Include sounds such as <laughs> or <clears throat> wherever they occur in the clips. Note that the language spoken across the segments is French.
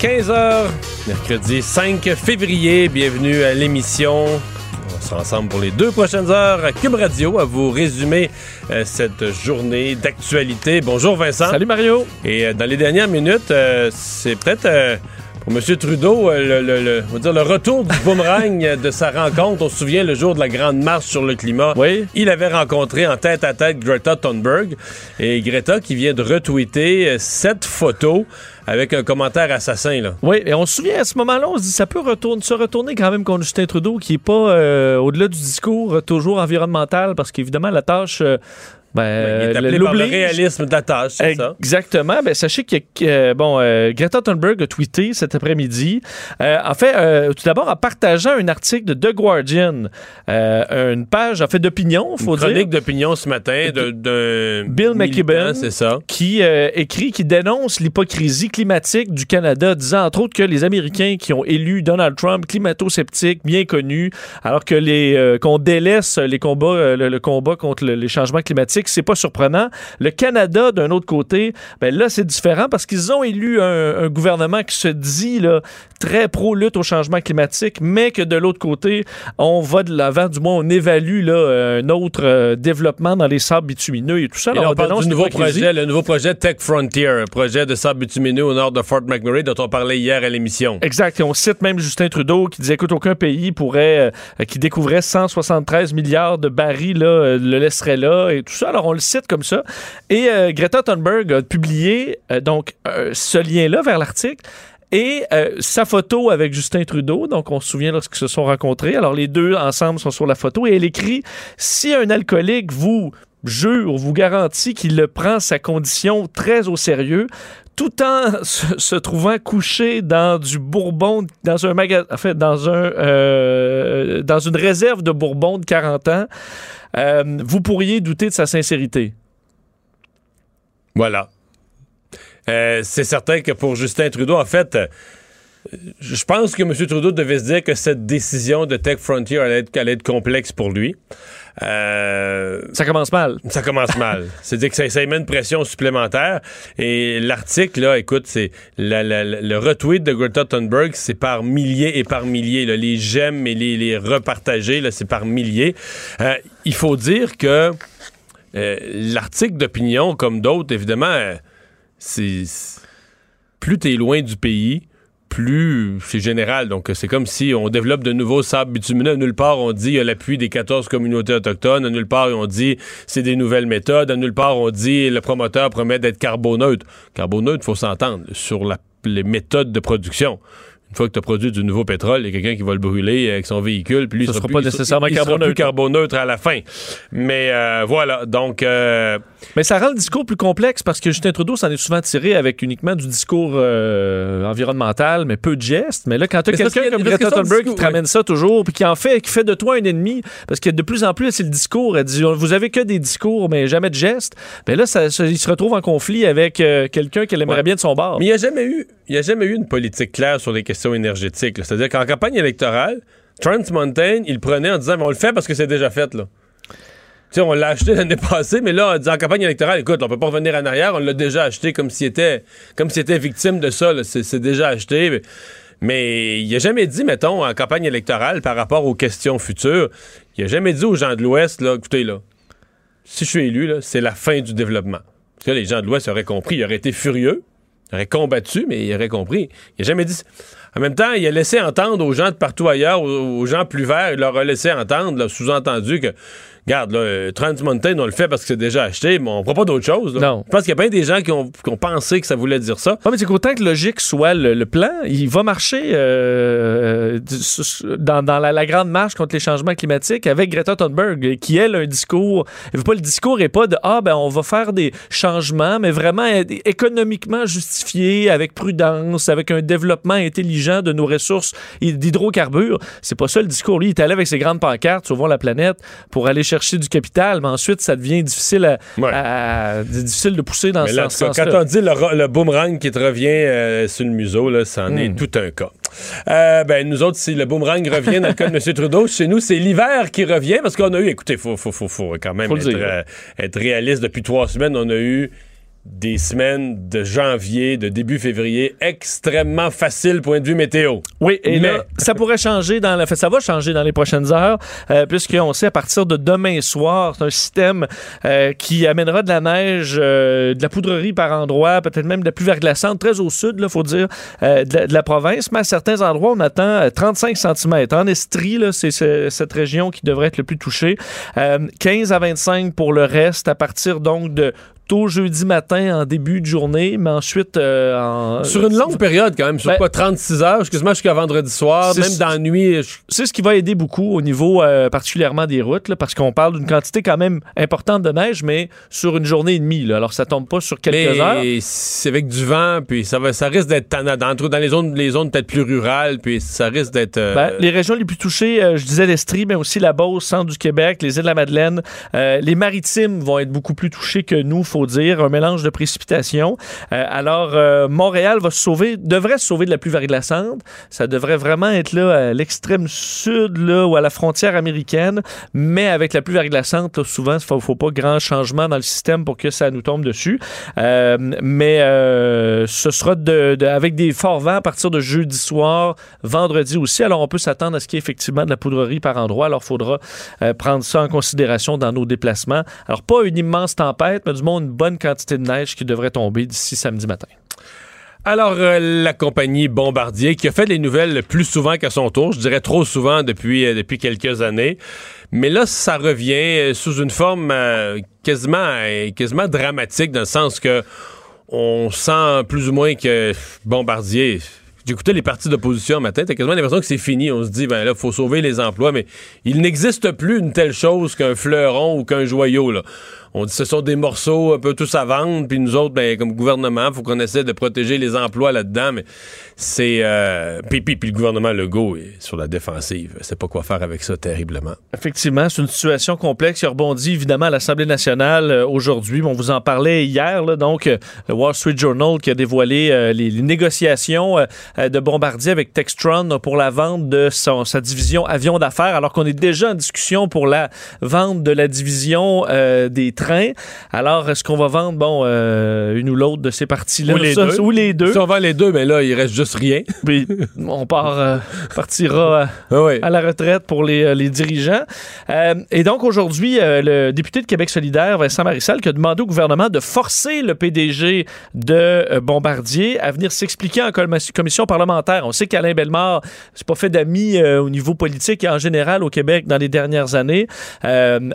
15h, mercredi 5 février. Bienvenue à l'émission. On sera ensemble pour les deux prochaines heures à Cube Radio à vous résumer euh, cette journée d'actualité. Bonjour Vincent. Salut Mario. Et euh, dans les dernières minutes, euh, c'est peut-être pour M. Trudeau le, le- le- on va dire le retour du boomerang <laughs> de sa rencontre. On se souvient le jour de la grande marche sur le climat. Oui. Il avait rencontré en tête à tête Greta Thunberg. Et Greta qui vient de retweeter cette photo avec un commentaire assassin. Là. Oui, et on se souvient à ce moment-là, on se dit ça peut se retourner quand même contre Justin Trudeau, qui est pas euh, au-delà du discours euh, toujours environnemental, parce qu'évidemment la tâche, euh, ben, Il est appelé par le réalisme de la tâche, c'est ça? Exactement. Ben, sachez que euh, bon, euh, Greta Thunberg a tweeté cet après-midi. Euh, en fait, euh, tout d'abord en partageant un article de The Guardian, euh, une page en fait d'opinion, faut Une chronique d'opinion ce matin de- Bill McKibben. c'est ça. qui euh, écrit, qui dénonce l'hypocrisie climatique du Canada, disant entre autres que les Américains qui ont élu Donald Trump, climato-sceptique, bien connu, alors que les euh, qu'on délaisse les combats, euh, le, le combat contre le- les changements climatiques, c'est pas surprenant. Le Canada, d'un autre côté, ben là c'est différent parce qu'ils ont élu un, un gouvernement qui se dit là très pro lutte au changement climatique, mais que de l'autre côté, on va de l'avant, du moins on évalue là un autre euh, développement dans les sables bitumineux et tout ça. Et là, on parle du nouveau projet, le nouveau projet Tech Frontier, un projet de sable bitumineux au nord de Fort McMurray dont on parlait hier à l'émission. Exact. Et on cite même Justin Trudeau qui disait écoute, aucun pays pourrait, euh, qui découvrait 173 milliards de barils, là, euh, le laisserait là et tout ça. Alors on le cite comme ça. Et euh, Greta Thunberg a publié euh, donc euh, ce lien-là vers l'article. Et sa photo avec Justin Trudeau, donc on se souvient lorsqu'ils se sont rencontrés. Alors les deux ensemble sont sur la photo et elle écrit si un alcoolique vous jure, vous garantit qu'il le prend sa condition très au sérieux, tout en se, trouvant couché dans du bourbon, dans un magasin, dans un, euh, dans une réserve de bourbon de 40 ans, euh, vous pourriez douter de sa sincérité. Voilà. Euh, c'est certain que pour Justin Trudeau, en fait, je pense que M. Trudeau devait se dire que cette décision de Tech Frontier allait être, allait être complexe pour lui. Euh, Ça commence mal. ça commence mal. <laughs> C'est-à-dire que ça, ça émet une pression supplémentaire. Et l'article, là, écoute, c'est la- la- la- le retweet de Greta Thunberg, c'est par milliers et par milliers. là. Les j'aime et les, les c'est par milliers. Euh, il faut dire que euh, l'article d'opinion, comme d'autres, évidemment, c'est plus t'es loin du pays, plus c'est général. Donc, c'est comme si on développe de nouveaux sables bitumineux. Nulle part, on dit il y a l'appui des 14 communautés autochtones. À nulle part, on dit c'est des nouvelles méthodes. À nulle part, on dit le promoteur promet d'être carboneutre. Carboneutre, faut s'entendre sur la- les méthodes de production. Une fois que tu as produit du nouveau pétrole, il y a quelqu'un qui va le brûler avec son véhicule, puis lui, Ça il sera plus- pas il nécessairement il sera plus carboneutre. à la fin. Mais euh, voilà, donc... euh, Mais ça rend le discours plus complexe parce que Justin Trudeau s'en est souvent tiré avec uniquement du discours euh, environnemental, mais peu de gestes. Mais là, quand tu as quelqu'un comme Greta Thunberg qui te ramène ça toujours, puis qui en fait, qui fait de toi un ennemi, parce que de plus en plus, c'est le discours. Elle dit Vous avez que des discours, mais jamais de gestes. Mais là, ça, ça- il se retrouve en conflit avec quelqu'un qu'elle aimerait Ouais. bien de son bord. Mais il n'y a jamais eu, il y a jamais eu une politique claire sur les questions énergétiques. là. C'est-à-dire qu'en campagne électorale, Trans Mountain, il prenait en disant, on le fait parce que c'est déjà fait, là. Tu sais, on l'a acheté l'année passée, mais là, en campagne électorale, écoute, on peut pas revenir en arrière, on l'a déjà acheté comme s'il était, victime de ça. C'est, déjà acheté. Mais, il a jamais dit, mettons, en campagne électorale, par rapport aux questions futures, il a jamais dit aux gens de l'Ouest, là, écoutez, là, si je suis élu, c'est la fin du développement. Parce que les gens de l'Ouest auraient compris, ils auraient été furieux, ils auraient combattu, mais ils auraient compris. Il a jamais dit. En même temps, il a laissé entendre aux gens de partout ailleurs, aux, gens plus verts, il leur a laissé entendre, sous-entendu que regarde, là, euh, Trans Mountain, on le fait parce que c'est déjà acheté, mais on ne fera pas d'autre chose. là. Non. Je pense qu'il y a bien des gens qui ont, qui ont pensé que ça voulait dire ça. Ah, mais c'est qu'autant que logique soit le, le plan, il va marcher euh, du- dans, dans la, la grande marche contre les changements climatiques avec Greta Thunberg, qui, elle, a un discours. Pas, le discours est pas de Ah, ben, on va faire des changements, mais vraiment économiquement justifiés, avec prudence, avec un développement intelligent de nos ressources d'hydrocarbures. C'est pas ça le discours. Lui, il est allé avec ses grandes pancartes, sauvons la planète, pour aller chercher du capital, mais ensuite, ça devient difficile, à, Ouais. à- difficile de pousser dans Mais ce là, sens- cas, sens-là. quand on dit le, le boomerang qui te revient euh, sur le museau, là, c'en Hmm. est tout un cas. Euh, ben, nous autres, si le boomerang revient dans le cas de M. <laughs> Trudeau, chez nous, c'est l'hiver qui revient parce qu'on a eu, écoutez, faut, faut, faut, faut quand même Faut le être, dire. euh, être réaliste. Depuis trois semaines, on a eu des semaines de janvier, de début février, extrêmement faciles point de vue météo. Oui, et Mais- là, ça pourrait changer dans la fait, ça va changer dans les prochaines heures, euh, puisqu'on sait à partir de demain soir, c'est un système euh, qui amènera de la neige, euh, de la poudrerie par endroits, peut-être même de la pluie verglaçante, très au sud, il faut dire, euh, de, la, de la province, mais à certains endroits, on attend euh, 35 cm. En Estrie, c'est ce- cette région qui devrait être le plus touchée. Euh, 15 à 25 pour le reste, à partir donc de tôt jeudi matin en début de journée, mais ensuite euh, en- Sur une longue période, quand même, sur Ben- quoi, 36 heures, excuse-moi, jusqu'à vendredi soir, même dans la nuit. je- c'est ce qui va aider beaucoup au niveau euh, particulièrement des routes, là, parce qu'on parle d'une quantité quand même importante de neige, mais sur une journée et demie. là. Alors, ça tombe pas sur quelques heures. Mais c'est avec du vent, puis ça, va, ça risque d'être dans, dans les zones, les zones peut-être plus rurales, puis ça risque d'être. euh, Ben, les régions les plus touchées, je disais l'Estrie, mais aussi la Beauce, centre du Québec, les îles de la Madeleine. Les maritimes vont être beaucoup plus touchés que nous, faut dire. Un mélange de précipitations. Euh, alors, euh, Montréal va se sauver, devrait se sauver de la pluie verglaçante. Ça devrait vraiment être là à l'extrême sud, là, ou à la frontière américaine. Mais avec la pluie verglaçante, souvent, il faut, faut pas grand changement dans le système pour que ça nous tombe dessus. Euh, mais ce sera de, avec des forts vents à partir de jeudi soir, vendredi aussi. Alors, on peut s'attendre à ce qu'il y ait effectivement de la poudrerie par endroit. Alors, il faudra prendre ça en considération dans nos déplacements. Alors, pas une immense tempête, mais du moins bonne quantité de neige qui devrait tomber d'ici samedi matin. Alors, euh, la compagnie Bombardier, qui a fait les nouvelles plus souvent qu'à son tour, je dirais trop souvent depuis, euh, depuis quelques années. Mais là, ça revient euh, sous une forme quasiment, quasiment dramatique, dans le sens que on sent plus ou moins que Bombardier. J'écoutais les partis d'opposition matin, t'as quasiment l'impression que c'est fini. On se dit, ben là, faut sauver les emplois, mais il n'existe plus une telle chose qu'un fleuron ou qu'un joyau, là. On dit ce sont des morceaux un peu tous à vendre, puis nous autres, ben, comme gouvernement, faut qu'on essaie de protéger les emplois là-dedans, mais c'est... Euh, puis, le gouvernement Legault est sur la défensive. C'est pas quoi faire avec ça terriblement. Effectivement, c'est une situation complexe qui a rebondi évidemment à l'Assemblée nationale euh, aujourd'hui. On vous en parlait hier, donc euh, le Wall Street Journal qui a dévoilé euh, les, négociations de Bombardier avec Textron pour la vente de sa division avion d'affaires, alors qu'on est déjà en discussion pour la vente de la division des. Alors, est-ce qu'on va vendre, bon, euh, une ou l'autre de ces parties-là? Ou les deux. Ou les deux. Si on vend les deux, mais là, il reste juste rien. <laughs> Puis on part, euh, partira... euh, Ah à la retraite pour les, les dirigeants. Euh, et donc aujourd'hui, le député de Québec solidaire, Vincent Marissal, qui a demandé au gouvernement de forcer le PDG de Bombardier à venir s'expliquer en commis- commission parlementaire. On sait qu'Alain Bellemare, c'est pas fait d'amis au niveau politique et en général au Québec dans les dernières années.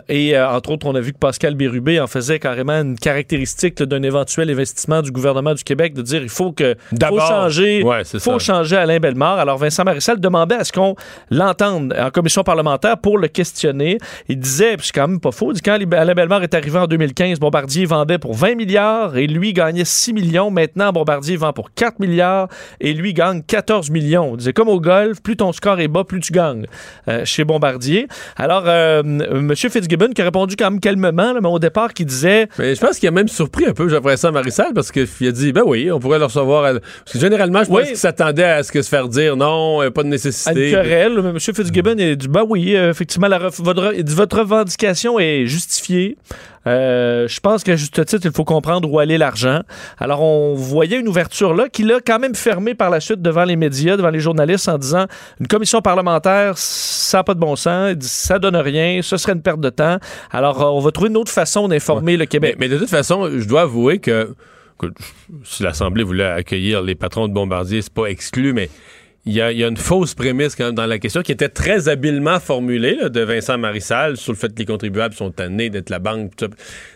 Et entre autres, on a vu que Pascal Bérubé en faisait carrément une caractéristique d'un éventuel investissement du gouvernement du Québec de dire il faut que faut changer, ouais, faut ça. changer Alain Bellemare. Alors Vincent Marissal demandait à ce qu'on l'entende en commission parlementaire pour le questionner. Il disait, puis c'est quand même pas faux, dit, quand Alain Bellemare est arrivé en 2015, Bombardier vendait pour 20 milliards et lui gagnait 6 millions. Maintenant, Bombardier vend pour 4 milliards et lui gagne 14 millions. Il disait, comme au golf, plus ton score est bas, plus tu gagnes euh, chez Bombardier. Alors, euh, M. Fitzgibbon qui a répondu quand même calmement, là, mais au départ, qui disait, Mais je pense qu'il a même surpris un peu Jean-François Marissal parce qu'il a dit ben oui, on pourrait le recevoir. à- Parce que généralement, je pense Oui. qu'il s'attendait à ce que se faire dire non, euh, pas de à une nécessité. querelle. M. Fitzgibbon a dit Ben oui, euh, effectivement, la ref- votre, il dit, votre revendication est justifiée. Euh, je pense qu'à juste titre, il faut comprendre où aller l'argent. Alors, on voyait une ouverture là qui l'a quand même fermé par la suite devant les médias, devant les journalistes en disant une commission parlementaire, ça n'a pas de bon sens, ça donne rien, ce serait une perte de temps. Alors, euh, on va trouver une autre façon d'informer le Mais, Québec. mais de toute façon, je dois avouer que, que si l'Assemblée voulait accueillir les patrons de Bombardier, c'est pas exclu, mais il y, a, il y a une fausse prémisse quand même dans la question qui était très habilement formulée là, de Vincent Marissal sur le fait que les contribuables sont tannés d'être la banque,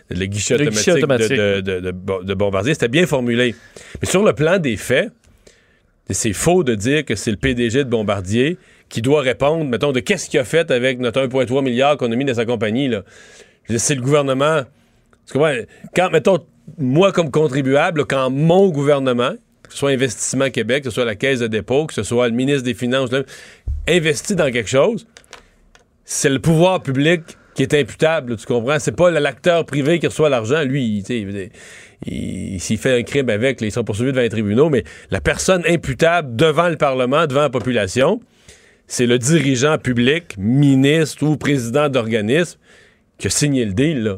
le guichet Le automatique, guichet automatique. De, de- de- de- de Bombardier. C'était bien formulé. Mais sur le plan des faits, c'est faux de dire que c'est le PDG de Bombardier qui doit répondre, mettons, de qu'est-ce qu'il a fait avec notre 1,3 milliard qu'on a mis dans sa compagnie. C'est le gouvernement. Tu comprends? Quand, mettons, moi comme contribuable, quand mon gouvernement, que ce soit Investissement Québec, que ce soit la Caisse de dépôt, que ce soit le ministre des Finances, là, investit dans quelque chose, c'est le pouvoir public qui est imputable, tu comprends? C'est pas l'acteur privé qui reçoit l'argent. Lui, il- il s'il fait un crime avec, il sera poursuivi devant les tribunaux, mais la personne imputable devant le Parlement, devant la population, c'est le dirigeant public, ministre ou président d'organisme qui a signé le deal,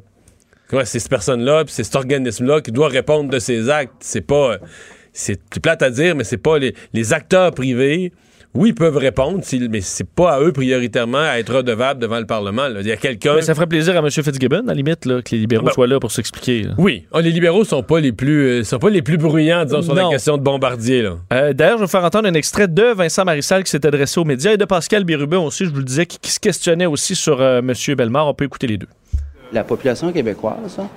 c'est cette personne-là, puis c'est cet organisme-là qui doit répondre de ses actes? C'est pas. euh, C'est plate à dire, mais c'est pas les, les acteurs privés. Oui, ils peuvent répondre, mais c'est pas à eux prioritairement à être redevables devant le Parlement. là. Il y a quelqu'un. Mais ça ferait plaisir à M. Fitzgibbon, à la limite, là, que les libéraux Ben- soient là pour s'expliquer. Oui, Ah, les libéraux sont pas les plus euh, sont pas les plus bruyants, disons, sur la question de Bombardier. Euh, D'ailleurs, je vais vous faire entendre un extrait de Vincent Marissal qui s'est adressé aux médias et de Pascal Bérubin aussi, je vous le disais, qui, qui se questionnait aussi sur euh, M. Bellemare. On peut écouter les deux. La population québécoise, là,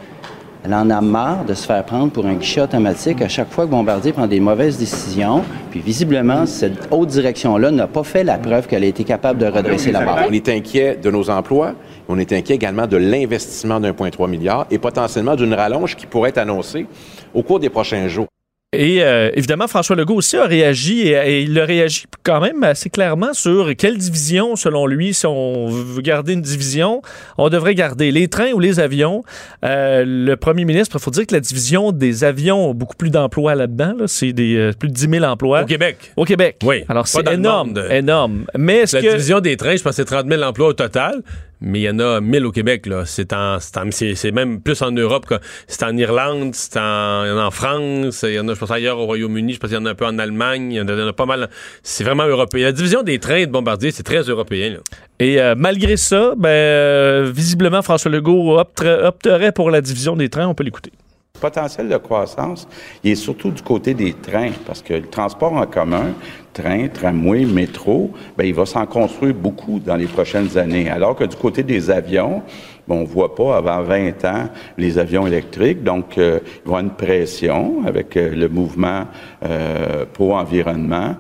elle en a marre de se faire prendre pour un guichet automatique à chaque fois que Bombardier prend des mauvaises décisions. Puis visiblement, cette haute direction-là n'a pas fait la preuve qu'elle a été capable de redresser la barre. On est inquiet de nos emplois, on est inquiet également de l'investissement d'1,3 milliard et potentiellement d'une rallonge qui pourrait être annoncée au cours des prochains jours. Et euh, évidemment, François Legault aussi a réagi et, et il a réagi quand même assez clairement sur quelle division, selon lui, si on veut garder une division, on devrait garder les trains ou les avions. Euh, le premier ministre, il faut dire que la division des avions a beaucoup plus d'emplois là-dedans. là. C'est des euh, plus de 10 000 emplois. Au Québec. Au Québec. Oui. Alors c'est énorme, énorme. Mais est-ce La que division des trains, je pense que c'est 30 000 emplois au total, mais il y en a 1000 au Québec. Là. C'est, en, c'est, même plus en Europe. que- C'est en Irlande, c'est en, en France, il y en a, je pense, ailleurs au Royaume-Uni, je pense qu'il y en a un peu en Allemagne, il y en a, pas mal. C'est vraiment européen. La division des trains de Bombardier, c'est très européen. Là. Et euh, malgré ça, ben, euh, visiblement, François Legault opterait pour la division des trains. On peut l'écouter. Le potentiel de croissance, il est surtout du côté des trains, parce que le transport en commun, train, tramway, métro, ben, il va s'en construire beaucoup dans les prochaines années. Alors que du côté des avions, on ne voit pas avant 20 ans les avions électriques, donc euh, il y avoir une pression avec euh, le mouvement euh, pro-environnement.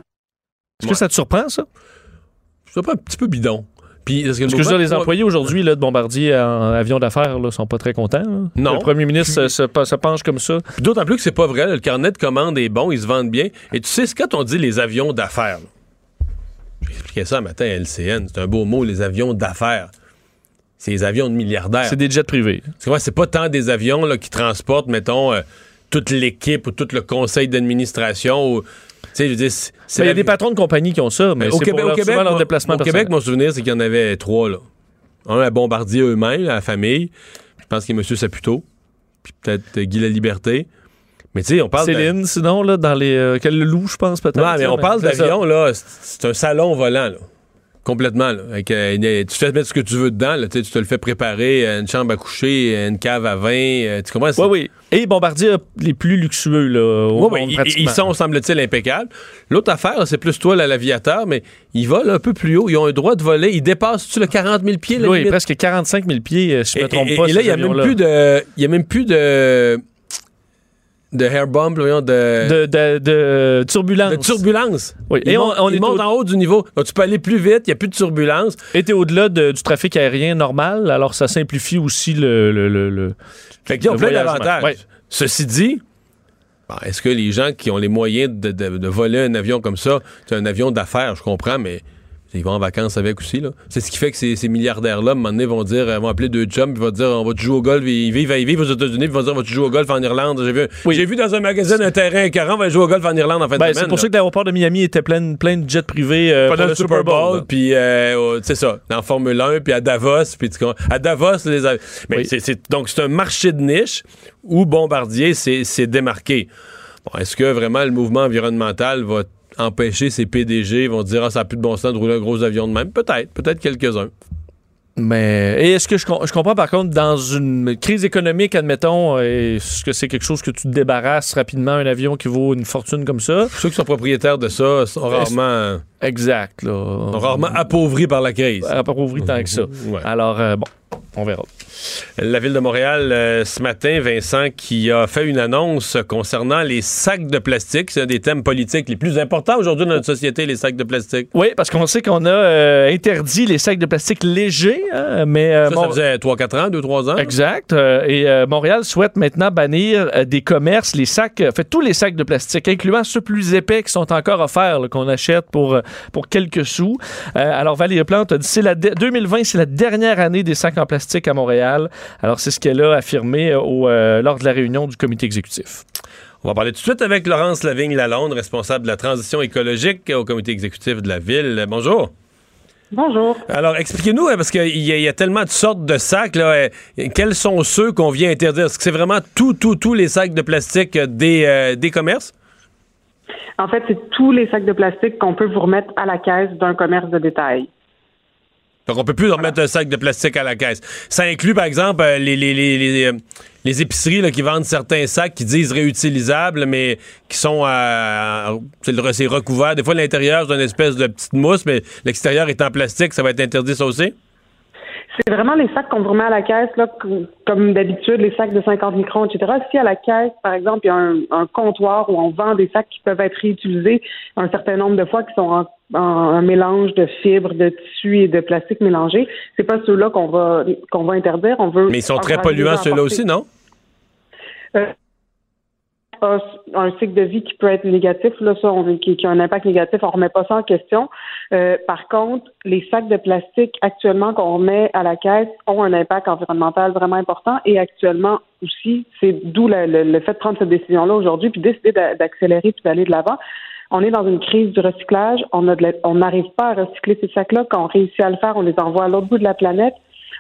Est-ce que ça te surprend, ça? C'est un petit peu bidon. Puis, que Parce que je dire, les employés aujourd'hui de Bombardier en avion d'affaires ne sont pas très contents. là. Non. Le premier ministre se, se- se penche comme ça. D'autant plus que c'est pas vrai. Le carnet de commande est bon, ils se vendent bien. Et tu sais, c'est quand on dit les avions d'affaires. J'expliquais ça un matin à LCN. C'est un beau mot, les avions d'affaires. C'est les avions de milliardaires. C'est des jets privés. Que c'est pas tant des avions là, qui transportent, mettons, euh, toute l'équipe ou tout le conseil d'administration. ou- Mais Il y a des patrons de compagnie qui ont ça, mais au c'est Québec, pour leur, au Québec, souvent leur mon- déplacement au Québec, mon souvenir, c'est qu'il y en avait trois. Là. Un à Bombardier eux-mêmes, à la famille. Je pense qu'il y a M. Saputo. Puis peut-être euh, Guy La Liberté. Mais tu sais, on parle de- Céline, sinon, là, dans les. euh, quel loup, je pense, peut-être. Non, mais on parle d'avion, là. C'est un salon volant, là. Complètement, là. Avec, euh, une- tu fais mettre ce que tu veux dedans, là. Tu te le fais préparer, euh, une chambre à coucher, euh, une cave à vin. euh, tu comprends? Oui, oui. Et Bombardier les plus luxueux, là, au Oui, oui, monde, ils- pratiquement. ils, sont, semble-t-il, impeccables. L'autre affaire, c'est plus toi, là, l'aviateur, mais ils volent un peu plus haut. Ils ont un droit de voler. Ils dépassent-tu le 40 000 pieds, la Oui, limite? presque 45 000 pieds, euh, si je Et, me trompe et- pas. et là, il n'y a a même plus de. De air bomb, voyons, de. de, de, de turbulence. de turbulence. Oui. Ils Et on- montent, on ils est montent au- en haut du niveau. Donc, tu peux aller plus vite, il n'y a plus de turbulence. Et t'es au-delà de- du trafic aérien normal, alors ça simplifie aussi le. le, le, le- Fait qu'ils ont Le plein d'avantages. Ouais. Ceci dit, bon, est-ce que les gens qui ont les moyens de voler un avion comme ça, c'est un avion d'affaires, je comprends, mais ils vont en vacances avec aussi. là. C'est ce qui fait que ces, ces milliardaires-là, à un moment donné, vont dire, euh, vont appeler deux chums, puis vont dire, on va te jouer au golf. Ils vivent, ils vivent aux États-Unis, puis ils vont dire, on va te jouer au golf en Irlande. J'ai vu, Oui. j'ai vu dans un magazine un terrain écœurant, on va jouer au golf en Irlande en fin Ben, de c'est semaine. pour là. ça que l'aéroport de Miami était plein, plein de jets privés euh, pendant pour le Super Bowl, puis euh, c'est ça, en Formule 1, puis à Davos, puis à Davos, les mais Oui. c'est, c'est- donc c'est un marché de niche où Bombardier s'est, s'est démarqué. Bon, est-ce que vraiment le mouvement environnemental va empêcher ces PDG, vont dire ah ça n'a plus de bon sens de rouler un gros avion de même Peut-être, peut-être quelques-uns. Mais et est-ce que je, je comprends par contre dans une crise économique, admettons, est-ce que c'est quelque chose que tu te débarrasses rapidement un avion qui vaut une fortune comme ça? Ceux qui sont propriétaires de ça sont rarement, Exact là. sont rarement appauvris par la crise. appauvri tant que ça. Ouais. Alors euh, bon, on verra. La ville de Montréal, euh, ce matin, Vincent, qui a fait une annonce concernant les sacs de plastique. C'est un des thèmes politiques les plus importants aujourd'hui dans notre société, les sacs de plastique. Oui, parce qu'on sait qu'on a euh, interdit les sacs de plastique légers, hein, mais euh, Ça, Mont- ça faisait 3-4 ans, 2-3 ans. Exact. Et Montréal souhaite maintenant bannir des commerces les sacs, fait tous les sacs de plastique, incluant ceux plus épais qui sont encore offerts, qu'on achète pour, pour quelques sous. Alors Valérie Plante a dit la de- 2020, c'est la dernière année des sacs en plastique à Montréal. Alors c'est ce qu'elle a affirmé euh, au, euh, lors de la réunion du comité exécutif. On va parler tout de suite avec Laurence Lavigne-Lalonde, responsable de la transition écologique au comité exécutif de la ville. Bonjour. Bonjour. Alors, expliquez-nous, hein, parce qu'il y, a- il y a tellement de sortes de sacs, là, euh, quels sont ceux qu'on vient interdire? Est-ce que c'est vraiment tout, tout, tous les sacs de plastique des, euh, des commerces? En fait, c'est tous les sacs de plastique qu'on peut vous remettre à la caisse d'un commerce de détail. Donc, on peut plus remettre un sac de plastique à la caisse. Ça inclut, par exemple, euh, les, les, les, les, euh, les épiceries là, qui vendent certains sacs qui disent réutilisables, mais qui sont euh, c'est le- c'est recouvert. Des fois, l'intérieur, c'est une espèce de petite mousse, mais l'extérieur est en plastique. Ça va être interdit, ça aussi? C'est vraiment les sacs qu'on vous remet à la caisse, là, com- comme d'habitude, les sacs de 50 microns, etc. Si à la caisse, par exemple, il y a un, un comptoir où on vend des sacs qui peuvent être réutilisés un certain nombre de fois, qui sont en, en- un mélange de fibres, de tissu et de plastique mélangés, c'est pas ceux-là qu'on va qu'on va interdire. On veut Mais ils sont très polluants, ceux-là aussi, non? Euh, un cycle de vie qui peut être négatif, là, ça, on, qui, qui a un impact négatif, on remet pas ça en question. Euh, par contre, les sacs de plastique actuellement qu'on remet à la caisse ont un impact environnemental vraiment important et actuellement aussi, c'est d'où le, le- le fait de prendre cette décision-là aujourd'hui puis décider d'a- d'accélérer puis d'aller de l'avant. On est dans une crise du recyclage. On n'arrive pas à recycler ces sacs-là. Quand on réussit à le faire, on les envoie à l'autre bout de la planète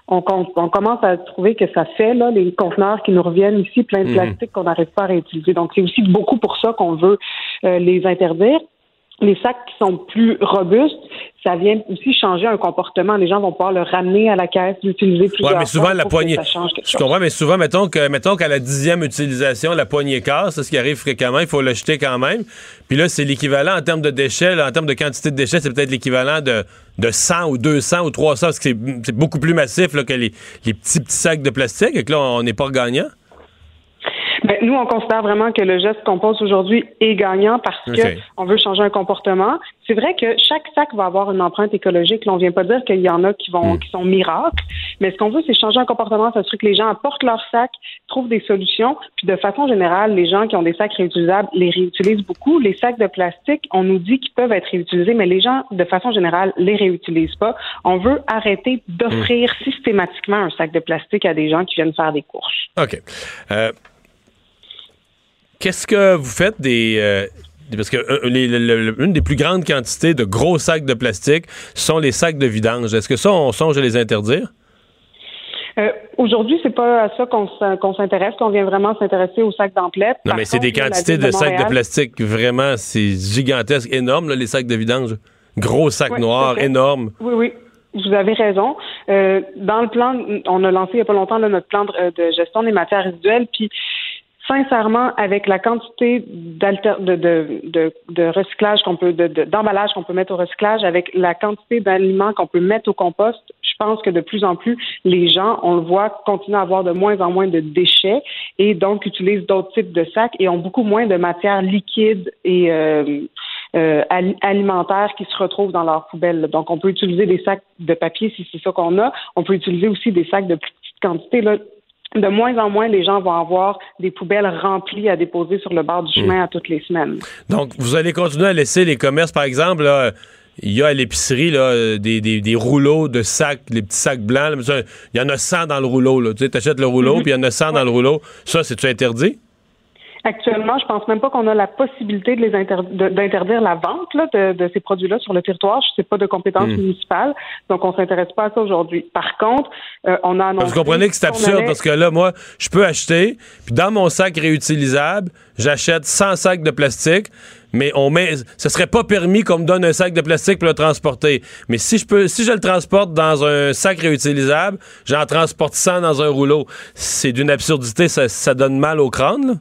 on, on commence à trouver que ça fait là, les conteneurs qui nous reviennent ici plein de Mhm. plastique qu'on n'arrive pas à réutiliser. Donc c'est aussi beaucoup pour ça qu'on veut euh, les interdire. Les sacs qui sont plus robustes, ça vient aussi changer un comportement. Les gens vont pouvoir le ramener à la caisse, l'utiliser plusieurs Ouais, mais souvent, fois la poignée. ça change quelque Je comprends, mais souvent, mettons que mettons qu'à la dixième utilisation, la poignée casse, c'est ce qui arrive fréquemment, il faut le jeter quand même. Puis là, c'est l'équivalent en termes de déchets, là, en termes de quantité de déchets, c'est peut-être l'équivalent de, de 100 ou 200 ou 300, parce que c'est c'est beaucoup plus massif là, que les, les petits, petits sacs de plastique. Et que là, on n'est pas gagnant. Ben, nous, on considère vraiment que le geste qu'on pose aujourd'hui est gagnant parce Ok. que on veut changer un comportement. C'est vrai que chaque sac va avoir une empreinte écologique. Là, on vient pas dire qu'il y en a qui vont qui sont miracles, mais ce qu'on veut, c'est changer un comportement, s'assurer que les gens apportent leur sac, trouvent des solutions. Puis de façon générale, les gens qui ont des sacs réutilisables les réutilisent beaucoup. Les sacs de plastique, on nous dit qu'ils peuvent être réutilisés, mais les gens, de façon générale, les réutilisent pas. On veut arrêter d'offrir systématiquement un sac de plastique à des gens qui viennent faire des courses. OK. Euh, Qu'est-ce que vous faites des. euh, parce que euh, les- le- le- une des plus grandes quantités de gros sacs de plastique sont les sacs de vidange. Est-ce que ça, on songe à les interdire? Euh, Aujourd'hui, c'est pas à ça qu'on s'intéresse, qu'on vient vraiment s'intéresser aux sacs d'emplettes. Non, Par mais c'est des quantités de sacs de plastique. Vraiment, c'est gigantesque, énorme, là, les sacs de vidange. Gros sacs Oui, noirs, énormes. Oui, oui. Vous avez raison. Euh, dans le plan, on a lancé il n'y a pas longtemps là, notre plan de, euh, de gestion des matières résiduelles, puis sincèrement, avec la quantité de, de, de, de recyclage qu'on peut, de- de- d'emballage qu'on peut mettre au recyclage, avec la quantité d'aliments qu'on peut mettre au compost, je pense que de plus en plus, les gens, on le voit, continuent à avoir de moins en moins de déchets et donc utilisent d'autres types de sacs et ont beaucoup moins de matières liquides et euh, euh, ali- alimentaires qui se retrouvent dans leurs poubelles. Donc, on peut utiliser des sacs de papier si c'est ça qu'on a. On peut utiliser aussi des sacs de plus petite quantité. Là. De moins en moins, les gens vont avoir des poubelles remplies à déposer sur le bord du chemin à toutes les semaines. Donc, vous allez continuer à laisser les commerces, par exemple, là, il y a à l'épicerie là, des, des, des rouleaux de sacs, les petits sacs blancs. là, Il y en a 100 dans le rouleau. là. Tu sais, achètes le rouleau, Mhm. puis il y en a 100 dans le rouleau. Ça, c'est-tu interdit? Actuellement, je pense même pas qu'on a la possibilité de les d'interdire la vente là, de, de ces produits-là sur le territoire. Je sais pas de compétence Hmm. municipale, donc on s'intéresse pas à ça aujourd'hui. Par contre, euh, on a annoncé. Vous comprenez que c'est absurde allait- parce que là, moi, je peux acheter, puis dans mon sac réutilisable, j'achète 100 sacs de plastique, mais on met, ce serait pas permis qu'on me donne un sac de plastique pour le transporter. Mais si je peux, si je le transporte dans un sac réutilisable, j'en transporte 100 dans un rouleau. C'est d'une absurdité, ça, ça donne mal au crâne, là.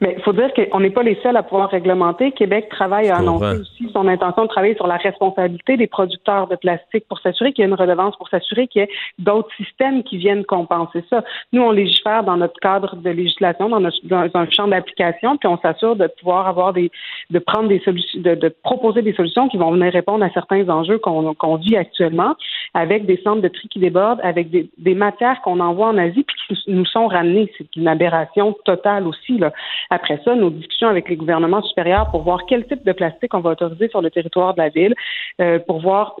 Mais il faut dire qu'on n'est pas les seuls à pouvoir réglementer. Québec travaille à annoncer aussi son intention de travailler sur la responsabilité des producteurs de plastique pour s'assurer qu'il y a une redevance, pour s'assurer qu'il y ait d'autres systèmes qui viennent compenser ça. Nous, on légifère dans notre cadre de législation, dans, notre, dans un champ d'application, puis on s'assure de pouvoir avoir des, de prendre des solutions, de, de proposer des solutions qui vont venir répondre à certains enjeux qu'on qu'on vit actuellement, avec des centres de tri qui débordent, avec des, des matières qu'on envoie en Asie puis qui nous sont ramenées. C'est une aberration totale aussi. Là. Après ça, nos discussions avec les gouvernements supérieurs pour voir quel type de plastique on va autoriser sur le territoire de la ville, euh, pour voir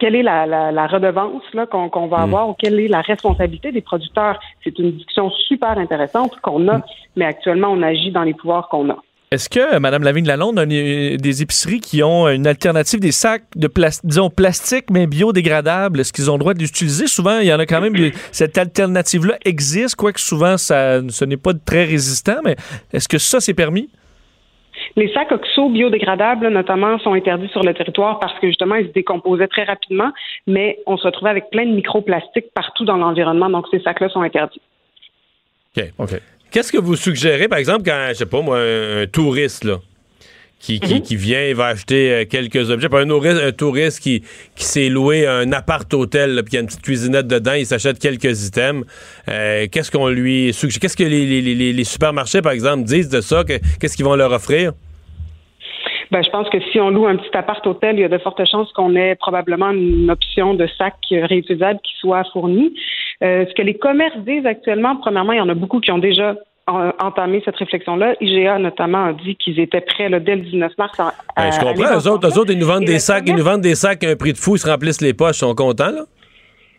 quelle est la, la, la redevance là, qu'on, qu'on va avoir ou quelle est la responsabilité des producteurs. C'est une discussion super intéressante qu'on a, mais actuellement, on agit dans les pouvoirs qu'on a. Est-ce que, euh, Mme Lavigne-Lalonde, a une- des épiceries qui ont une alternative des sacs de plas- disons, plastique, mais biodégradables, est-ce qu'ils ont le droit de les utiliser? Souvent, il y en a quand même, <clears throat> cette alternative-là existe, quoique souvent, ça, ce n'est pas très résistant, mais est-ce que ça, c'est permis? Les sacs oxo biodégradables, notamment, sont interdits sur le territoire parce que justement, ils se décomposaient très rapidement, mais on se retrouvait avec plein de microplastiques partout dans l'environnement, donc ces sacs-là sont interdits. OK. OK. Qu'est-ce que vous suggérez, par exemple, quand, je sais pas moi, un, un touriste, là, qui, qui, qui vient et va acheter euh, quelques objets, un, un touriste qui, qui s'est loué un appart-hôtel, puis il y a une petite cuisinette dedans, il s'achète quelques items, euh, qu'est-ce qu'on lui suggère? Qu'est-ce que les, les- les- les supermarchés, par exemple, disent de ça? Que- Qu'est-ce qu'ils vont leur offrir? Ben, je pense que si on loue un petit appart hôtel, il y a de fortes chances qu'on ait probablement une option de sac réutilisable qui soit fournie. Euh, ce que les commerces disent actuellement, premièrement, il y en a beaucoup qui ont déjà en- entamé cette réflexion-là. IGA notamment a dit qu'ils étaient prêts là, dès le 19 mars. À, Ben, je comprends. Eux autres, eux autres, ils nous vendent Et des sacs, ils nous vendent des sacs à un prix de fou, ils se remplissent les poches, ils sont contents, là?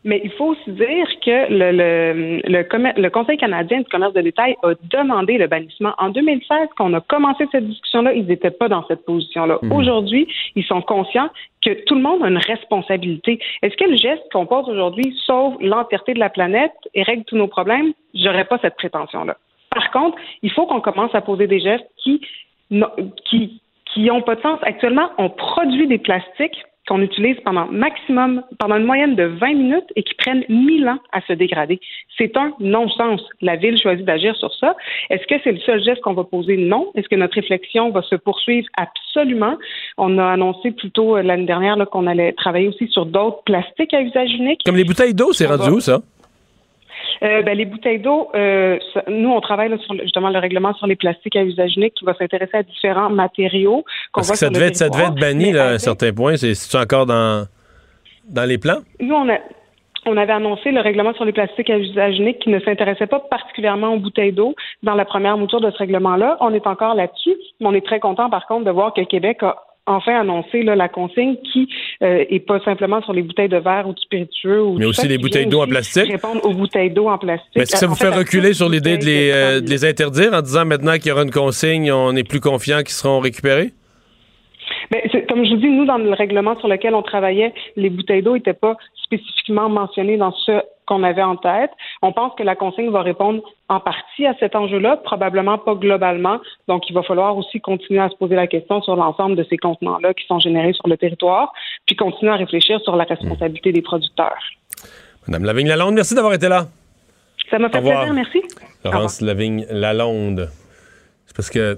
Mais il faut aussi dire que le, le, le, le Conseil canadien du commerce de détail a demandé le bannissement. En 2016, quand on a commencé cette discussion-là, ils n'étaient pas dans cette position-là. Aujourd'hui, ils sont conscients que tout le monde a une responsabilité. Est-ce que le geste qu'on pose aujourd'hui sauve l'entièreté de la planète et règle tous nos problèmes? J'aurais pas cette prétention-là. Par contre, il faut qu'on commence à poser des gestes qui n'ont- qui qui ont pas de sens. Actuellement, on produit des plastiques qu'on utilise pendant maximum, pendant une moyenne de 20 minutes et qui prennent 1000 ans à se dégrader. C'est un non-sens. La Ville choisit d'agir sur ça. Est-ce que c'est le seul geste qu'on va poser? Non. Est-ce que notre réflexion va se poursuivre? Absolument. On a annoncé plutôt euh, l'année dernière qu'on allait travailler aussi sur d'autres plastiques à usage unique. Comme les bouteilles d'eau, c'est rendu va- où, ça? Euh, ben, les bouteilles d'eau, euh, nous, on travaille là, sur le- justement le règlement sur les plastiques à usage unique qui va s'intéresser à différents matériaux. Parce voit que ça devait, être, ça devait être territoire. banni là, à un certain point. C'est c'est encore dans, dans les plans? Nous, on, a, on avait annoncé le règlement sur les plastiques à usage unique qui ne s'intéressait pas particulièrement aux bouteilles d'eau dans la première mouture de ce règlement-là. On est encore là-dessus, mais on est très content, par contre, de voir que Québec a enfin annoncé là, la consigne qui euh, est pas simplement sur les bouteilles de verre ou de spiritueux. Ou Mais aussi ça, les bouteilles d'eau en plastique. Répondre aux bouteilles d'eau en plastique. Mais est-ce que ça Euh, vous fait reculer sur l'idée de les, euh, de les interdire en disant maintenant qu'il y aura une consigne, on est plus confiant qu'ils seront récupérés? C'est- comme je vous dis, nous, dans le règlement sur lequel on travaillait, les bouteilles d'eau n'étaient pas spécifiquement mentionnées dans ce qu'on avait en tête. On pense que la consigne va répondre en partie à cet enjeu-là, probablement pas globalement. Donc, il va falloir aussi continuer à se poser la question sur l'ensemble de ces contenants-là qui sont générés sur le territoire, puis continuer à réfléchir sur la responsabilité des producteurs. Madame Lavigne-Lalonde, merci d'avoir été là. Ça m'a fait plaisir, merci. Laurence Lavigne-Lalonde. C'est parce que.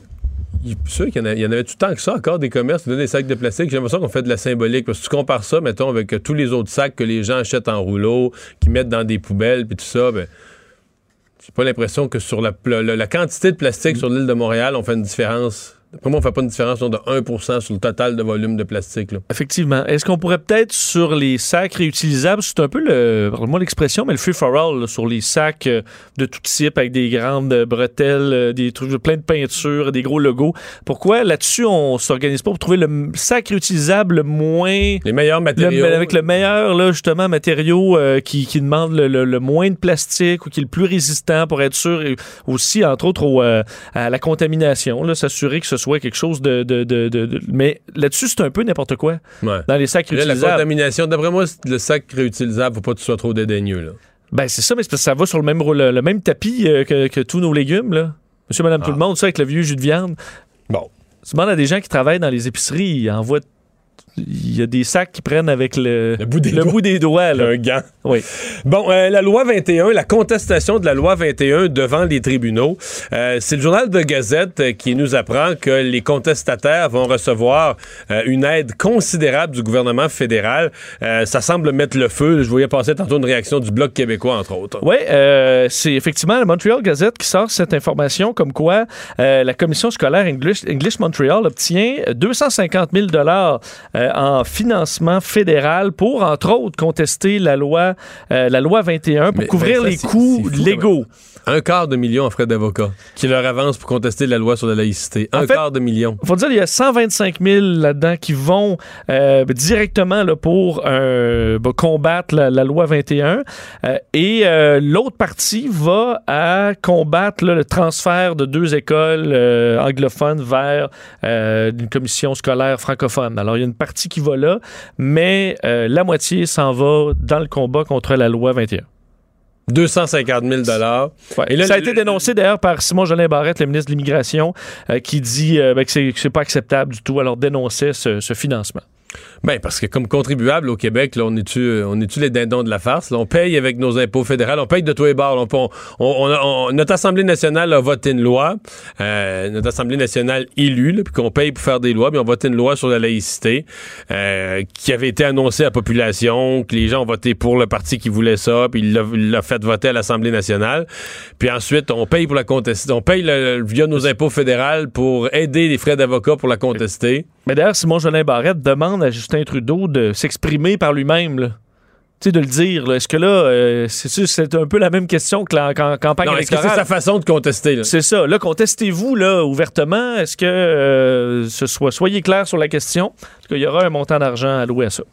Est sûr qu'il y, en avait tout le temps que ça, encore des commerces des sacs de plastique. J'ai l'impression qu'on fait de la symbolique. Parce que tu compares ça, mettons, avec tous les autres sacs que les gens achètent en rouleau, qui mettent dans des poubelles, puis tout ça, ben, j'ai pas l'impression que sur la, la, la quantité de plastique sur l'île de Montréal, on fait une différence D'après moi, on fait pas une différence de 1 sur le total de volume de plastique. là. Effectivement. Est-ce qu'on pourrait peut-être sur les sacs réutilisables, c'est un peu le, pardonne-moi l'expression, mais le free for all là, sur les sacs euh, de tout type avec des grandes euh, bretelles, euh, des trucs plein de peinture, des gros logos. Pourquoi là-dessus on s'organise pas pour trouver le sac réutilisable le moins Les meilleurs le- matériaux. avec le meilleur là justement matériau euh, qui, qui demande le, le- le moins de plastique ou qui est le plus résistant pour être sûr et aussi entre autres au, euh, à la contamination là s'assurer que ce soit quelque chose de, de, de- mais là-dessus c'est un peu n'importe quoi Ouais. dans les sacs Là, la réutilisables. contamination, d'après moi, le sac réutilisable, faut pas que tu sois trop dédaigneux. Là. Ben, c'est ça, mais parce que ça va sur le même, le, le même tapis euh, que, que tous nos légumes, là. Monsieur, madame, tout le monde, ça, avec le vieux jus de viande. Bon. Tu demandes à des gens qui travaillent dans les épiceries, ils envoient. Il y a des sacs qui prennent avec le, Le bout des doigts. bout des doigts, là. Un gant. Oui. Bon, euh, la loi 21, la contestation de la loi 21 devant les tribunaux. Euh, c'est le journal de Gazette euh, qui nous apprend que les contestataires vont recevoir euh, une aide considérable du gouvernement fédéral. Ça semble mettre le feu. Je voyais passer tantôt une réaction du Bloc québécois, entre autres. Oui, c'est effectivement la Montreal Gazette qui sort cette information comme quoi la commission scolaire English, English Montreal obtient 250 000 dollars euh, en financement fédéral pour, entre autres, contester la loi, euh, la loi 21 pour Mais- couvrir ça, les coûts fou, légaux. Un quart de million en frais d'avocat qui leur avance pour contester la loi sur la laïcité. En Un fait- quart de million. faut dire, il y a 125 000 là-dedans qui vont euh, directement là, pour euh, bah, combattre la, la loi 21. Euh, et euh, l'autre partie va à combattre là, le transfert de deux écoles euh, anglophones vers euh, une commission scolaire francophone. Alors, il y a une partie qui va là, mais euh, la moitié s'en va dans le combat contre la loi 21. 250 000 dollars. Ouais. Et là, ça a été dénoncé d'ailleurs par Simon Jolin Barrette, le ministre de l'Immigration, euh, qui dit euh, ben, que c'est que c'est pas acceptable du tout. Alors dénonçait ce, ce financement. Ben, parce que comme contribuable au Québec, là, on est-tu on est les dindons de la farce? on paye avec nos impôts fédéraux, on paye de tous les bords. On, on- notre Assemblée nationale a voté une loi, euh, notre Assemblée nationale élue, puis qu'on paye pour faire des lois, puis on voté une loi sur la laïcité euh, qui avait été annoncée à la population, que les gens ont voté pour le parti qui voulait ça, puis il l'a fait voter à l'Assemblée nationale. Puis ensuite, on paye pour la contester. On paye le- via nos impôts fédéraux pour aider les frais d'avocat pour la contester. Mais d'ailleurs, Simon Jolin Barrette demande à Justin Trudeau de s'exprimer par lui-même. Tu sais, de le dire. Est-ce que là, euh, c'est un peu la même question que la campagne Non, est-ce que c'est électorale? sa façon de contester? C'est ça. Là, contestez-vous là, ouvertement. Est-ce que euh, ce soit, soyez clair sur la question? Est-ce qu'il y aura un montant d'argent alloué à ça?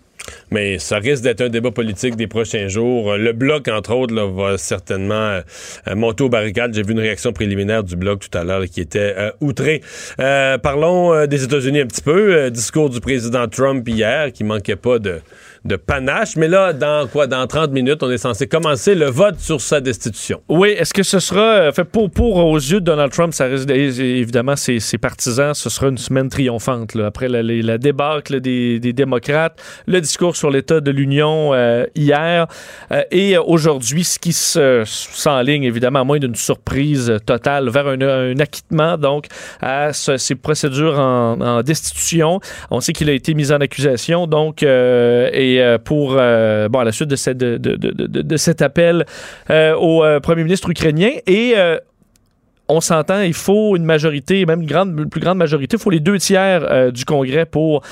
Mais ça risque d'être un débat politique des prochains jours. Le Bloc, entre autres, va certainement euh, euh, monter aux barricades. J'ai vu une réaction préliminaire du Bloc tout à l'heure qui était euh, outré. Euh, parlons des États-Unis un petit peu. Discours du président Trump hier qui manquait pas de, de panache. Mais là, dans quoi? Dans 30 minutes, on est censé commencer le vote sur sa destitution. Oui, est-ce que ce sera euh, fait pour, pour aux yeux de Donald Trump, ça risque évidemment ses, partisans, ce sera une semaine triomphante là, après la, débâcle des, des démocrates, le discours sur l'état de l'Union euh, hier euh, et aujourd'hui, ce qui se s'enligne évidemment à moins d'une surprise totale vers un, acquittement donc à ce- ces procédures en, destitution. On sait qu'il a été mis en accusation donc et euh, pour euh, bon à la suite de, cette, de, de- de- de- cet appel euh, au premier ministre ukrainien et on s'entend, il faut une majorité, même une, grande, plus grande majorité, il faut les deux tiers du Congrès pour,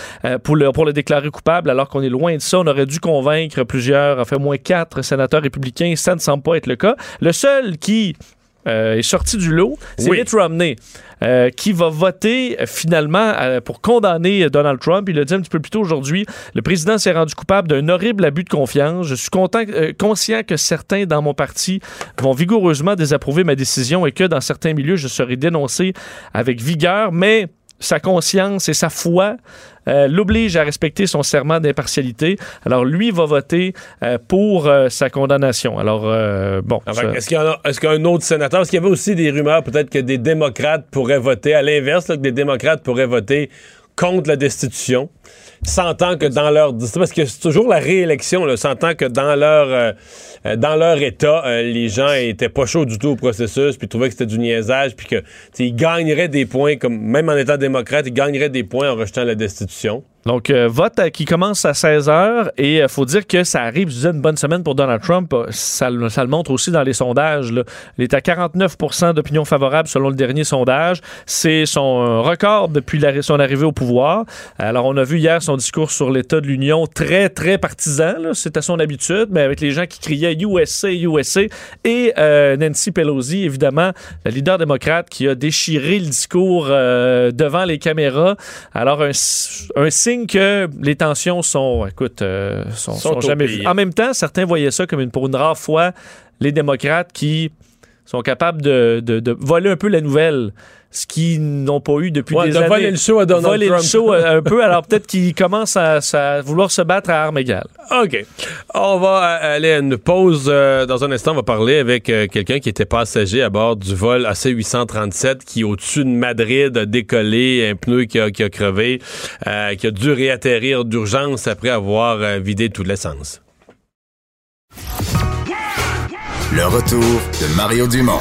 pour, le, pour le déclarer coupable, alors qu'on est loin de ça. On aurait dû convaincre plusieurs, enfin moins quatre sénateurs républicains. Ça ne semble pas être le cas. Le seul qui euh, est sorti du lot, c'est Oui. Mitt Romney, euh, qui va voter euh, finalement euh, pour condamner euh, Donald Trump. Il l'a dit un petit peu plus tôt aujourd'hui. Le président s'est rendu coupable d'un horrible abus de confiance. Je suis content, conscient que certains dans mon parti vont vigoureusement désapprouver ma décision et que dans certains milieux, je serai dénoncé avec vigueur, mais sa conscience et sa foi euh, l'oblige à respecter son serment d'impartialité. Alors lui va voter euh, pour euh, sa condamnation. Alors euh, bon, ça- est-ce qu'il y a, est-ce qu'un autre sénateur, est-ce qu'il y avait aussi des rumeurs peut-être que des démocrates pourraient voter, à l'inverse, là, que des démocrates pourraient voter contre la destitution, sentant que dans leur... Parce que c'est toujours la réélection, là, sentant que dans leur, euh, euh, dans leur État, euh, les gens étaient pas chauds du tout au processus, puis trouvaient que c'était du niaisage, puis que ils gagneraient des points, comme même en étant démocrate, ils gagneraient des points en rejetant la destitution. Donc, euh, vote à- qui commence à 16 h et il faut dire que ça arrive, je disais, une bonne semaine pour Donald Trump. Euh, Ça, le- montre aussi dans les sondages. Il est à 49 d'opinion favorable selon le dernier sondage. C'est son euh, record depuis son arrivée au pouvoir. Alors, on a vu hier son discours sur l'état de l'Union très, très partisan. C'est à son habitude, mais avec les gens qui criaient USA, USA. Et euh, Nancy Pelosi, évidemment, la leader démocrate qui a déchiré le discours euh, devant les caméras. Alors, un, un signe que les tensions sont, écoute, euh, sont, Sont sont jamais vues. En même temps, certains voyaient ça comme une, pour une rare fois, les démocrates qui sont capables de, de- de voler un peu la nouvelle, ce qu'ils n'ont pas eu depuis Ouais, des de années. voler le show à Donald Voler Trump. le show euh, <laughs> un peu, alors peut-être qu'ils commencent à, à vouloir se battre à armes égales. OK. On va aller à une pause. euh, dans un instant, on va parler avec euh, quelqu'un qui était passager à bord du vol AC-837 qui, au-dessus de Madrid, a décollé, un pneu qui a, qui a crevé, euh, qui a dû réatterrir d'urgence après avoir vidé tout l'essence. Le retour de Mario Dumont.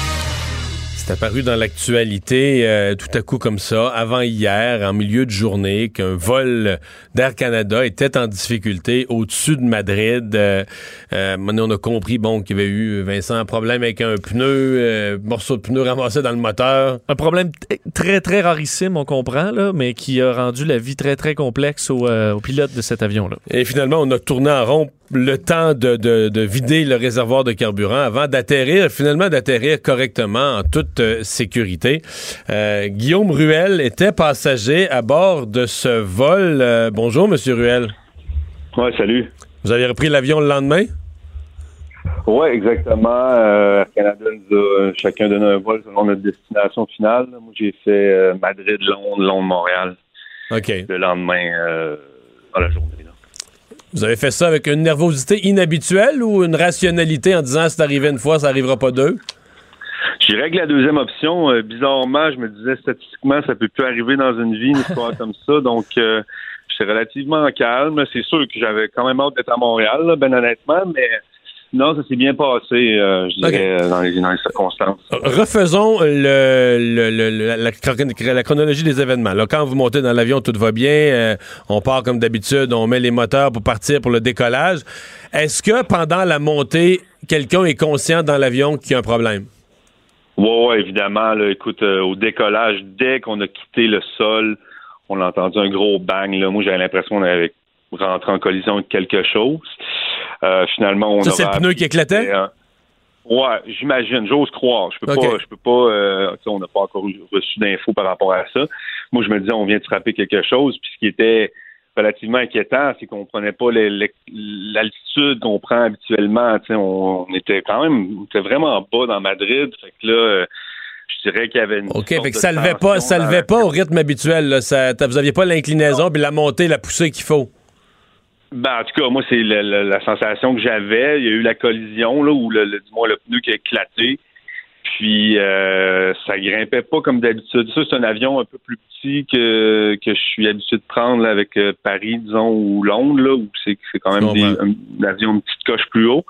C'est apparu dans l'actualité euh, tout à coup comme ça, avant hier, en milieu de journée, qu'un vol d'Air Canada était en difficulté au-dessus de Madrid. Euh, euh, on a compris bon, qu'il y avait eu, Vincent, un problème avec un pneu, euh, morceau de pneu ramassé dans le moteur. Un problème très, très rarissime, on comprend, là, mais qui a rendu la vie très, très complexe au, euh, au pilote de cet avion-là. Et finalement, on a tourné en rond le temps de, de- de vider le réservoir de carburant avant d'atterrir, finalement d'atterrir correctement en toute euh, sécurité. Euh, Guillaume Ruel était passager à bord de ce vol. Euh, bonjour, Monsieur Ruel. Ouais, salut. Vous avez repris l'avion le lendemain? Ouais, exactement. Euh, Canada nous a chacun donné un vol selon notre destination finale. Moi, j'ai fait Madrid, Londres, Londres, Montréal OK. le lendemain dans la journée. Vous avez fait ça avec une nervosité inhabituelle ou une rationalité en disant c'est arrivé une fois, ça arrivera pas deux? Dirais que la deuxième option, euh, bizarrement, je me disais statistiquement, ça peut plus arriver dans une vie, une histoire comme ça. Donc, euh, j'étais relativement calme. C'est sûr que j'avais quand même hâte d'être à Montréal, ben honnêtement, mais non, ça s'est bien passé, euh, je dirais, euh, dans, les, dans les circonstances. Refaisons le, le- le- le- la, chronologie des événements. Là, quand vous montez dans l'avion, tout va bien. euh, on part comme d'habitude, on met les moteurs pour partir pour le décollage. Est-ce que pendant la montée, quelqu'un est conscient dans l'avion qu'il y a un problème? Ouais, ouais, évidemment. Là, écoute, euh, au décollage, dès qu'on a quitté le sol, on a entendu un gros bang. Là. Moi, j'avais l'impression qu'on avait rentré en collision avec quelque chose. Euh, finalement, on Ça, c'est le pneu qui éclatait? Ouais, j'imagine, j'ose croire. Je peux pas, je peux pas. euh, on n'a pas encore reçu d'infos par rapport à ça. Moi, je me disais, on vient de frapper quelque chose. Puis ce qui était relativement inquiétant, c'est qu'on prenait pas l'altitude qu'on prend habituellement. On, on était quand même, on était vraiment bas dans Madrid. Fait que là, je dirais qu'il y avait une. OK, fait que ça levait pas, ça levait pas au rythme habituel. Là. Ça- t'as- vous aviez pas l'inclinaison puis la montée, la poussée qu'il faut. Ben, en tout cas, moi, c'est le- le- la sensation que j'avais. Il y a eu la collision, là, où le, le, du moins, le pneu qui a éclaté. Puis, euh, ça grimpait pas comme d'habitude. Ça, c'est un avion un peu plus petit que, que je suis habitué de prendre là, avec euh, Paris, disons, ou Londres, là, où c'est c'est quand même des, un, un avion une petite coche plus haut.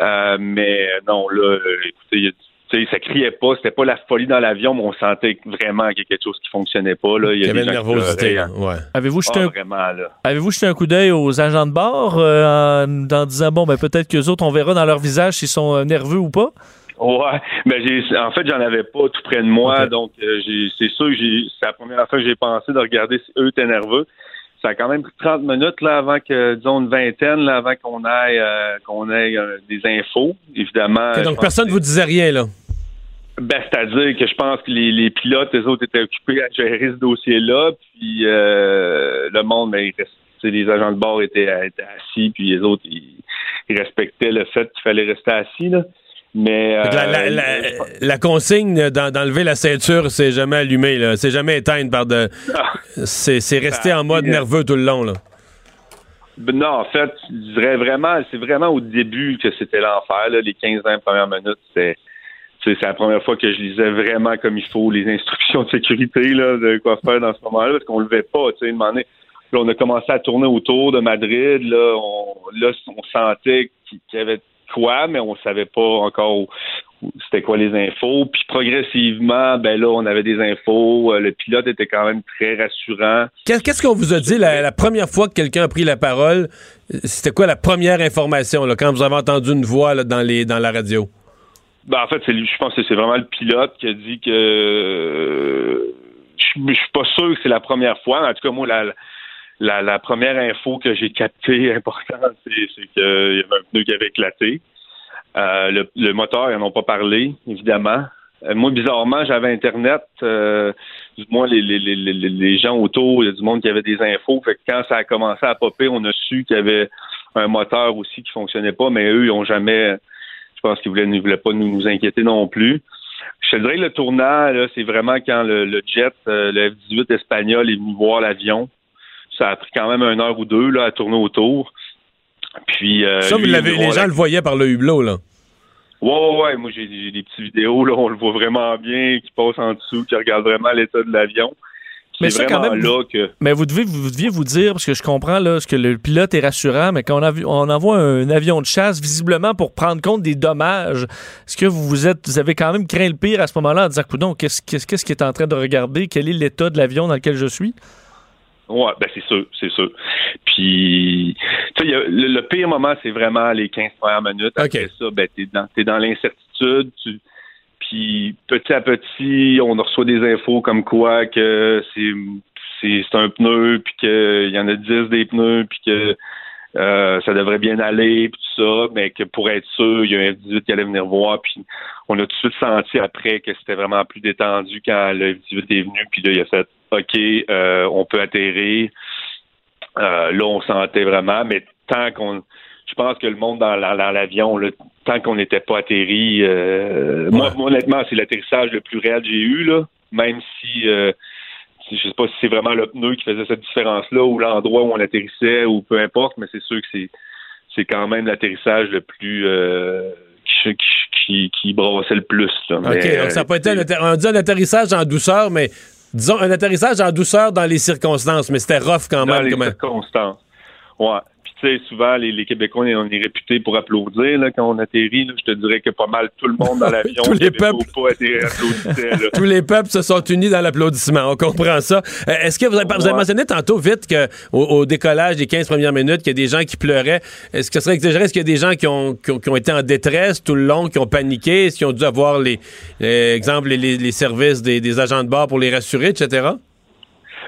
Euh, mais non, là, euh, écoutez, il y a- tu sais, ça criait pas, c'était pas la folie dans l'avion, mais on sentait vraiment qu'il y a quelque chose qui fonctionnait pas. Là. Il y avait une nervosité. hein. Ouais. Avez-vous jeté, Ah, un, avez-vous jeté un coup d'œil aux agents de bord euh, en, en disant, bon, ben, peut-être qu'eux autres, on verra dans leur visage s'ils sont euh, nerveux ou pas? Ouais, ben j'ai en fait j'en avais pas tout près de moi, donc euh, c'est sûr que j'ai c'est la première fois que j'ai pensé de regarder si eux étaient nerveux. Ça a quand même pris 30 minutes là avant que disons une vingtaine là avant qu'on aille euh, qu'on ait euh, des infos, évidemment. Donc personne ne vous disait rien, là? Ben, c'est-à-dire que je pense que les, les pilotes, les autres étaient occupés à gérer ce dossier-là, puis euh, le monde, ben, tu sais, les agents de bord étaient, étaient assis, puis les autres, ils, ils respectaient le fait qu'il fallait rester assis, là. Mais la, la- euh, la- la consigne d'en- d'enlever la ceinture, c'est jamais allumé, là. C'est jamais éteinte par de. Ah. C'est resté en mode euh, nerveux tout le long, là. Ben Non, en fait, je dirais vraiment, c'est vraiment au début que c'était l'enfer. Les 15-20 premières minutes, c'est c'est la première fois que je lisais vraiment comme il faut les instructions de sécurité là, de quoi faire dans ce moment-là, parce qu'on le levait pas. Là, on a commencé à tourner autour de Madrid. Là, on, sentait qu'il y avait quoi, mais on savait pas encore c'était quoi les infos. Puis progressivement, ben là, on avait des infos. Euh, Le pilote était quand même très rassurant. Qu'est- Qu'est-ce qu'on vous a dit la, première fois que quelqu'un a pris la parole? Euh, C'était quoi la première information quand vous avez entendu une voix dans, les, dans la radio? Ben, en fait, c'est, je pense que c'est vraiment le pilote qui a dit que euh, je, je suis pas sûr que c'est la première fois. En tout cas, moi, la, la, la première info que j'ai captée <laughs> importante, c'est, c'est qu'il y avait un pneu qui avait éclaté. Euh, le, le moteur, ils n'en ont pas parlé, évidemment. Euh, moi, bizarrement, j'avais Internet. Euh, du moins, les, les, les, gens autour, il y a du monde qui avait des infos. Fait que quand ça a commencé à popper, on a su qu'il y avait un moteur aussi qui fonctionnait pas, mais eux, ils ont jamais pense qu'ils voulaient, ne voulaient pas nous, nous inquiéter non plus. Je te dirais que le tournant, c'est vraiment quand le, le jet, euh, le F-18 espagnol est venu voir l'avion. Ça a pris quand même une heure ou deux là, à tourner autour. Puis, euh, Ça, lui, l'avez, les gens la- le voyaient par le hublot, là. Ouais, ouais, ouais. Moi, j'ai, j'ai des petites vidéos, là, on le voit vraiment bien, qui passe en dessous, qui regarde vraiment l'état de l'avion. Mais c'est ça, quand vraiment même, là que. Mais vous deviez, vous deviez vous dire, parce que je comprends là, ce que le pilote est rassurant, mais quand on, a vu- on envoie un avion de chasse, visiblement pour prendre compte des dommages, est-ce que vous, vous, êtes, vous avez quand même craint le pire à ce moment-là en disant, coudonc, qu'est-ce, qui est en train de regarder? Quel est l'état de l'avion dans lequel je suis? Ouais, ben c'est sûr, c'est sûr. Puis, tu sais, le, le pire moment, c'est vraiment les 15 premières minutes. Après ça, ben, t'es dans, t'es dans l'incertitude. Tu, puis, petit à petit, on reçoit des infos comme quoi que c'est, c'est, un pneu, puis qu'il y en a 10 des pneus, puis que euh, ça devrait bien aller, puis tout ça, mais que pour être sûr, il y a un F-18 qui allait venir voir, puis on a tout de suite senti après que c'était vraiment plus détendu quand le F-18 est venu, puis là, il a fait OK, euh, on peut atterrir. Euh, là, on sentait vraiment, mais tant qu'on. Je pense que le monde dans, la- dans l'avion, tant qu'on n'était pas atterri, euh, moi, moi, honnêtement, c'est l'atterrissage le plus réel que j'ai eu, là, même si. Euh, je sais pas si c'est vraiment le pneu qui faisait cette différence-là ou l'endroit où on atterrissait ou peu importe, mais c'est sûr que c'est c'est quand même l'atterrissage le plus euh, qui, qui, qui, qui brassait le plus. Là. OK, Mais, donc ça euh, n'a pas été un, atter- on dit un atterrissage en douceur, mais disons un atterrissage en douceur dans les circonstances, mais c'était rough quand dans même. les comme un- circonstances. Ouais. Puis tu sais, souvent, les, les Québécois, on est, réputés pour applaudir là, quand on atterrit. Là. Je te dirais que pas mal tout le monde dans <laughs> l'avion, Tous les peuples. pas atterri, applaudissait. Là. <laughs> Tous les peuples se sont unis dans l'applaudissement. On comprend ça. Euh, Est-ce que vous avez, vous avez Ouais. mentionné tantôt vite que au, au décollage des 15 premières minutes, qu'il y a des gens qui pleuraient. Est-ce que ce serait exagéré? Est-ce qu'il y a des gens qui ont, qui, ont, qui ont été en détresse tout le long, qui ont paniqué? Est-ce qu'ils ont dû avoir les, les- exemple, les, les- les services des, des agents de bord pour les rassurer, etc.?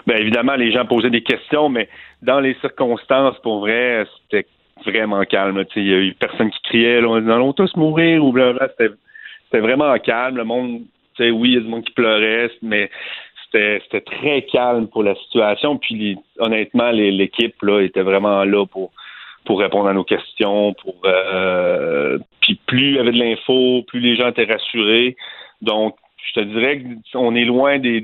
Bien évidemment, les gens posaient des questions, mais dans les circonstances, pour vrai, c'était vraiment calme. Il y a eu personne qui criait, là, on allons tous mourir ou blablabla. C'était vraiment calme. Le monde, oui, il y a du monde qui pleurait, mais c'était très calme pour la situation. Puis honnêtement, l'équipe là était vraiment là pour pour répondre à nos questions. Pour euh, puis plus il y avait de l'info, plus les gens étaient rassurés. Donc, je te dirais qu'on est loin des...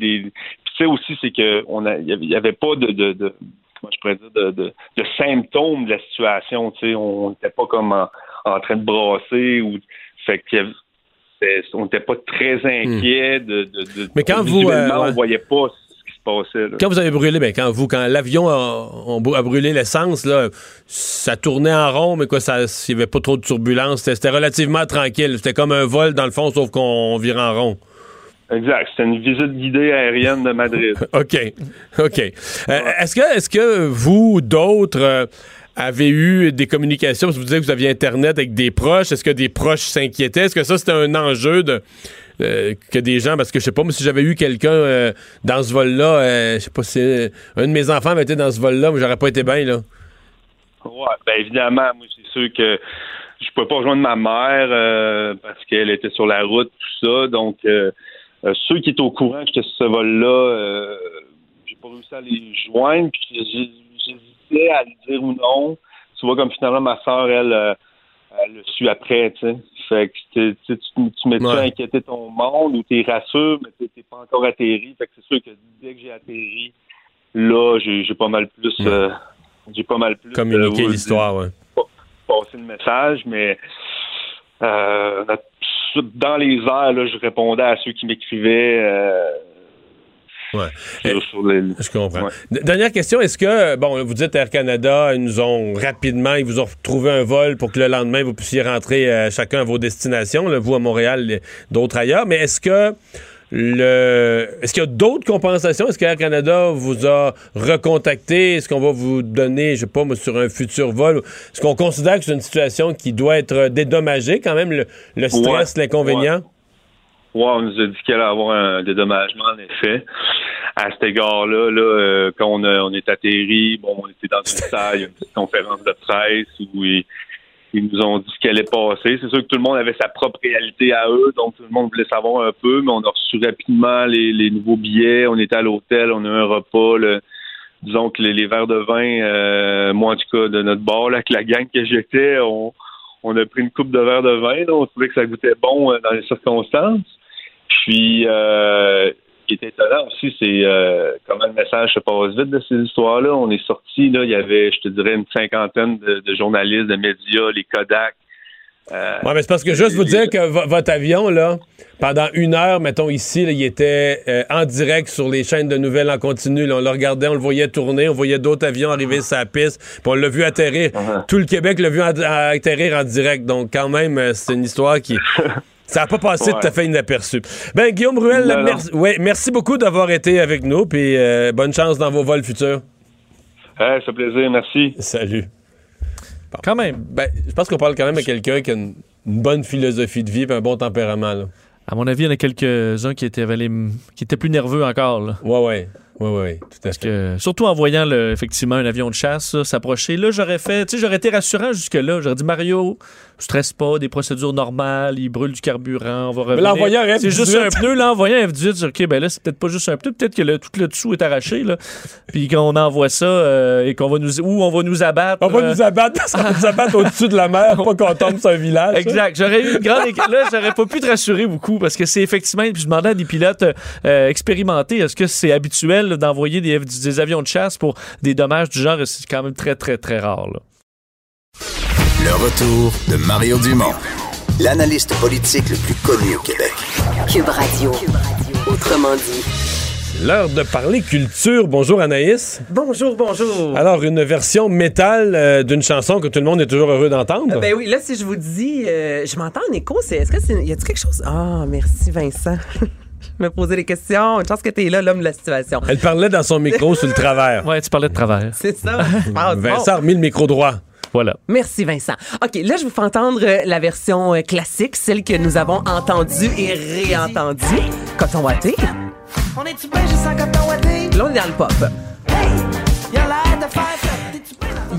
Sais aussi, c'est que on a, il y avait- pas de, de, de comment je pourrais dire de, de, de symptômes de la situation. Tu sais, on n'était pas comme en, en train de brasser ou fait que c'était- on n'était pas très inquiet de, de, Mais quand vous, euh, on voyait pas ce qui se passait. là. Quand vous avez brûlé, ben quand vous, quand l'avion a, brûlé l'essence, là, ça tournait en rond, mais quoi, ça, il n'y avait pas trop de turbulence. C'était c'était relativement tranquille. C'était comme un vol dans le fond, sauf qu'on vire en rond. Exact. C'était une visite guidée aérienne de Madrid. <laughs> OK. OK. Euh, est-ce que, est-ce que vous ou d'autres euh, avez eu des communications? Parce que vous disiez que vous aviez Internet avec des proches. Est-ce que des proches s'inquiétaient? Est-ce que ça, c'était un enjeu de. euh, que des gens, parce que je sais pas, moi, si j'avais eu quelqu'un euh, dans ce vol-là, euh, je sais pas si euh, un de mes enfants avait été dans ce vol-là, mais j'aurais pas été bien, là. Ouais, ben évidemment, moi c'est sûr que je pouvais pas rejoindre ma mère euh, parce qu'elle était sur la route, tout ça. Donc ceux qui étaient au courant que ce vol-là, euh, j'ai pas réussi à les joindre. Puis j'hésitais à lui dire ou non. Tu vois, comme finalement ma soeur, elle, euh, elle le suit après, tu sais. Fait que tu, tu, tu mets-tu Ouais. à inquiéter ton monde ou t'es rassures, mais t'es pas encore atterri. Fait que c'est sûr que dès que j'ai atterri, là, j'ai j'ai pas mal plus. Ouais. euh, j'ai pas mal plus. Communiquer euh, l'histoire, ouais. passer le message, mais euh, notre- dans les airs, là, je répondais à ceux qui m'écrivaient. euh, Ouais. les- Je comprends. Ouais. Dernière question, est-ce que, bon, vous dites Air Canada, ils nous ont rapidement, ils vous ont trouvé un vol pour que le lendemain, vous puissiez rentrer euh, chacun à vos destinations, là, vous à Montréal, les- d'autres ailleurs, mais est-ce que le est-ce qu'il y a d'autres compensations? Est-ce qu'Air Canada vous a recontacté? Est-ce qu'on va vous donner, je sais pas, moi, sur un futur vol? Est-ce qu'on considère que c'est une situation qui doit être dédommagée quand même, le, le stress, Ouais. l'inconvénient? Ouais, on nous a dit qu'il allait avoir un dédommagement, en effet. À cet égard-là, là, euh, quand on, a- on est atterri, bon, on était dans une salle, il y a une petite conférence de presse où ils, ils nous ont dit ce qui allait passer. C'est sûr que tout le monde avait sa propre réalité à eux, donc tout le monde voulait savoir un peu, mais on a reçu rapidement les, les nouveaux billets. On était à l'hôtel, on a eu un repas. le- disons que les, les verres de vin, euh, moi en tout cas, de notre bar, là, avec la gang que j'étais, on, on a pris une coupe de verre de vin. Là, on trouvait que ça goûtait bon euh, dans les circonstances. Puis, euh, qui est étonnant aussi, c'est euh, comment le message se passe vite de ces histoires-là. On est sortis, là, il y avait, je te dirais, une cinquantaine de, de journalistes, de médias, les Kodak. Euh, Oui, mais c'est parce que juste vous dire que vo- votre avion, là, pendant une heure, mettons ici, là, il était euh, en direct sur les chaînes de nouvelles en continu. là. on le regardait, on le voyait tourner, on voyait d'autres avions arriver sur la piste, puis on l'a vu atterrir. Tout le Québec l'a vu atterrir en direct. Donc, quand même, c'est une histoire qui. <laughs> Ça n'a pas passé Ouais. tout à fait inaperçu. Ben, Guillaume Ruel, Non, non. merci, ouais, merci beaucoup d'avoir été avec nous, puis euh, bonne chance dans vos vols futurs. hey, ça fait plaisir, merci. Salut. Quand même. Ben, je pense qu'on parle quand même à quelqu'un qui a une, une bonne philosophie de vie et un bon tempérament. Là. À mon avis, il y en a quelques-uns qui étaient, les- qui étaient plus nerveux encore. là. Ouais, ouais. Ouais, ouais, tout à Parce fait. que, surtout en voyant le- effectivement un avion de chasse s'approcher, là, j'aurais fait, tu sais, j'aurais été rassurant jusque-là. J'aurais dit, Mario, stresse pas, des procédures normales, il brûle du carburant, on va revenir. l'envoyant un C'est F-18. juste un pneu, l'envoyant un F-18, OK, ben là, c'est peut-être pas juste un pneu, peut-être que le, tout le dessous est arraché, là. Puis qu'on envoie ça euh, et qu'on va nous, ou on va nous abattre. On va euh, nous abattre, <laughs> parce qu'on nous abattre au-dessus de la mer, pas qu'on tombe sur un village. Exact. J'aurais eu une grande. Là, j'aurais pas pu te rassurer beaucoup parce que c'est effectivement. Puis je demandais à des pilotes euh, expérimentés est-ce que c'est habituel d'envoyer des, des avions de chasse pour des dommages du genre C'est quand même très, très, très rare. Là. Le retour de Mario Dumont, l'analyste politique le plus connu au Québec. Cube Radio. Autrement dit. L'heure de parler culture. Bonjour Anaïs. Bonjour, bonjour. Alors, une version métal euh, d'une chanson que tout le monde est toujours heureux d'entendre. Euh, ben oui, là, si je vous dis, euh, je m'entends en écho, c'est, est-ce que c'est, y a-t-il quelque chose? Ah, merci Vincent. <laughs> je me posais des questions. Une chance que t'es là, l'homme de la situation. Elle parlait dans son micro sur le travers. Ouais, tu parlais de travers. C'est ça. Bon. Vincent a remis le micro droit. Voilà. Merci Vincent. OK, là, je vous fais entendre euh, la version euh, classique, celle que nous avons entendue et réentendue. Coton Watté. On est-tu bien juste en coton watté? Là, on est dans le pop.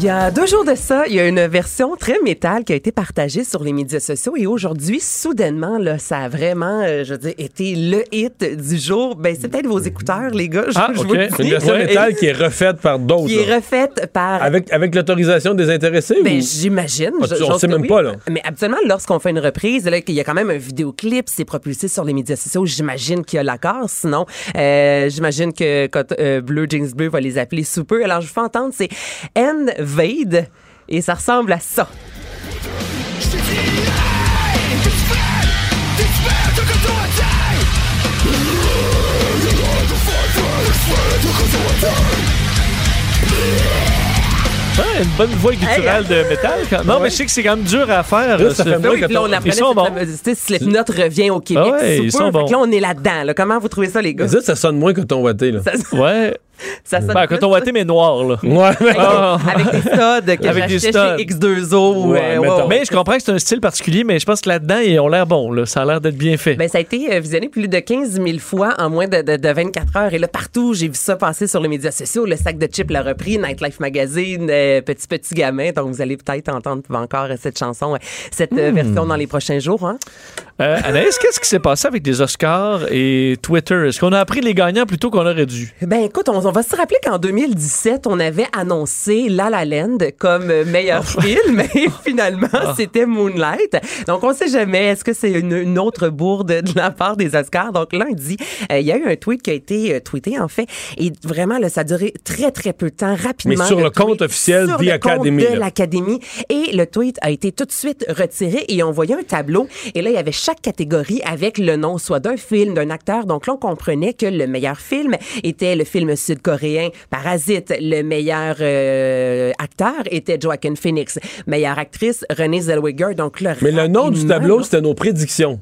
Il y a deux jours de ça, il y a une version très métal qui a été partagée sur les médias sociaux et aujourd'hui, soudainement, là, ça a vraiment, euh, je veux dire, été le hit du jour. Ben, c'est peut-être vos écouteurs, les gars. je- Ah, je C'est une version Ouais. métal qui est refaite par d'autres. Qui est refaite par Avec, avec l'autorisation des intéressés? Ben, ou- j'imagine. Ah, on sait même oui. pas, là. Mais habituellement, lorsqu'on fait une reprise, là, qu'il y a quand même un vidéoclip, c'est propulsé sur les médias sociaux, j'imagine qu'il y a l'accord. Sinon, euh, j'imagine que quand, euh, Bleu James Bleu va les appeler sous peu. Alors, je vous fais entendre, c'est Vade et ça ressemble à ça. Ouais, une bonne voix gutturale de métal. quand- Non, mais je sais que c'est quand même dur à faire. Là, euh, ça ce- fait oui, là, on Ils apprenait sont cette bons. Slipknot revient au Québec Ah ouais, ils sont que bons. là, on est là-dedans. là. Comment vous trouvez ça, les gars? Ça, ça sonne moins coton watté, là. Ça, Ouais. Ça sonne Ben, quand on watté, mais noir, là. Ouais, Ah. avec des studs que Avec des j'achetais studs. chez X2O. Ouais, euh. Mais je comprends que c'est un style particulier, mais je pense que là-dedans, ils ont l'air bons. Là. Ça a l'air d'être bien fait. Ben, ça a été euh, visionné plus de 15 000 fois en moins de, de- de 24 heures. Et là, partout, j'ai vu ça passer sur les médias sociaux. Le sac de chips l'a repris, Nightlife Magazine, euh, Petit Petit Gamin. Donc, vous allez peut-être entendre encore cette chanson, cette euh, version dans les prochains jours. Hein? Euh, Anaïs, qu'est-ce qui s'est passé avec les Oscars et Twitter? Est-ce qu'on a appris les gagnants plutôt qu'on aurait dû? Ben écoute, on, on va se rappeler qu'en 2017, on avait annoncé La La Land comme meilleur film et finalement, c'était Moonlight. Donc on sait jamais, est-ce que c'est une, une autre bourde de la part des Oscars? Donc lundi, euh, il y a eu un tweet qui a été euh, tweeté en fait et vraiment, là, ça a duré très très peu de temps, rapidement. Mais sur le compte officiel sur The le compte de l'Académie et le tweet a été tout de suite retiré et on voyait un tableau et là, il y avait chaque chaque catégorie avec le nom soit d'un film, d'un acteur. Donc là, on comprenait que le meilleur film était le film sud-coréen Parasite. Le meilleur euh, acteur était Joaquin Phoenix. Meilleure actrice, Renée Zellweger. Donc là, Mais le nom du tableau, c'était nos prédictions.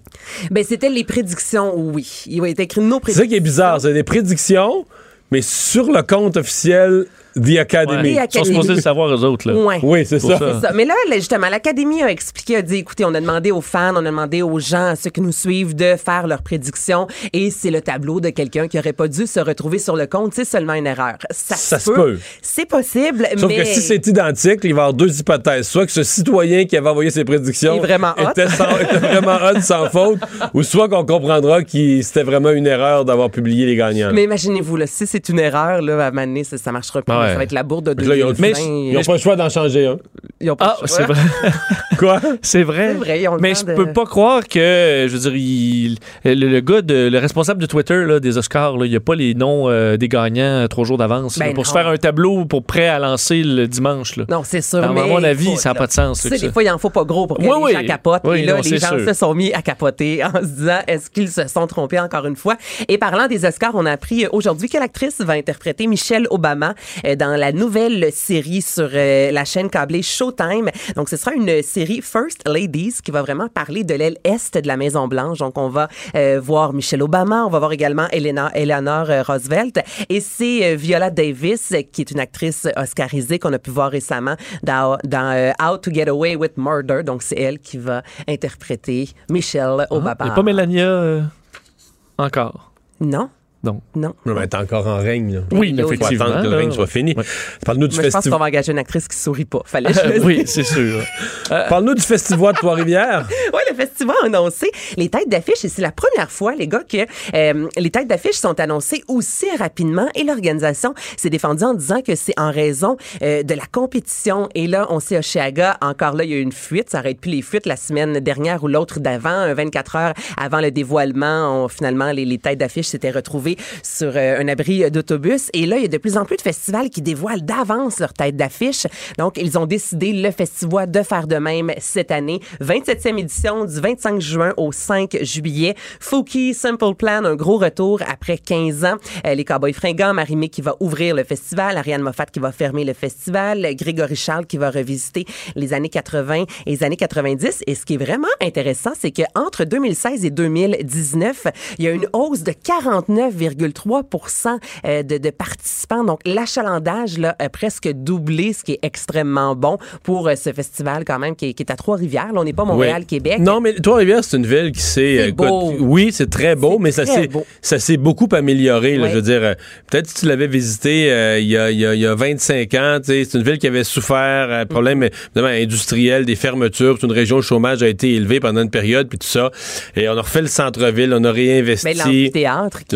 ben, c'était les prédictions, oui. Il a été écrit nos C'est prédictions. ça qui est bizarre, c'est des prédictions, mais sur le compte officiel The Academy. Ouais. Ils sont supposés le savoir, eux autres. Là. Ouais. Oui, c'est ça. ça. C'est ça. Mais là, là, justement, l'Académie a expliqué, a dit, écoutez, on a demandé aux fans, on a demandé aux gens, à ceux qui nous suivent, de faire leurs prédictions. Et c'est le tableau de quelqu'un qui aurait pas dû se retrouver sur le compte. C'est seulement une erreur. Ça, Ça se peut. C'est possible, Sauf mais... que si c'est identique, il va y avoir deux hypothèses. Soit que ce citoyen qui avait envoyé ses prédictions est vraiment était, sans- était vraiment hot sans faute, <laughs> ou soit qu'on comprendra que c'était vraiment une erreur d'avoir publié les gagnants. Mais imaginez-vous, là, si c'est une erreur, là, à un moment donné, ça, ça marchera. Ouais. Ça va être la bourde de Fait que là, ils ont, 2020. ils ont pas le choix d'en changer un. Ils ont pas Ah, le choix. c'est vrai. <laughs> Quoi? C'est vrai. C'est vrai, ils ont le Mais je de- peux pas croire que, je veux dire, il- le, le gars, de, le responsable de Twitter là, des Oscars, là, il n'y a pas les noms euh, des gagnants euh, trois jours d'avance Ben pour se faire un tableau pour prêt à lancer le dimanche. Là. Non, c'est sûr. À mais mon avis, ça n'a pas de sens. Tu sais, des fois, il en faut pas gros pour que Oui, les oui. gens capotent. Oui, et là, non, les gens sûr. se sont mis à capoter <laughs> en se disant est-ce qu'ils se sont trompés encore une fois? Et parlant des Oscars, on a appris aujourd'hui que l'actrice va interpréter Michelle Obama dans la nouvelle série sur euh, la chaîne câblée Showtime. Donc, ce sera une série First Ladies qui va vraiment parler de l'aile est de la Maison-Blanche. Donc, on va euh, voir Michelle Obama, on va voir également Elena, Eleanor euh, Roosevelt. Et c'est euh, Viola Davis, euh, qui est une actrice oscarisée qu'on a pu voir récemment dans, dans euh, How to Get Away with Murder. Donc, c'est elle qui va interpréter Michelle Obama. Il n'y a pas Mélania euh, encore? Non. Donc. Non. Mais elle est encore en règne. là. Oui, Faut effectivement. attendre que le règne soit fini. Parle-nous du, Moi, je pense qu'on va engager une actrice qui sourit pas. Fallait que je oui, c'est sûr. Parle-nous du festival de Trois-Rivières. <laughs> Oui, le festival a annoncé les têtes d'affiche et c'est la première fois, les gars, que euh, les têtes d'affiche sont annoncées aussi rapidement et l'organisation s'est défendue en disant que c'est en raison euh, de la compétition. Et là, on sait, Oshiaga, encore là, il y a eu une fuite. Ça arrête plus les fuites la semaine dernière ou l'autre d'avant, euh, 24 heures avant le dévoilement. On- finalement, les, les têtes d'affiche s'étaient retrouvées sur euh, un abri euh, d'autobus. Et là, il y a de plus en plus de festivals qui dévoilent d'avance leur tête d'affiche. Donc, ils ont décidé, le festival, de faire de même cette année. 27e édition du 25 juin au 5 juillet. Fouki, Simple Plan, un gros retour après 15 ans. Euh, les Cowboys Fringants, Marimé qui va ouvrir le festival, Ariane Moffat qui va fermer le festival, Grégory Charles qui va revisiter les années 80 et les années 90. Et ce qui est vraiment intéressant, c'est qu'entre 2016 et 2019, il y a une hausse de 49 9,3 euh, de, de, participants. Donc, l'achalandage là, a presque doublé, ce qui est extrêmement bon pour euh, ce festival quand même qui est, à Trois-Rivières. On n'est pas Montréal-Québec. Non, mais Trois-Rivières, c'est une ville qui s'est... Euh, oui, c'est très beau, mais ça, s'est, beaucoup amélioré. Je veux dire, peut-être si tu l'avais visité il, y a, il, y a, il y, a 25 ans, c'est une ville qui avait souffert, mm-hmm. problème industriel, des fermetures, c'est une région où le chômage a été élevé pendant une période, puis tout ça. Et on a refait le centre-ville, on a réinvesti. Mais l'amphithéâtre qui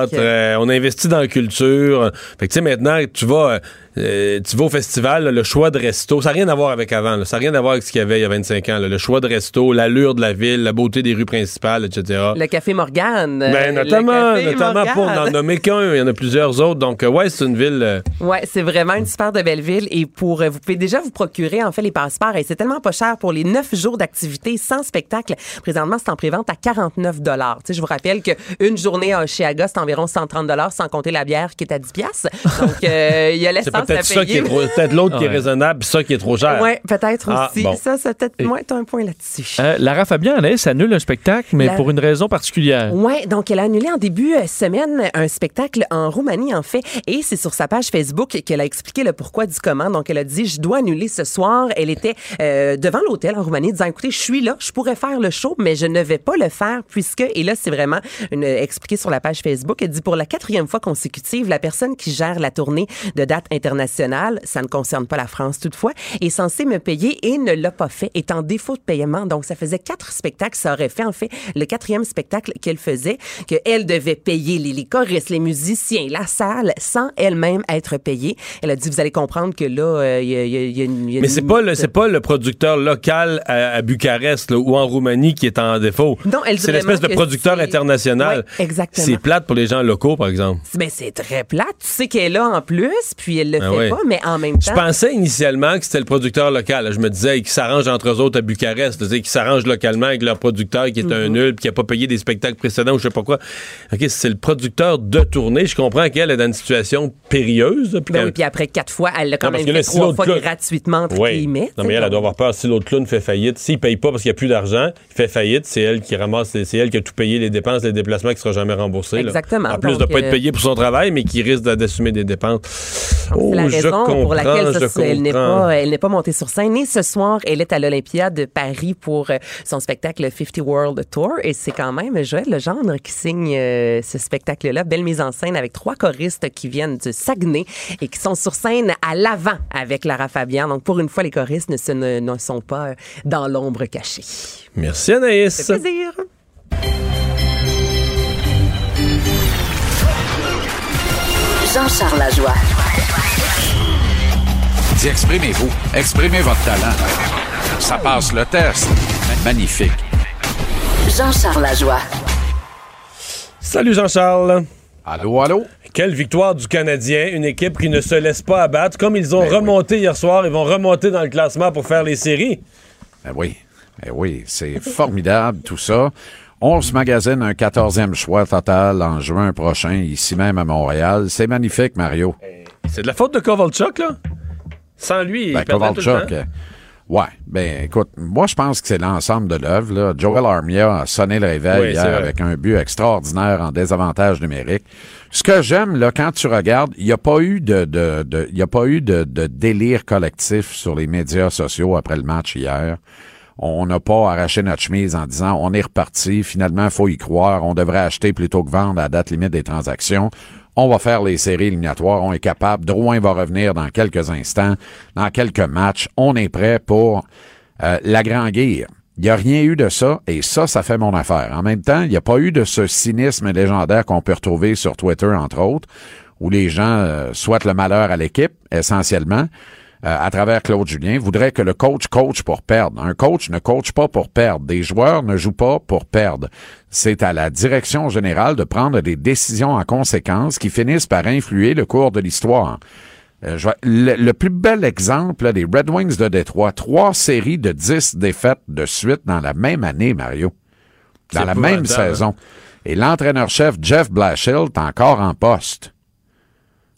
magnifique. euh, on a investi dans la culture. Fait que tu sais, maintenant, tu vas, euh, tu vas au festival, là, le choix de resto, ça n'a rien à voir avec avant. là. ça n'a rien à voir avec ce qu'il y avait il y a 25 ans. là. Le choix de resto, l'allure de la ville, la beauté des rues principales, etc. Le Café Morgane. Ben, notamment, notamment pour n'en nommer qu'un, il y en a plusieurs autres. Donc, euh, ouais, c'est une ville. euh, Ouais, c'est vraiment une super de belle ville et pour euh, vous pouvez déjà vous procurer en fait les passeports et c'est tellement pas cher pour les neuf jours d'activité sans spectacle. Présentement, c'est en prévente à 49 dollars. Tu sais, je vous rappelle que une journée à Oshiaga, c'est environ 130 dollars sans compter la bière qui est à 10 piastres. Donc euh, il y a <laughs> l'essence peut-être ça qui est trop, peut-être l'autre qui est raisonnable, ça qui est trop cher. Ouais, peut-être Ah, aussi. bon. Ça, c'est peut-être moins un point là-dessus. Euh, Lara Fabian, elle, s'annule un spectacle, mais La- pour une raison particulière. Ouais, donc elle a annulé en début euh, semaine un spectacle en Roumanie en fait et c'est sur sa page Facebook qu'elle a expliqué le pourquoi du comment. Donc elle a dit je dois annuler ce soir. Elle était euh, devant l'hôtel en Roumanie disant écoutez, je suis là, je pourrais faire le show mais je ne vais pas le faire puisque et là c'est vraiment une expliqué sur la page Facebook, elle dit pour la quatrième fois consécutive, la personne qui gère la tournée de date internationale, ça ne concerne pas la France toutefois, est censée me payer et ne l'a pas fait, est en défaut de paiement. Donc ça faisait quatre spectacles, ça aurait fait en fait le quatrième spectacle qu'elle faisait, qu'elle devait payer les, les choristes, les musiciens, la salle, sans elle-même être payée. Elle a dit, vous allez comprendre que là, euh, il y, a- y y une... il y a Mais c'est pas le pas le producteur local à, à Bucarest là, ou en Roumanie qui est en défaut. Non, elle c'est l'espèce de producteur international. Ouais, exactement. C'est plate pour les gens locaux par exemple. Ben, c'est très plate. Tu sais qu'elle est là en plus, puis elle le Ah fait ouais. pas, mais en même Je pensais initialement que c'était le producteur local. Je me disais qu'ils s'arrangent entre eux autres à Bucarest. Qu'ils s'arrangent localement avec leur producteur qui est Mhm. un nul puis qui a pas payé des spectacles précédents ou je sais pas quoi. OK, c'est le producteur de tournée. Je comprends qu'elle est dans une situation périlleuse. puis Ben oui, puis après quatre fois, elle l'a quand Non, même là, fait si trois fois clown- gratuitement, entre Oui. guillemets. Non, mais elle, elle doit avoir peur. Si l'autre clown fait faillite, s'il paye pas parce qu'il n'y a plus d'argent, il fait faillite, c'est elle qui ramasse, c'est elle qui a tout payé, les dépenses, les déplacements qui ne seront jamais remboursés. là. Exactement. En plus de ne pas être euh, payé pour son travail, mais qui risque d'assumer des dépenses. Oh, C'est la je raison pour laquelle ça, elle n'est pas, elle n'est pas montée sur scène. Et ce soir, elle est à l'Olympia de Paris pour euh, son spectacle 50 World Tour. Et c'est quand même Joël Legendre qui signe euh, ce spectacle-là. Belle mise en scène avec trois choristes qui viennent du Saguenay et qui sont sur scène à l'avant avec Lara Fabian. Donc, pour une fois, les choristes ne, se- ne- ne sont pas euh, dans l'ombre cachée. Merci Anaïs. Fait plaisir. Jean-Charles Lajoie. Dis, exprimez-vous. Exprimez votre talent. Ça passe le test. Magnifique. Jean-Charles Lajoie. Salut Jean-Charles. Allô, allô? Quelle victoire du Canadien, une équipe qui ne se laisse pas abattre. Comme ils ont Ben remonté hier soir, ils vont remonter dans le classement pour faire les séries. Ben oui. Ben oui, c'est formidable tout ça. On se magasine un 14e choix total en juin prochain, ici même à Montréal. C'est magnifique, Mario. C'est de la faute de Kovalchuk, là? Sans lui, il Ben, perdrait tout le Kovalchuk, temps. euh, ouais. Ben, écoute, moi, je pense que c'est l'ensemble de l'œuvre. là. Joel Armia a sonné le réveil Oui, hier avec un but extraordinaire en désavantage numérique. Ce que j'aime, là, quand tu regardes, il n'y a pas eu de, de, de- il y a pas eu de, de délire collectif sur les médias sociaux après le match hier. On n'a pas arraché notre chemise en disant on est reparti, finalement, faut y croire, on devrait acheter plutôt que vendre à date limite des transactions. On va faire les séries éliminatoires, on est capable. Drouin va revenir dans quelques instants, dans quelques matchs. On est prêt pour euh, la Grand Guerre. Il n'y a rien eu de ça, et ça, ça fait mon affaire. En même temps, il n'y a pas eu de ce cynisme légendaire qu'on peut retrouver sur Twitter, entre autres, où les gens euh, souhaitent le malheur à l'équipe, essentiellement, euh, à travers Claude Julien, voudrait que le coach coach pour perdre. Un coach ne coach pas pour perdre. Des joueurs ne jouent pas pour perdre. C'est à la direction générale de prendre des décisions en conséquence qui finissent par influer le cours de l'histoire. Euh, je vois- le, le plus bel exemple là, des Red Wings de Détroit, trois séries de dix défaites de suite dans la même année, Mario. Dans la même hein? saison. Et l'entraîneur-chef Jeff Blashill est encore en poste.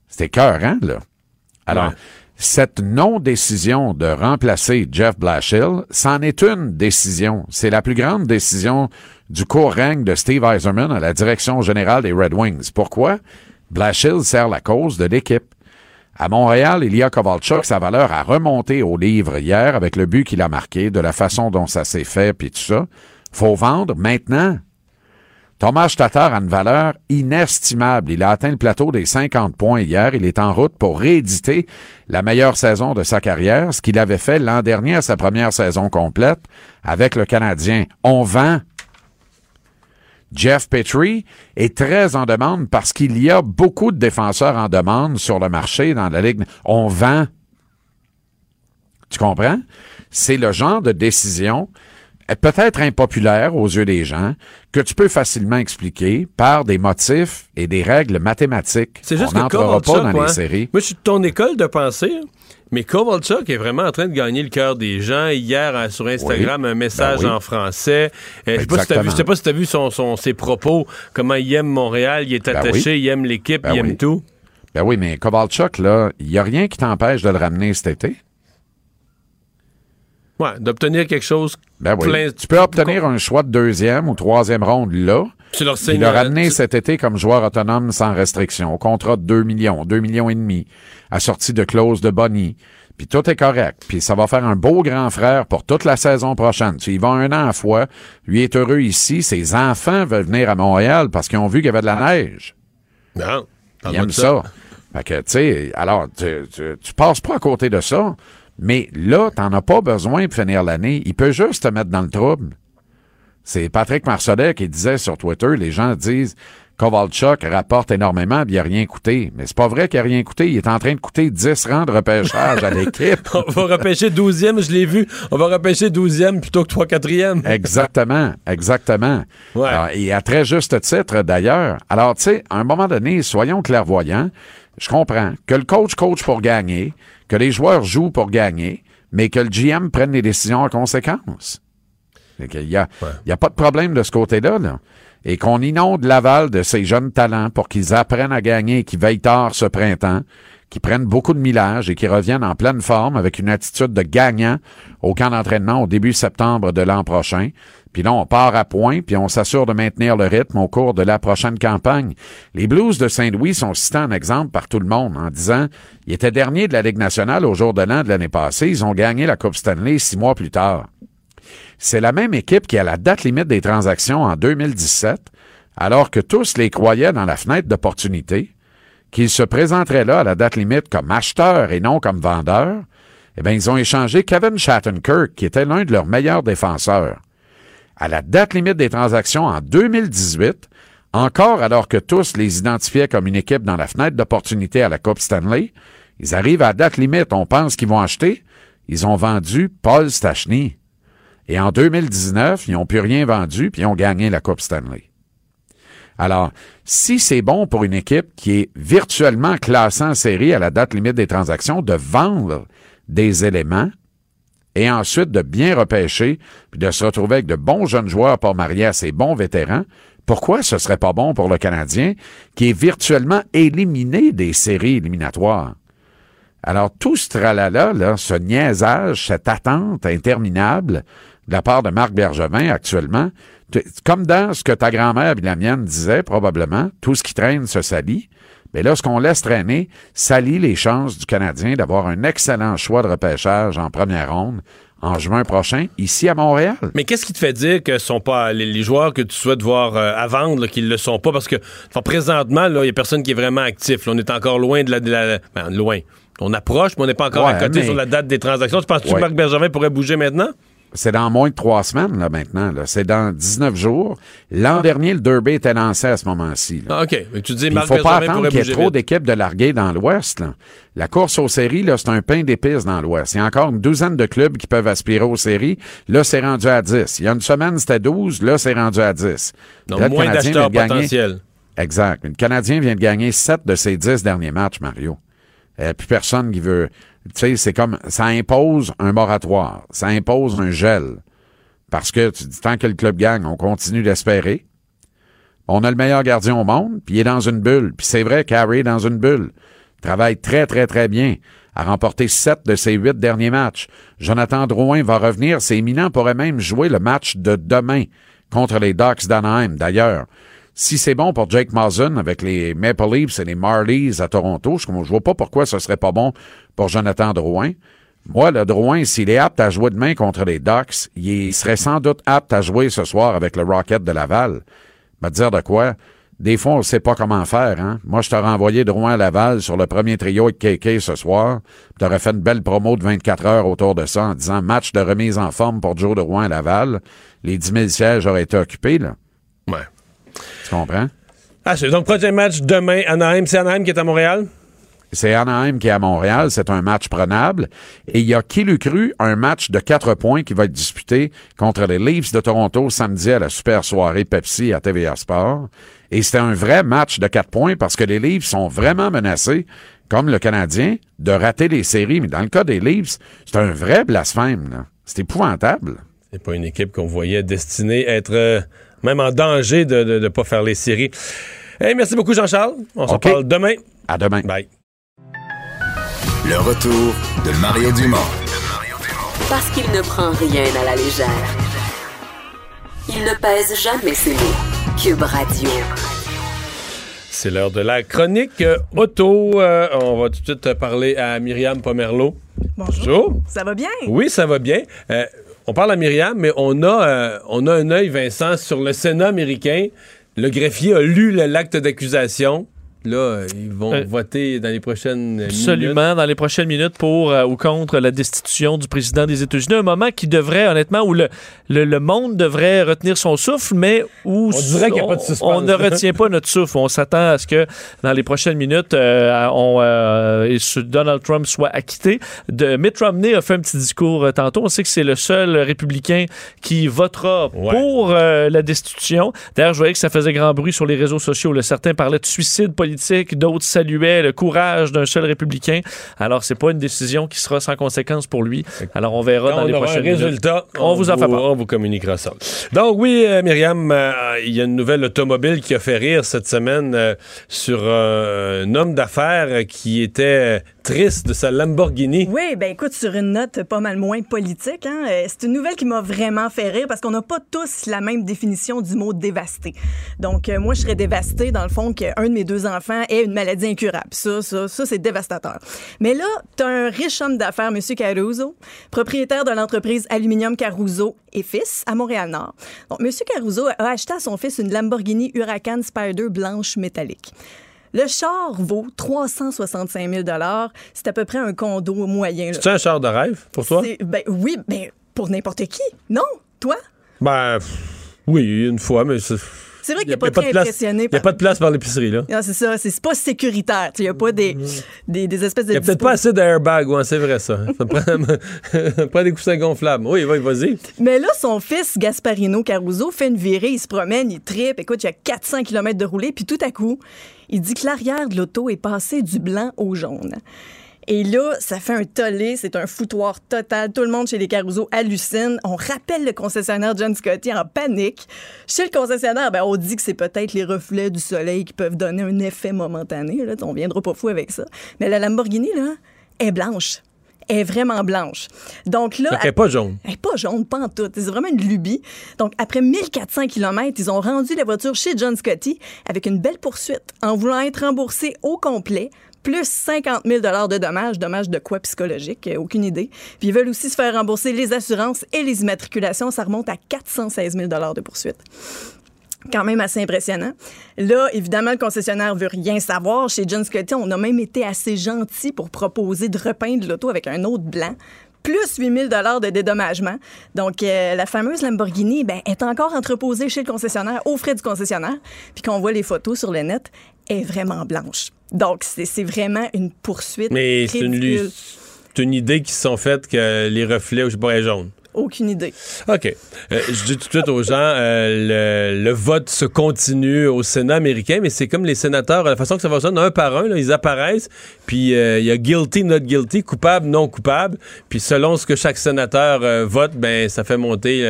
C'était écœurant, là. Alors, Ouais. Cette non-décision de remplacer Jeff Blashill, c'en est une décision. C'est la plus grande décision du court règne de Steve Eiserman à la direction générale des Red Wings. Pourquoi? Blashill sert la cause de l'équipe. À Montréal, Ilya Kovalchuk, sa valeur a remonté au livre hier avec le but qu'il a marqué, de la façon dont ça s'est fait, puis tout ça. Faut vendre maintenant. Thomas Tatar a une valeur inestimable. Il a atteint le plateau des 50 points hier. Il est en route pour rééditer la meilleure saison de sa carrière, ce qu'il avait fait l'an dernier à sa première saison complète avec le Canadien. On vend. Jeff Petrie est très en demande parce qu'il y a beaucoup de défenseurs en demande sur le marché dans la Ligue. On vend. Tu comprends? C'est le genre de décision peut-être impopulaire aux yeux des gens, que tu peux facilement expliquer par des motifs et des règles mathématiques. C'est juste On que pas dans ouais. les séries. Moi, je suis de ton école de pensée, hein. mais Kovalchuk est vraiment en train de gagner le cœur des gens. Hier, euh, sur Instagram, Oui. un message Ben oui. en français. Euh, je sais pas si t'as vu- je sais pas si tu as vu son, son- ses propos, comment il aime Montréal, il est Ben attaché, oui. il aime l'équipe, Ben il aime tout. Ben oui, mais Kovalchuk, là, il n'y a rien qui t'empêche de le ramener cet été. Ouais, d'obtenir quelque chose Ben oui. plein. Tu peux obtenir un choix de deuxième ou troisième ronde là. Tu leur signes, le ramener tu- cet été comme joueur autonome sans restriction. Au contrat de 2 millions, 2 millions et demi, assorti de clause de Bonnie. Puis tout est correct. Puis ça va faire un beau grand frère pour toute la saison prochaine. Tu y vas un an à fois. Lui est heureux ici. Ses enfants veulent venir à Montréal parce qu'ils ont vu qu'il y avait de la neige. Non, Ils aiment de ça. Fait que, tu sais, alors, tu, tu, tu passes pas à côté de ça. Mais là, t'en as pas besoin pour finir l'année. Il peut juste te mettre dans le trouble. C'est Patrick Marcelet qui disait sur Twitter, les gens disent Kovalchuk rapporte énormément, puis il a rien coûté. Mais c'est pas vrai qu'il a rien coûté. Il est en train de coûter 10 rangs de repêchage à l'équipe. <laughs> On va repêcher 12e, je l'ai vu. On va repêcher 12e plutôt que 3 4e. Exactement, exactement. Ouais. Alors, et à très juste titre, d'ailleurs. Alors, tu sais, à un moment donné, soyons clairvoyants. Je comprends que le coach coach pour gagner, que les joueurs jouent pour gagner, mais que le GM prenne les décisions en conséquence. Il n'y a, y a pas de problème de ce côté-là. Là. Et qu'on inonde Laval de ces jeunes talents pour qu'ils apprennent à gagner, qu'ils veillent tard ce printemps, qu'ils prennent beaucoup de millage et qu'ils reviennent en pleine forme avec une attitude de gagnant au camp d'entraînement au début septembre de l'an prochain. Puis là, on part à point, puis on s'assure de maintenir le rythme au cours de la prochaine campagne. Les Blues de Saint-Louis sont cités en exemple par tout le monde en disant ils étaient derniers de la Ligue nationale au jour de l'an de l'année passée. Ils ont gagné la Coupe Stanley six mois plus tard. C'est la même équipe qui, à la date limite des transactions en 2017, alors que tous les croyaient dans la fenêtre d'opportunité, qu'ils se présenteraient là à la date limite comme acheteurs et non comme vendeurs, eh bien, ils ont échangé Kevin Shattenkirk, qui était l'un de leurs meilleurs défenseurs. À la date limite des transactions en 2018, encore alors que tous les identifiaient comme une équipe dans la fenêtre d'opportunité à la Coupe Stanley, ils arrivent à la date limite, on pense qu'ils vont acheter, ils ont vendu Paul Stachny. Et en 2019, ils n'ont plus rien vendu, puis ils ont gagné la Coupe Stanley. Alors, si c'est bon pour une équipe qui est virtuellement classée en série à la date limite des transactions de vendre des éléments et ensuite de bien repêcher puis de se retrouver avec de bons jeunes joueurs pour marier à ces bons vétérans, pourquoi ce serait pas bon pour le Canadien qui est virtuellement éliminé des séries éliminatoires? Alors, tout ce tralala, là, ce niaisage, cette attente interminable de la part de Marc Bergevin actuellement, comme dans ce que ta grand-mère et la mienne disaient probablement, tout ce qui traîne se salit. Mais là, ce qu'on laisse traîner salit les chances du Canadien d'avoir un excellent choix de repêchage en première ronde en juin prochain, ici à Montréal. Mais qu'est-ce qui te fait dire que ce sont pas les, joueurs que tu souhaites voir euh, à vendre, qu'ils le sont pas? Parce que enfin, présentement, il y a personne qui est vraiment actif. Là. on est encore loin de la... De la ben, loin. On approche, mais on n'est pas encore Ouais, à côté mais- sur la date des transactions. Tu penses-tu que. Marc Bergevin pourrait bouger maintenant? C'est dans moins de trois semaines, là, maintenant. là. C'est dans 19 jours. L'an dernier, le Derby était lancé à ce moment-ci. là. Ah, OK. Mais tu dis Il Marc faut pas attendre qu'il y ait trop d'équipes de larguer dans l'Ouest. là. La course aux séries, là, c'est un pain d'épices dans l'Ouest. Il y a encore une douzaine de clubs qui peuvent aspirer aux séries. Là, c'est rendu à 10. Il y a une semaine, c'était 12. Là, c'est rendu à 10. Donc, Là, moins Canadien d'acheteurs vient de gagner- potentiels. Exact. Le Canadien vient de gagner 7 de ses 10 derniers matchs, Mario. Euh, plus personne qui veut. Tu sais, c'est comme. Ça impose un moratoire. Ça impose un gel. Parce que tu dis, tant que le club gagne, on continue d'espérer. On a le meilleur gardien au monde, puis il est dans une bulle. Puis c'est vrai, Carey est dans une bulle. Il travaille très, très, très bien. A remporté sept de ses huit derniers matchs. Jonathan Drouin va revenir. C'est imminent, pourrait même jouer le match de demain contre les Ducks d'Anaheim. D'ailleurs, si c'est bon pour Jake Mason avec les Maple Leafs et les Marlies à Toronto, je ne vois pas pourquoi ce serait pas bon pour Jonathan Drouin. Moi, le Drouin, s'il est apte à jouer demain contre les Ducks, il serait sans doute apte à jouer ce soir avec le Rocket de Laval. Va te dire de quoi? Des fois, on ne sait pas comment faire. Hein? Moi, je t'aurais envoyé Drouin à Laval sur le premier trio avec KK ce soir. Tu aurais fait une belle promo de 24 heures autour de ça en disant match de remise en forme pour Joe Drouin à Laval. Les 10 000 sièges auraient été occupés. Là. Tu comprends? Ah, c'est donc prochain match demain, Anaheim. C'est Anaheim qui est à Montréal? C'est Anaheim qui est à Montréal. C'est un match prenable. Et il y a qui l'eût cru un match de quatre points qui va être disputé contre les Leafs de Toronto samedi à la super soirée Pepsi à TVA Sport. Et c'était un vrai match de quatre points parce que les Leafs sont vraiment menacés, comme le Canadien, de rater les séries. Mais dans le cas des Leafs, c'est un vrai blasphème. C'est épouvantable. C'est pas une équipe qu'on voyait destinée à être euh, même en danger de ne pas faire les séries. Hey, merci beaucoup, Jean-Charles. On s'en OK. parle demain. À demain. Bye. Le retour de Mario Dumont. Parce qu'il ne prend rien à la légère. Il ne pèse jamais ses mots. Cube Radio. C'est l'heure de la chronique euh, auto. Euh, on va tout de suite parler à Myriam Pomerleau. Bonjour. Ça va bien? Oui, ça va bien. Euh, on parle à Myriam, mais on a, euh, on a un œil, Vincent, sur le Sénat américain. Le greffier a lu l'acte d'accusation. Là, ils vont Euh, voter dans les prochaines minutes. Absolument, dans les prochaines minutes pour euh, ou contre la destitution du président des États-Unis. Un moment qui devrait, honnêtement, où le, le, le monde devrait retenir son souffle, mais où On dirait qu'il y a pas de suspense. on ne retient pas notre souffle. On s'attend à ce que dans les prochaines minutes, euh, on, Donald Trump soit acquitté. De, Mitt Romney a fait un petit discours tantôt. On sait que c'est le seul républicain qui votera pour la destitution. D'ailleurs, je voyais que ça faisait grand bruit sur les réseaux sociaux. là. Certains parlaient de suicide politique politique, d'autres saluaient le courage d'un seul républicain. Alors, c'est pas une décision qui sera sans conséquence pour lui. Alors, on verra Quand dans on les aura prochaines résultat, On vous en fait part. On vous communiquera ça. Donc oui, euh, Myriam, euh, il y a une nouvelle automobile qui a fait rire cette semaine euh, sur un homme d'affaires qui était triste de sa Lamborghini. Oui, ben écoute, sur une note pas mal moins politique, hein, euh, c'est une nouvelle qui m'a vraiment fait rire parce qu'on n'a pas tous la même définition du mot dévasté. Donc, euh, moi, je serais dévastée, dans le fond, qu'un de mes deux enfants ait une maladie incurable. Ça, ça, ça, c'est dévastateur. Mais là, t'as un riche homme d'affaires, M. Caruso, propriétaire de l'entreprise Aluminium Caruso et Fils à Montréal-Nord. Donc, M. Caruso a acheté à son fils une Lamborghini Huracan Spider blanche métallique. Le char vaut 365 000 C'est à peu près un condo moyen. C'est un char de rêve pour toi? Ben oui, ben pour n'importe qui. Non, toi? Ben oui, une fois, mais c'est. C'est vrai qu'il n'est pas très impressionné Il n'y a pas de place par l'épicerie, là. Non, c'est ça, c'est pas sécuritaire. Il n'y a pas des, des, des espèces de. Il n'y a peut-être pas assez d'airbag, ouais, c'est vrai ça. Ça prend, <laughs> prend des coussins gonflables. Oui, oui, vas-y. Mais là, son fils, Gasparino Caruso, fait une virée, il se promène, il tripe. Écoute, il y a 400 km de roulé, puis tout à coup, il dit que l'arrière de l'auto est passé du blanc au jaune. Et là, ça fait un tollé, c'est un foutoir total. Tout le monde chez les Caruso hallucine. On rappelle le concessionnaire John Scotty en panique. Chez le concessionnaire, ben, on dit que c'est peut-être les reflets du soleil qui peuvent donner un effet momentané. Là. On viendra pas fou avec ça. Mais la Lamborghini, là, est blanche. Elle est vraiment blanche. Donc là, Donc, elle n'est pas jaune. elle est pas jaune, pas en tout. C'est vraiment une lubie. Donc, après 1400 km, ils ont rendu la voiture chez John Scotty avec une belle poursuite en voulant être remboursés au complet plus 50 000 de dommages. Dommages de quoi psychologique? Euh, Aucune idée. Puis ils veulent aussi se faire rembourser les assurances et les immatriculations. Ça remonte à 416 000 de poursuite quand même assez impressionnant. Là, évidemment, le concessionnaire veut rien savoir. Chez John Scotty, on a même été assez gentil pour proposer de repeindre l'auto avec un autre blanc plus 8 000 de dédommagement. Donc, euh, la fameuse Lamborghini ben, est encore entreposée chez le concessionnaire, aux frais du concessionnaire. Puis quand on voit les photos sur le net, est vraiment blanche. Donc, c'est vraiment une poursuite Mais c'est une, une idée qui se sont faites que les reflets, je sais pas, est jaune. Aucune idée. OK. Euh, je dis tout de suite aux gens, euh, le, le vote se continue au Sénat américain, mais c'est comme les sénateurs, la façon que ça fonctionne, un par un, là, ils apparaissent, puis euh, il y a guilty, not guilty, coupable, non coupable, puis selon ce que chaque sénateur euh, vote, ben ça fait monter,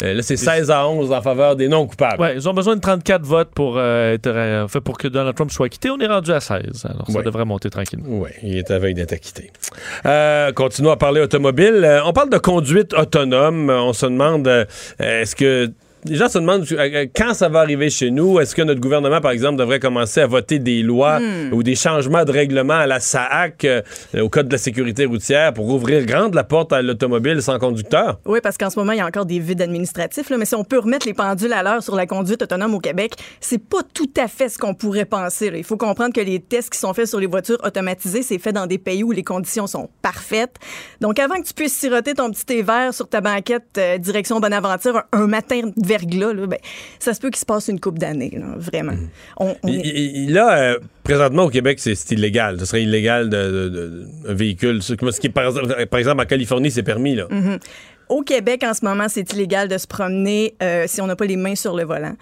là c'est 16 à 11 en faveur des non coupables. Ouais, ils ont besoin de 34 votes pour, euh, être, euh, fait pour que Donald Trump soit quitté. On est rendu à 16. Alors, ça Ouais. devrait monter tranquillement. Oui, il est à veille d'être acquitté. Euh, continuons à parler automobile. Euh, on parle de conduite autonome. On se demande, euh, est-ce que... Les gens se demandent quand ça va arriver chez nous? Est-ce que notre gouvernement, par exemple, devrait commencer à voter des lois Hmm. ou des changements de règlement à la SAAC, euh, au Code de la sécurité routière, pour ouvrir grande la porte à l'automobile sans conducteur? Oui, parce qu'en ce moment, il y a encore des vides administratifs, là, mais si on peut remettre les pendules à l'heure sur la conduite autonome au Québec, c'est pas tout à fait ce qu'on pourrait penser. là. Il faut comprendre que les tests qui sont faits sur les voitures automatisées, c'est fait dans des pays où les conditions sont parfaites. Donc, avant que tu puisses siroter ton petit thé vert sur ta banquette euh, direction Bonaventure un, un matin de verglas, là, ben, ça se peut qu'il se passe une coupe d'années, vraiment. On- on Il- est- il- il- là, euh, présentement au Québec, c'est illégal. Ce serait illégal de, de- véhicule. Ce qui par, exemple- par exemple, en Californie, c'est permis. Là. Mhm. Au Québec, en ce moment, c'est illégal de se promener euh, si on n'a pas les mains sur le volant.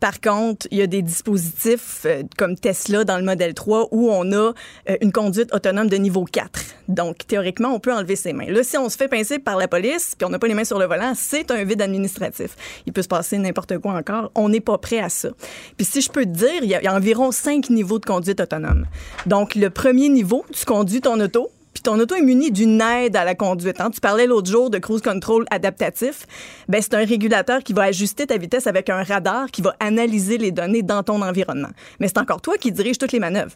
Par contre, il y a des dispositifs euh, comme Tesla dans le modèle 3 où on a euh, une conduite autonome de niveau 4. Donc, théoriquement, on peut enlever ses mains. Là, si on se fait pincer par la police puis on n'a pas les mains sur le volant, c'est un vide administratif. Il peut se passer n'importe quoi encore. On n'est pas prêt à ça. Puis si je peux te dire, il y, il y a environ cinq niveaux de conduite autonome. Donc, le premier niveau, tu conduis ton auto, puis ton auto est muni d'une aide à la conduite. hein. Tu parlais l'autre jour de cruise control adaptatif. Ben, c'est un régulateur qui va ajuster ta vitesse avec un radar qui va analyser les données dans ton environnement. Mais c'est encore toi qui dirige toutes les manœuvres.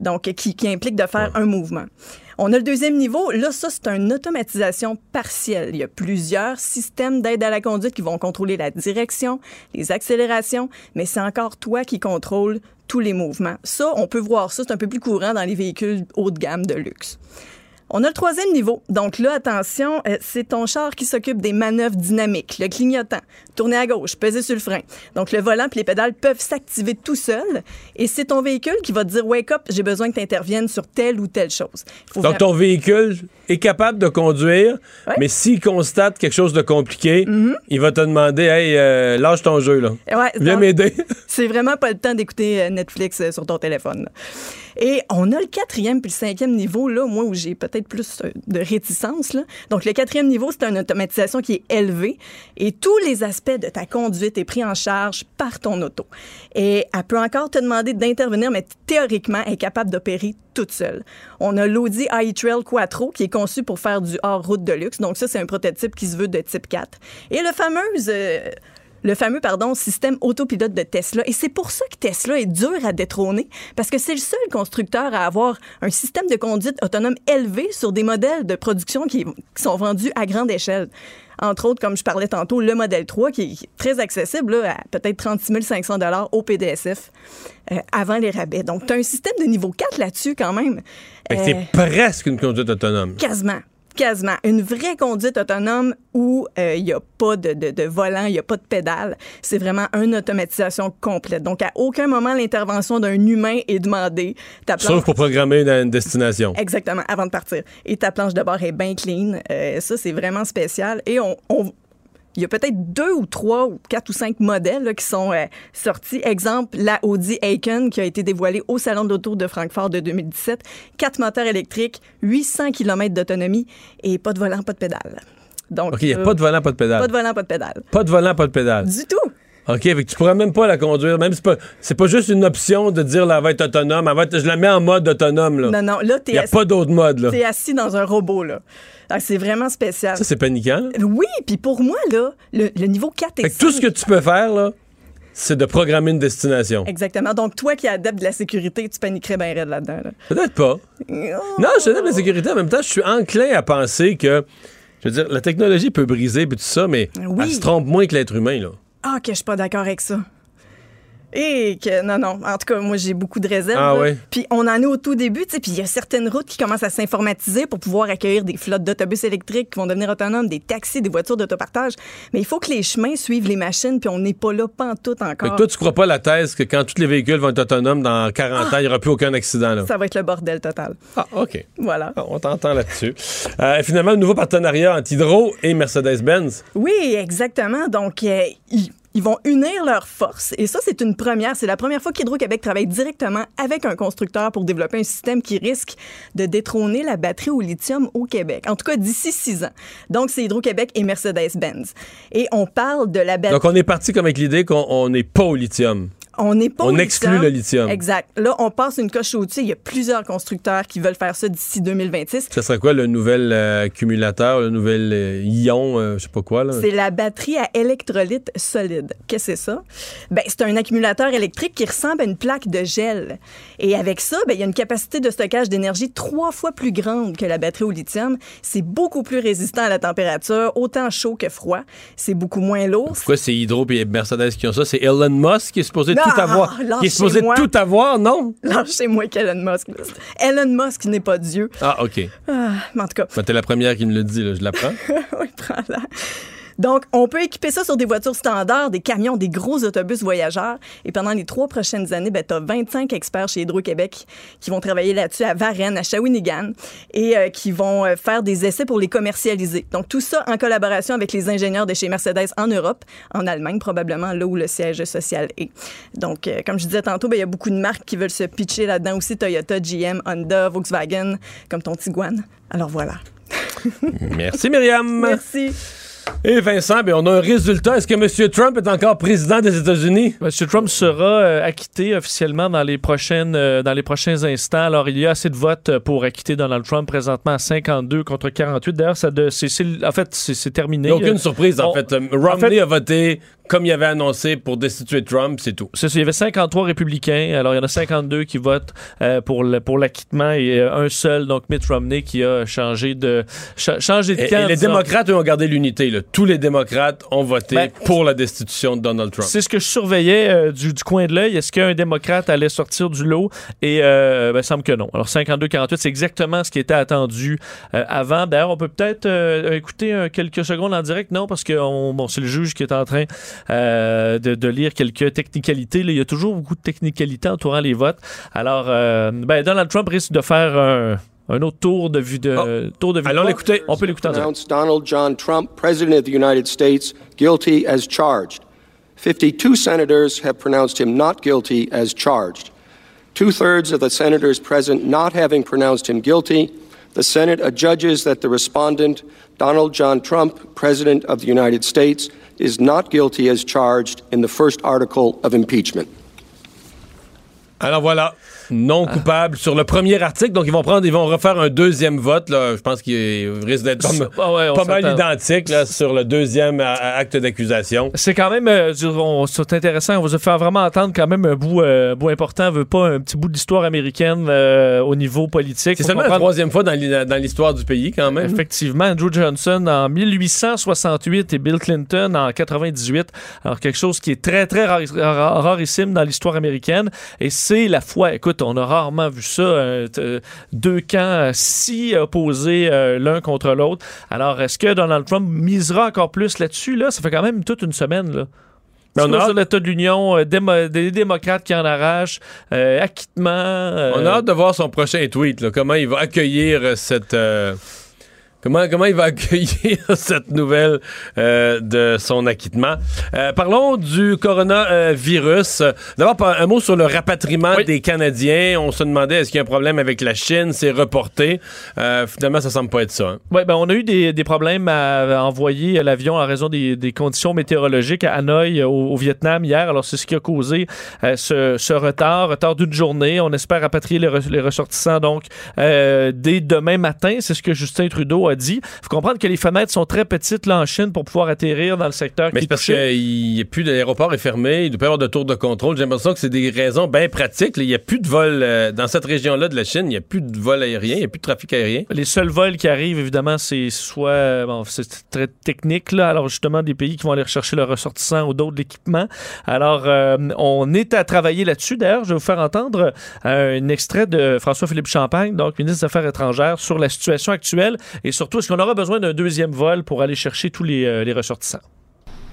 Donc, qui, qui implique de faire un mouvement. On a le deuxième niveau. Là, ça, c'est une automatisation partielle. Il y a plusieurs systèmes d'aide à la conduite qui vont contrôler la direction, les accélérations, mais c'est encore toi qui contrôle tous les mouvements. Ça, on peut voir ça, c'est un peu plus courant dans les véhicules haut de gamme de luxe. On a le troisième niveau. Donc là, attention, euh, c'est ton char qui s'occupe des manœuvres dynamiques, le clignotant, tourner à gauche, peser sur le frein. Donc le volant puis les pédales peuvent s'activer tout seuls et c'est ton véhicule qui va te dire wake up, j'ai besoin que tu interviennes sur telle ou telle chose. Faut Donc, ton véhicule est capable de conduire, mais s'il constate quelque chose de compliqué, il va te demander Hey, euh, lâche ton jeu, là. Ouais, Viens m'aider. <laughs> C'est vraiment pas le temps d'écouter euh, Netflix sur ton téléphone. là. Et on a le quatrième puis le cinquième niveau, là, moi, où j'ai peut-être plus euh, de réticence. Là. Donc, le quatrième niveau, c'est une automatisation qui est élevée et tous les aspects de ta conduite est pris en charge par ton auto. Et elle peut encore te demander d'intervenir, mais théoriquement, elle est capable d'opérer toute seule. On a l'Audi i-Trail Quattro qui est conçu pour faire du hors-route de luxe. Donc, ça, c'est un prototype qui se veut de type 4. Et le fameux... euh, le fameux pardon, système autopilote de Tesla. Et c'est pour ça que Tesla est dur à détrôner, parce que c'est le seul constructeur à avoir un système de conduite autonome élevé sur des modèles de production qui, qui sont vendus à grande échelle. Entre autres, comme je parlais tantôt, le modèle 3, qui est très accessible, là, à peut-être 36 500 au PDSF euh, avant les rabais. Donc, tu as un système de niveau 4 là-dessus quand même. Que Euh, c'est presque une conduite autonome. Quasiment. Quasiment. Une vraie conduite autonome où euh, il n'y a pas de, de- de volant, il n'y a pas de pédale. C'est vraiment une automatisation complète. Donc, à aucun moment, l'intervention d'un humain est demandée. Ta planche- Sauf pour programmer une, une destination. Exactement, avant de partir. Et ta planche de bord est bien clean. Euh, ça, c'est vraiment spécial. Et on, on- il y a peut-être deux ou trois ou quatre ou cinq modèles là, qui sont euh, sortis. Exemple, la Audi Aiken qui a été dévoilée au Salon d'auto de Francfort de 2017. Quatre moteurs électriques, 800 km d'autonomie et pas de volant, pas de pédale. Donc, OK, il n'y a euh, pas de volant, pas de pédale. Pas de volant, pas de pédale. Pas de volant, pas de pédale. Du tout. OK, fait que tu pourras même pas la conduire. Même c'est pas, c'est pas juste une option de dire là, elle va être autonome. elle va être- je la mets en mode autonome. Là. Non, non, là, t'es Il n'y a assis- pas d'autre mode. Là. T'es assis dans un robot, là. Ah, C'est vraiment spécial. Ça, c'est paniquant. là. Oui, puis pour moi, là, le, le niveau 4 et Fait que tout ce 5 que tu peux faire, là, c'est de programmer une destination. Exactement. Donc, toi qui es adepte de la sécurité, tu paniquerais bien raide là-dedans. là. Peut-être pas. Non, je suis de la sécurité. En même temps, je suis enclin à penser que, je veux dire, la technologie peut briser puis tout ça, mais Oui. elle se trompe moins que l'être humain, là. Ah, que je suis pas d'accord avec ça. Et que, non, non. En tout cas, moi, j'ai beaucoup de réserves. Ah ouais? Puis on en est au tout début, tu sais. Puis il y a certaines routes qui commencent à s'informatiser pour pouvoir accueillir des flottes d'autobus électriques qui vont devenir autonomes, des taxis, des voitures d'autopartage. Mais il faut que les chemins suivent les machines, puis on n'est pas là pantoute encore. que toi, tu crois pas la thèse que quand tous les véhicules vont être autonomes dans 40 ans, il n'y aura plus aucun accident, là? Ça va être le bordel total. Ah, OK. Voilà. Ah, on t'entend là-dessus. Euh, finalement, un nouveau partenariat entre Hydro et Mercedes-Benz. Oui, exactement. Donc, euh, ils vont unir leurs forces. Et ça, c'est une première. C'est la première fois qu'Hydro-Québec travaille directement avec un constructeur pour développer un système qui risque de détrôner la batterie au lithium au Québec. En tout cas, d'ici six ans. Donc, c'est Hydro-Québec et Mercedes-Benz. Et on parle de la batterie. Donc, on est parti comme avec l'idée qu'on on n'est pas au lithium. On n'est pas On exclut le lithium. Exact. Là, on passe une coche au-dessus. Il y a plusieurs constructeurs qui veulent faire ça d'ici 2026. Ça serait quoi le nouvel euh, accumulateur, le nouvel euh, ion, euh, je sais pas quoi, là? C'est la batterie à électrolyte solide. Qu'est-ce que c'est ça? Ben, c'est un accumulateur électrique qui ressemble à une plaque de gel. Et avec ça, ben, il y a une capacité de stockage d'énergie trois fois plus grande que la batterie au lithium. C'est beaucoup plus résistant à la température, autant chaud que froid. C'est beaucoup moins lourd. Pourquoi c'est Hydro et Mercedes qui ont ça? C'est Elon Musk qui est supposé Non, tout avoir. Qui est supposé tout avoir, non? Lâchez-moi qu'Elon Musk. Elon Musk n'est pas Dieu. Ah, OK. Ah, mais en tout cas, Ben, T'es la première qui me le dit, là, je l'apprends. <laughs> oui, prends-la. Donc, on peut équiper ça sur des voitures standards, des camions, des gros autobus voyageurs. Et pendant les trois prochaines années, ben, tu as 25 experts chez Hydro-Québec qui vont travailler là-dessus à Varennes, à Shawinigan, et euh, qui vont euh, faire des essais pour les commercialiser. Donc, tout ça en collaboration avec les ingénieurs de chez Mercedes en Europe, en Allemagne probablement, là où le siège social est. Donc, euh, comme je disais tantôt, ben, il y a beaucoup de marques qui veulent se pitcher là-dedans aussi, Toyota, GM, Honda, Volkswagen, comme ton Tiguan. Alors voilà. Merci, Myriam. Merci. Et Vincent, ben, on a un résultat. Est-ce que M. Trump est encore président des États-Unis? M. Trump sera euh, acquitté officiellement dans les, prochaines, euh, dans les prochains instants. Alors, il y a assez de votes pour acquitter Donald Trump présentement à 52 contre 48. D'ailleurs, ça de, c'est, c'est- en fait, c'est, c'est terminé. Il n'y a aucune surprise, en on- fait. Euh, Romney fait- a voté comme il avait annoncé pour destituer Trump, c'est tout. C'est ça, il y avait 53 républicains, alors il y en a 52 qui votent euh, pour, le, pour l'acquittement et euh, un seul, donc Mitt Romney, qui a changé de, cha- changé de camp. et les disons. démocrates, eux, ont gardé l'unité. là. tous les démocrates ont voté Ben, pour la destitution de Donald Trump. C'est ce que je surveillais euh, du, du coin de l'œil. Est-ce qu'un démocrate allait sortir du lot? Et euh, ben, semble que non. Alors 52-48, c'est exactement ce qui était attendu avant. D'ailleurs, on peut peut-être écouter quelques secondes en direct. Non, parce que on- bon, c'est le juge qui est en train euh, de, de lire quelques technicalités. Là, il y a toujours beaucoup de technicalités entourant les votes. Alors, euh, ben, Donald Trump risque de faire un, un autre tour de vue de tour de vue. Oh. Allons l'écouter. On peut l'écouter Donald John Trump, President of the United States, guilty as charged. 52 senators have pronounced him not guilty as charged. Two thirds of the senators present not having pronounced him guilty, the Senate adjudges that the respondent, Donald John Trump, President of the United States, is not guilty as charged in the first article of impeachment. Alors voilà, non coupable sur le premier article. Donc ils vont prendre, ils vont refaire un deuxième vote. Là. Je pense qu'il risque d'être comme- Ah ouais, pas mal identique là, sur le deuxième acte d'accusation. C'est quand même euh, c'est intéressant. On vous a fait vraiment entendre quand même un bout, euh, bout important. On veut pas un petit bout d'histoire américaine euh, au niveau politique. C'est seulement la troisième fois dans l'hi- dans l'histoire du pays quand même. Effectivement, Andrew Johnson en 1868 et Bill Clinton en 98. Alors quelque chose qui est très très rari- ra- rarissime dans l'histoire américaine et c'est la foi. Écoute, on a rarement vu ça, euh, t- deux camps euh, si opposés euh, l'un contre l'autre. Alors est-ce que Donald Trump misera encore plus là-dessus? Là Ça fait quand même toute une semaine là. Mais on a hâte- l'État de l'Union, euh, démo- des démocrates qui en arrachent, euh, acquittement. euh, On a hâte de voir son prochain tweet. là, comment il va accueillir euh, cette. Comment, comment il va <laughs> accueillir cette nouvelle euh, de son acquittement? Euh, parlons du coronavirus. D'abord, un mot sur le rapatriement des Canadiens. On se demandait est-ce qu'il y a un problème avec la Chine? C'est reporté. Euh, finalement, ça semble pas être ça. hein. Oui, ben on a eu des, des problèmes à, envoyer l'avion en raison des, des conditions météorologiques à Hanoï, au, au Vietnam, hier. Alors, c'est ce qui a causé ce, ce retard, retard d'une journée. On espère rapatrier les, re- les ressortissants, donc, dès demain matin. C'est ce que Justin Trudeau a dit. Il faut comprendre que les fenêtres sont très petites, là, en Chine, pour pouvoir atterrir dans le secteur Mais qui est parce qu'il n'y a plus l'aéroport est fermé, il doit pas y avoir de tour de contrôle. J'ai l'impression que c'est des raisons bien pratiques. Il n'y a plus de vol euh, dans cette région-là de la Chine, il n'y a plus de vol aérien, il n'y a plus de trafic aérien. Les seuls vols qui arrivent, évidemment, c'est soit. Bon, c'est très technique, là. Alors, justement, des pays qui vont aller rechercher leurs ressortissants ou d'autres l'équipement. Alors, euh, on est à travailler là-dessus. D'ailleurs, je vais vous faire entendre euh, un extrait de François-Philippe Champagne, donc ministre des Affaires étrangères, sur la situation actuelle et surtout, est-ce qu'on aura besoin d'un deuxième vol pour aller chercher tous les, euh, les ressortissants?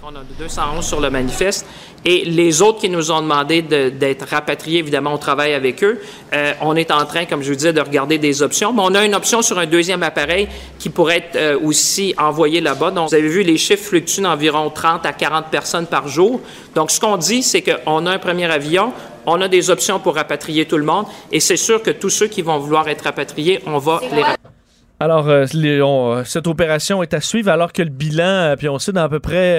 On a 211 sur le manifeste. Et les autres qui nous ont demandé de- d'être rapatriés, évidemment, on travaille avec eux. Euh, on est en train, comme je vous disais, de regarder des options. Mais on a une option sur un deuxième appareil qui pourrait être euh, aussi envoyé là-bas. Donc, vous avez vu, les chiffres fluctuent d'environ 30 à 40 personnes par jour. Donc, ce qu'on dit, c'est qu'on a un premier avion, on a des options pour rapatrier tout le monde. Et c'est sûr que tous ceux qui vont vouloir être rapatriés, on va les rapatrier. Alors, euh, euh, cette opération est à suivre alors que le bilan, euh, puis on sait dans à peu près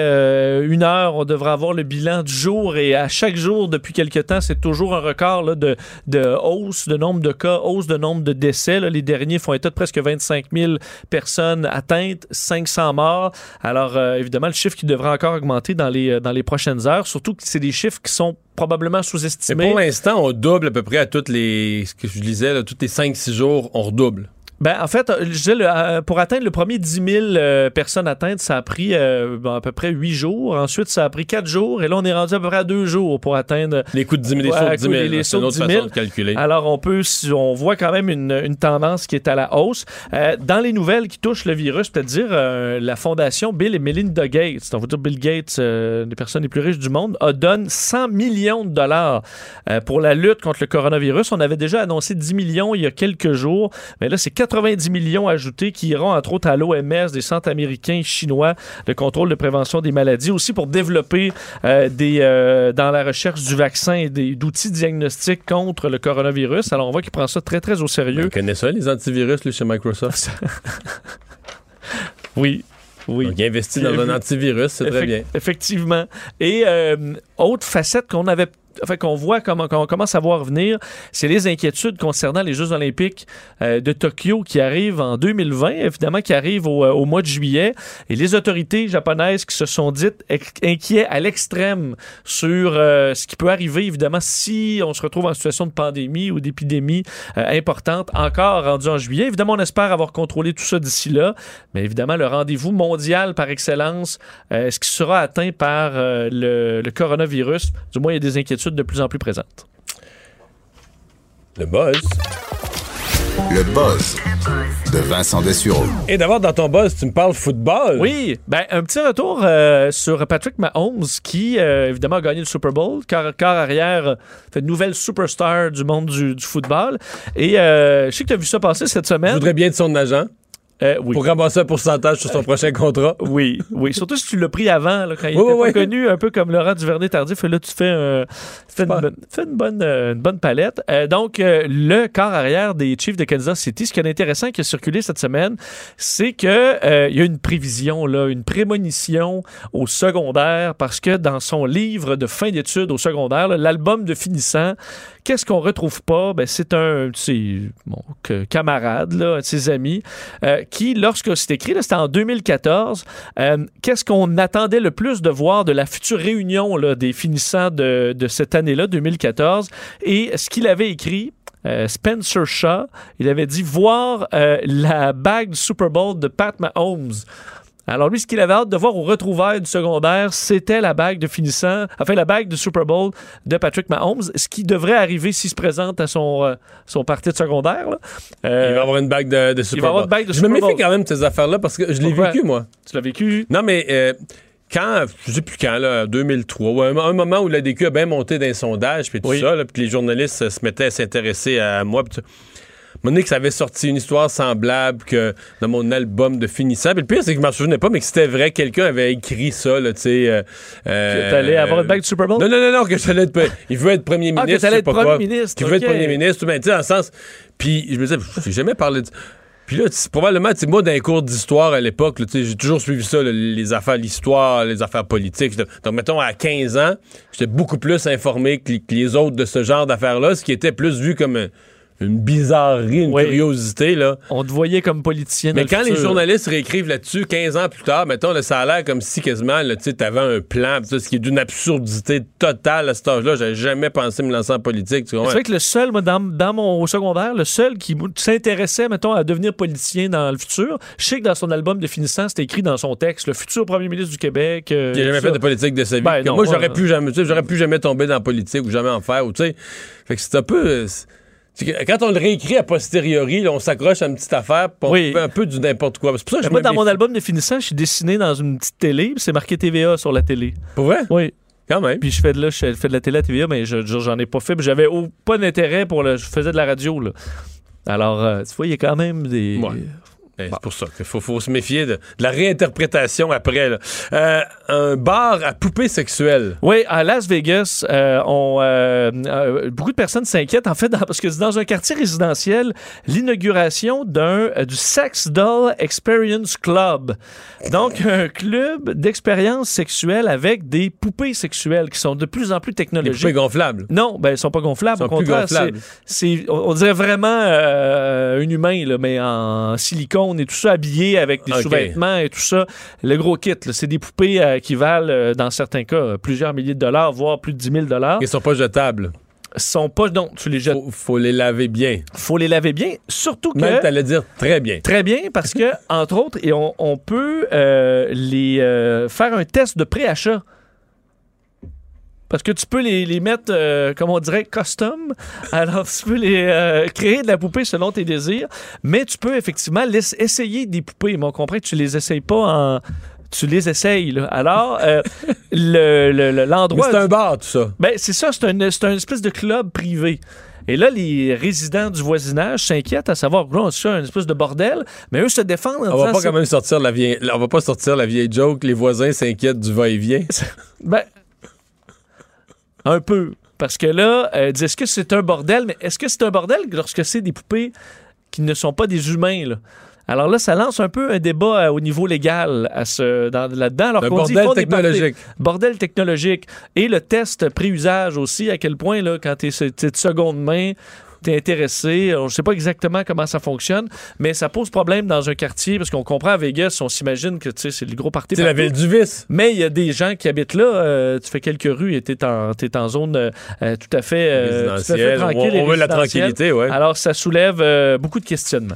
une heure, on devrait avoir le bilan du jour et à chaque jour, depuis quelque temps, c'est toujours un record de, de hausse de nombre de cas, hausse de nombre de décès. Les derniers font état de presque 25 000 personnes atteintes, 500 morts. Alors, évidemment, le chiffre qui devrait encore augmenter dans les, dans les prochaines heures, surtout que c'est des chiffres qui sont probablement sous-estimés. pour l'instant, on double à peu près à toutes les. Ce que je disais, là, tous les 5-6 jours, on redouble. Ben, en fait, je disais, le- euh, pour atteindre le premier 10 000 euh, personnes atteintes, ça a pris euh, bon, à peu près 8 jours. Ensuite, ça a pris 4 jours. Et là, on est rendu à peu près à 2 jours pour atteindre... Les coups de 10 000, les Ouais, sauts de 10 000. les- les là, sauts C'est une autre 10 000. façon de calculer. Alors, on peut, si- on voit quand même une, une tendance qui est à la hausse. Euh, dans les nouvelles qui touchent le virus, c'est-à-dire euh, la fondation Bill et Melinda Gates, on va dire Bill Gates, euh, des personnes les plus riches du monde, a donné 100 millions de dollars euh, pour la lutte contre le coronavirus. On avait déjà annoncé 10 millions il y a quelques jours, mais là, c'est 90 millions ajoutés qui iront entre autres à l'OMS, des centres américains et chinois de contrôle de prévention des maladies, aussi pour développer euh, des, euh, dans la recherche du vaccin et d'outils diagnostiques contre le coronavirus. Alors, on voit qu'il prend ça très, très au sérieux. On connaît ça, les antivirus, lui, chez Microsoft. oui. Oui. Donc, il investit dans un antivirus, c'est très bien. Effectivement. Et euh, autre facette qu'on avait enfin, qu'on voit, comment, qu'on commence à voir venir, c'est les inquiétudes concernant les Jeux olympiques euh, de Tokyo qui arrivent en 2020, évidemment, qui arrivent au, euh, au mois de juillet. Et les autorités japonaises qui se sont dites inquiets à l'extrême sur euh, ce qui peut arriver, évidemment, si on se retrouve en situation de pandémie ou d'épidémie importante, encore rendu en juillet. Évidemment, on espère avoir contrôlé tout ça d'ici là, mais évidemment, le rendez-vous mondial par excellence, est-ce qu'il sera atteint par le, le coronavirus? Du moins, il y a des inquiétudes de plus en plus présentes. Le buzz. Le buzz de Vincent Dessureau. Et d'abord, dans ton buzz, tu me parles football. Oui, ben, un petit retour euh, sur Patrick Mahomes qui, euh, évidemment, a gagné le Super Bowl. Car, car arrière, euh, fait une nouvelle superstar du monde du, du football. Et euh, je sais que tu as vu ça passer cette Je semaine. voudrais bien être son agent. Euh, oui. Pour ramasser un pourcentage sur son prochain contrat. <laughs> Oui, oui. Surtout si tu l'as pris avant, là, quand il Oui, était oui, pas connu, un peu comme Laurent Duvernay-Tardif. Et là, tu fais, un- fais, une, bonne, fais une, bonne, euh, une bonne palette. Euh, donc, euh, le quart arrière des Chiefs de Kansas City, ce qui est intéressant qui a circulé cette semaine, c'est que il y a une prévision, là, une prémonition au secondaire, parce que dans son livre de fin d'études au secondaire, l'album de finissant, qu'est-ce qu'on retrouve pas? Ben, c'est un de ses bon, que- camarade, là, un de ses amis, qui, lorsque c'est écrit, c'était en 2014, euh, qu'est-ce qu'on attendait le plus de voir de la future réunion des finissants de, de cette année-là, 2014, et ce qu'il avait écrit, euh, Spencer Shaw, il avait dit voir euh, la bague du Super Bowl de Pat Mahomes. Alors lui, ce qu'il avait hâte de voir au retrouvailles du secondaire, c'était la bague de finissant, enfin la bague du Super Bowl de Patrick Mahomes, ce qui devrait arriver s'il se présente à son, euh, son parti de secondaire. là. Euh, il va avoir une bague de, de Super va avoir Bowl. une bague de je Super me méfie Bowl. quand même de ces affaires-là parce que je l'ai vécu, moi. Tu l'as vécu? Non, mais euh, quand, je sais plus quand, là, 2003, ou un, un moment où l'ADQ a bien monté dans les sondages, puis tout Oui. ça, puis les journalistes se mettaient à s'intéresser à moi. Moment donné, que ça avait sorti une histoire semblable que dans mon album de finissant. Puis le pire, c'est que je m'en souvenais pas, mais que c'était vrai. Quelqu'un avait écrit ça, là, tu sais. euh, euh, Que t'allais avoir une bague du Super Bowl? Non, non, non, non, que j'allais être. Il veut être premier Ah, que ministre. t'allais je sais être pas premier quoi. ministre, Qu'il veut être premier ministre, ben, tu sais, dans le sens. Puis je me disais, j'ai jamais parlé de. Puis là, c'est probablement, tu moi, dans les cours d'histoire à l'époque, j'ai toujours suivi ça, là, les affaires, l'histoire, les affaires politiques. Donc, mettons, à 15 ans, j'étais beaucoup plus informé que, les- que les autres de ce genre d'affaires-là, ce qui était plus vu comme une bizarrerie, une Oui. curiosité, là. On te voyait comme politicien. Mais dans le quand les journalistes réécrivent là-dessus, 15 ans plus tard, mettons, là, ça a l'air comme si quasiment, tu sais, t'avais un plan, ce qui est d'une absurdité totale à cet âge-là. J'avais jamais pensé me lancer en politique, C'est vrai que le seul, moi, dans, dans mon au secondaire, le seul qui s'intéressait, mettons, à devenir politicien dans le futur, je sais que dans son album de finissant, c'était écrit dans son texte, le futur premier ministre du Québec. euh, Il a jamais fait de politique de sa vie. Ben non, moi, j'aurais euh, pu jamais, tu sais, j'aurais pu jamais tomber dans la politique ou jamais en faire, ou. Fait que c'est un peu. Quand on le réécrit a posteriori, là, on s'accroche à une petite affaire, puis on Oui. fait un peu du n'importe quoi. C'est pour ça que moi, dans mon album de finissant, je suis dessiné dans une petite télé, c'est marqué TVA sur la télé. Pour vrai? Oui. Quand même. Puis je fais de là, je fais de la télé à TVA, mais je- je- j'en ai pas fait. puis J'avais pas d'intérêt pour le. Je faisais de la radio, là. Alors, euh, tu vois, il y a quand même des. Ouais. Ben, C'est pour ça qu'il faut, faut se méfier de, de la réinterprétation après. là. Euh, un bar à poupées sexuelles. Oui, à Las Vegas, euh, on, euh, beaucoup de personnes s'inquiètent en fait dans- <laughs> parce que c'est dans un quartier résidentiel l'inauguration d'un du Sex Doll Experience Club. Donc <laughs> un club d'expérience sexuelle avec des poupées sexuelles qui sont de plus en plus technologiques. poupées gonflables. Non, ben, elles sont pas gonflables. Sont Au contraire, gonflables. on, on dirait vraiment un humain, là, mais en silicone et tout ça, habillé avec des sous-vêtements et tout ça. Le gros kit, c'est des poupées euh, qui valent, euh, dans certains cas, euh, plusieurs milliers de dollars, voire plus de 10 000 dollars. Ils sont pas jetables. sont pas, non, tu les jettes. Faut, faut les laver bien. Faut les laver bien, surtout que. Même, t'allais dire très bien. Très bien, parce que, <laughs> entre autres, et on, on peut euh, les euh, faire un test de pré-achat. Parce que tu peux les, les mettre, euh, comme on dirait, custom. <laughs> Alors, tu peux les euh, créer de la poupée selon tes désirs. Mais tu peux effectivement laisser- essayer des poupées. Mais on comprend que tu les essayes pas en. Tu les essayes, là. Alors, euh, <laughs> le- le- le- l'endroit. c'est un bar, tout ça. Ben, c'est ça, c'est un, c'est un espèce de club privé. Et là, les résidents du voisinage s'inquiètent à savoir là, c'est un espèce de bordel, mais eux se défendent en On va pas quand même sortir la vieille. On va pas sortir la vieille joke. Les voisins s'inquiètent du va-et-vient. <laughs> Ben, un peu. Parce que là, euh, est-ce que c'est un bordel? Mais est-ce que c'est un bordel lorsque c'est des poupées qui ne sont pas des humains, là? Alors là, ça lance un peu un débat euh, au niveau légal à ce, dans, là-dedans. Alors qu'on dit, bordel ils font technologique. Bordel technologique. Et le test pré-usage aussi, à quel point, là, quand tu es de seconde main, t'es intéressé. Je sais pas exactement comment ça fonctionne, mais ça pose problème dans un quartier parce qu'on comprend à Vegas, on s'imagine que c'est le gros party. C'est la ville du vice. Mais il y a des gens qui habitent là. euh, tu fais quelques rues et t'es en, t'es en zone euh, euh, tout à fait, euh, tout à fait Résidentielle. tranquille. On- on veut la tranquillité, ouais. Alors, ça soulève beaucoup de questionnements.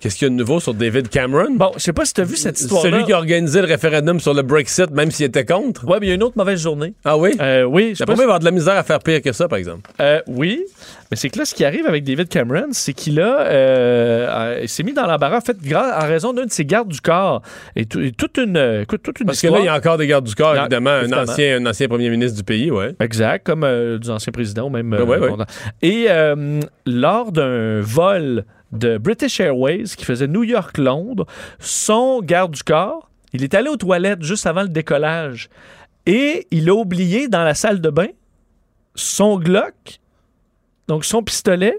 Qu'est-ce qu'il y a de nouveau sur David Cameron? Bon, je sais pas si tu as vu cette histoire-là. Celui qui a organisé le référendum sur le Brexit, même s'il était contre? Ouais, mais il y a une autre mauvaise journée. Ah oui? Euh, oui, je pas avoir de la misère à faire pire que ça, par exemple. Euh, oui, mais c'est que là, ce qui arrive avec David Cameron, c'est qu'il a, euh, euh, s'est mis dans l'embarras, en fait, en raison d'un de ses gardes du corps. Et, tout- et toute une, euh, écoute, toute une Parce que là, il y a encore des gardes du corps, Non, évidemment, un ancien, un ancien premier ministre du pays, ouais. Exact, comme euh, des anciens présidents ou même. euh, Ouais, ouais, Et euh, lors d'un vol de British Airways qui faisait New York-Londres, son garde du corps, il est allé aux toilettes juste avant le décollage et il a oublié dans la salle de bain son Glock, donc son pistolet,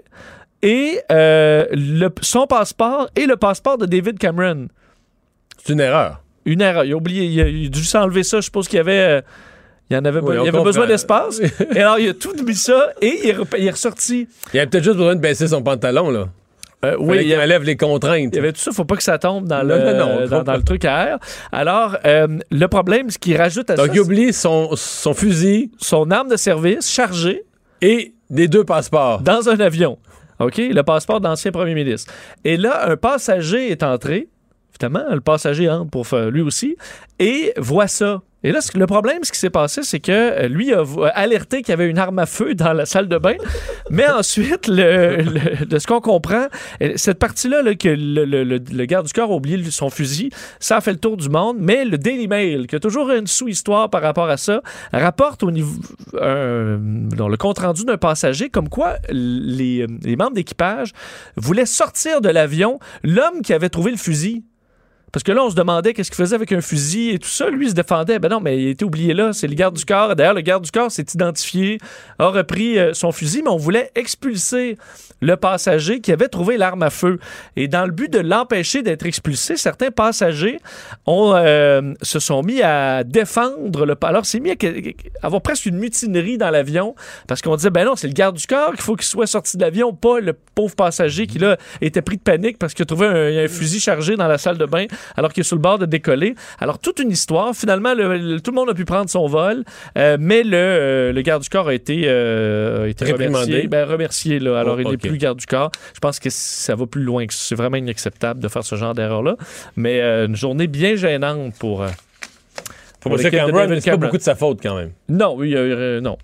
et euh, le- son passeport et le passeport de David Cameron. C'est une erreur. Une erreur. Il a oublié, il a, il a dû s'enlever ça. Je suppose qu'il y avait. euh, il y en avait, Oui, il y avait besoin d'espace. <laughs> et alors, il a tout mis ça et il est, il est ressorti. Il a peut-être juste besoin de baisser son pantalon, là. Euh, Oui, il enlève les contraintes. il y avait tout ça. Faut pas que ça tombe dans, le, non, non, on dans, comprend. dans le truc à air. Alors, euh, le problème, ce qu'il rajoute à Donc, ça, il oublie son, son fusil son arme de service chargée et des deux passeports. dans un avion. OK? Le passeport d'ancien premier ministre. Et là, un passager est entré. Évidemment, le passager entre pour faire lui aussi et voit ça. Et là, le problème, ce qui s'est passé, c'est que euh, lui a vo- alerté qu'il y avait une arme à feu dans la salle de bain. <laughs> Mais ensuite, le, le- de ce qu'on comprend, euh, cette partie-là, là, que le, garde du corps a oublié son fusil, ça a fait le tour du monde. Mais le Daily Mail, qui a toujours une sous-histoire par rapport à ça, rapporte au niveau euh, dans le compte-rendu d'un passager comme quoi les, les membres d'équipage voulaient sortir de l'avion l'homme qui avait trouvé le fusil. Parce que là, on se demandait qu'est-ce qu'il faisait avec un fusil et tout ça. Lui, il se défendait. Ben non, mais il était oublié là. C'est le garde du corps. D'ailleurs, le garde du corps s'est identifié, a repris euh, son fusil, mais on voulait expulser le passager qui avait trouvé l'arme à feu. Et dans le but de l'empêcher d'être expulsé, certains passagers ont, euh, se sont mis à défendre le... Alors, c'est mis à avoir presque une mutinerie dans l'avion parce qu'on disait, ben non, c'est le garde du corps qu'il faut qu'il soit sorti de l'avion, pas le pauvre passager qui, là, était pris de panique parce qu'il a trouvé un fusil chargé dans la salle de bain alors qu'il est sur le bord de décoller. Alors, toute une histoire. Finalement, le- le- tout le monde a pu prendre son vol, euh, mais le, euh, le garde du corps a été, euh, a été Réprimandé. remercié. Ben, remercié, là. Alors, Oh, il n'est plus garde du corps. Je pense que ça va plus loin. C'est vraiment inacceptable de faire ce genre d'erreur-là. Mais euh, une journée bien gênante pour... euh, Pour M. Cameron, c'est pas beaucoup de sa faute, quand même. Non, oui, non.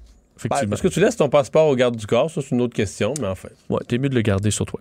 Ben, parce que tu laisses ton passeport au garde du corps, ça, c'est une autre question, mais enfin. Ouais, t'es mieux de le garder sur toi.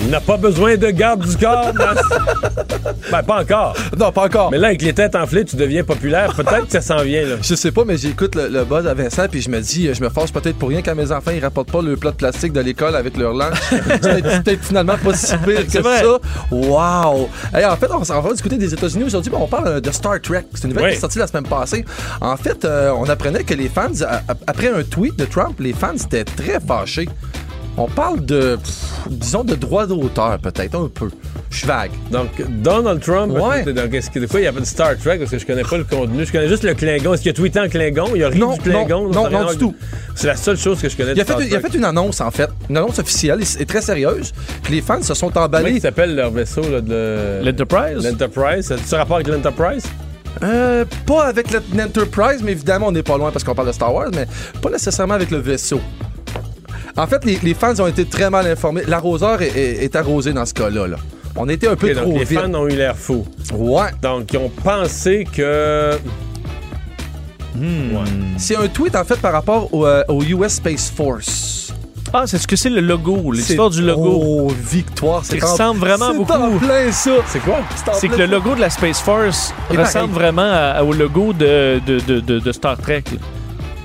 Il n'a pas besoin de garde du corps. <laughs> ben, pas encore. Non, pas encore. Mais là, avec les têtes enflées, tu deviens populaire. Peut-être que ça s'en vient, là. Je sais pas, mais j'écoute le, le buzz à Vincent, puis je me dis, je me force peut-être pour rien quand mes enfants ils rapportent pas le plat de plastique de l'école avec leur langue. <laughs> c'est peut-être- finalement pas si pire que vrai. ça. Wow! Hey, en fait, on s'en va du côté des États-Unis aujourd'hui, mais on parle euh, de Star Trek. C'est une nouvelle Oui. qui est sortie la semaine passée. En fait, euh, on apprenait que les fans, après un tweet de Trump, les fans étaient très fâchés. On parle de, pff, disons, de droit d'auteur, peut-être, un peu. Je suis vague. Donc, Donald Trump, Ouais. donc, est-ce que- de quoi il y a pas de Star Trek parce que je connais pas le contenu. Je connais juste le Klingon. Est-ce qu'il a tweeté en Klingon? Il y a rien Non, du Klingon? non, non, non, du tout. C'est la seule chose que je connais Il a, de Star fait, il a Trek. fait une annonce, en fait. Une annonce officielle et, et très sérieuse. Puis les fans se sont Comment emballés. il s'appelle leur vaisseau là, de... L'Enterprise? L'Enterprise. Ça a-tu rapport avec l'Enterprise? Euh, pas avec l'Enterprise, mais évidemment, on n'est pas loin parce qu'on parle de Star Wars, mais pas nécessairement avec le vaisseau. En fait, les, les fans ont été très mal informés. L'arroseur est, est- est arrosé dans ce cas-là. là. On était un peu Ok, donc trop les vite. fans ont eu l'air fous. Ouais. Donc, ils ont pensé que... Ouais. C'est un tweet, en fait, par rapport au, euh, au US Space Force. Ah, c'est ce que c'est le logo, l'histoire du logo. Oh, victoire. Qui c'est en- ressemble vraiment c'est beaucoup. en plein ça. C'est quoi? C'est que le logo de la Space Force Et ressemble pareil. vraiment à- au logo de, de, de- de- de Star Trek. là.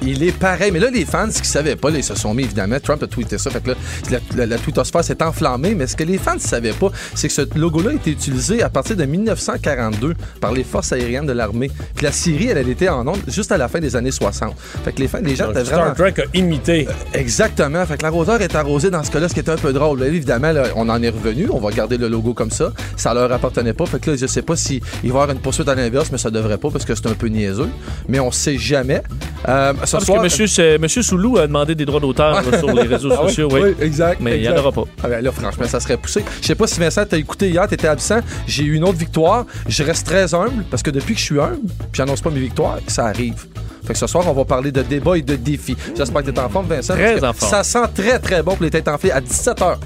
Il est pareil. Mais là, les fans, ce qu'ils savaient pas, là, ils se sont mis, évidemment, Trump a tweeté ça. Fait que là, la, la, la twittosphère s'est enflammée. Mais ce que les fans ne savaient pas, c'est que ce logo-là a été utilisé à partir de 1942 par les forces aériennes de l'armée. Puis la Syrie, elle, elle était en onde juste à la fin des années 60. Fait que les, fans, les gens étaient Star vraiment... Trek a imité. Exactement. Fait que l'arroseur est arrosé dans ce cas-là, ce qui est un peu drôle. Là, évidemment, là, on en est revenu. On va garder le logo comme ça. Ça leur appartenait pas. Fait que là, je sais pas s'il va y avoir une poursuite à l'inverse, mais ça devrait pas parce que c'est un peu niaiseux. Mais on sait jamais. Euh, ce Ah, parce soir- que monsieur, c'est- monsieur Soulou a demandé des droits d'auteur là, sur les réseaux <laughs> Ah sociaux. Oui, oui, exact. Mais il n'y en aura pas. Ah ben là, franchement, ça serait poussé. Je sais pas si Vincent t'a écouté hier, t'étais absent. J'ai eu une autre victoire. Je reste très humble parce que depuis que je suis humble, puis j'annonce pas mes victoires, ça arrive. Fait que ce soir, on va parler de débat et de défis. J'espère que t'es en forme, Vincent. Très en forme. Ça sent très, très bon pour les têtes enflées à 17h.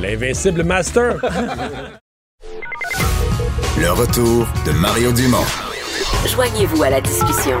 L'invincible Master. Le retour de Mario Dumont. Joignez-vous à la discussion.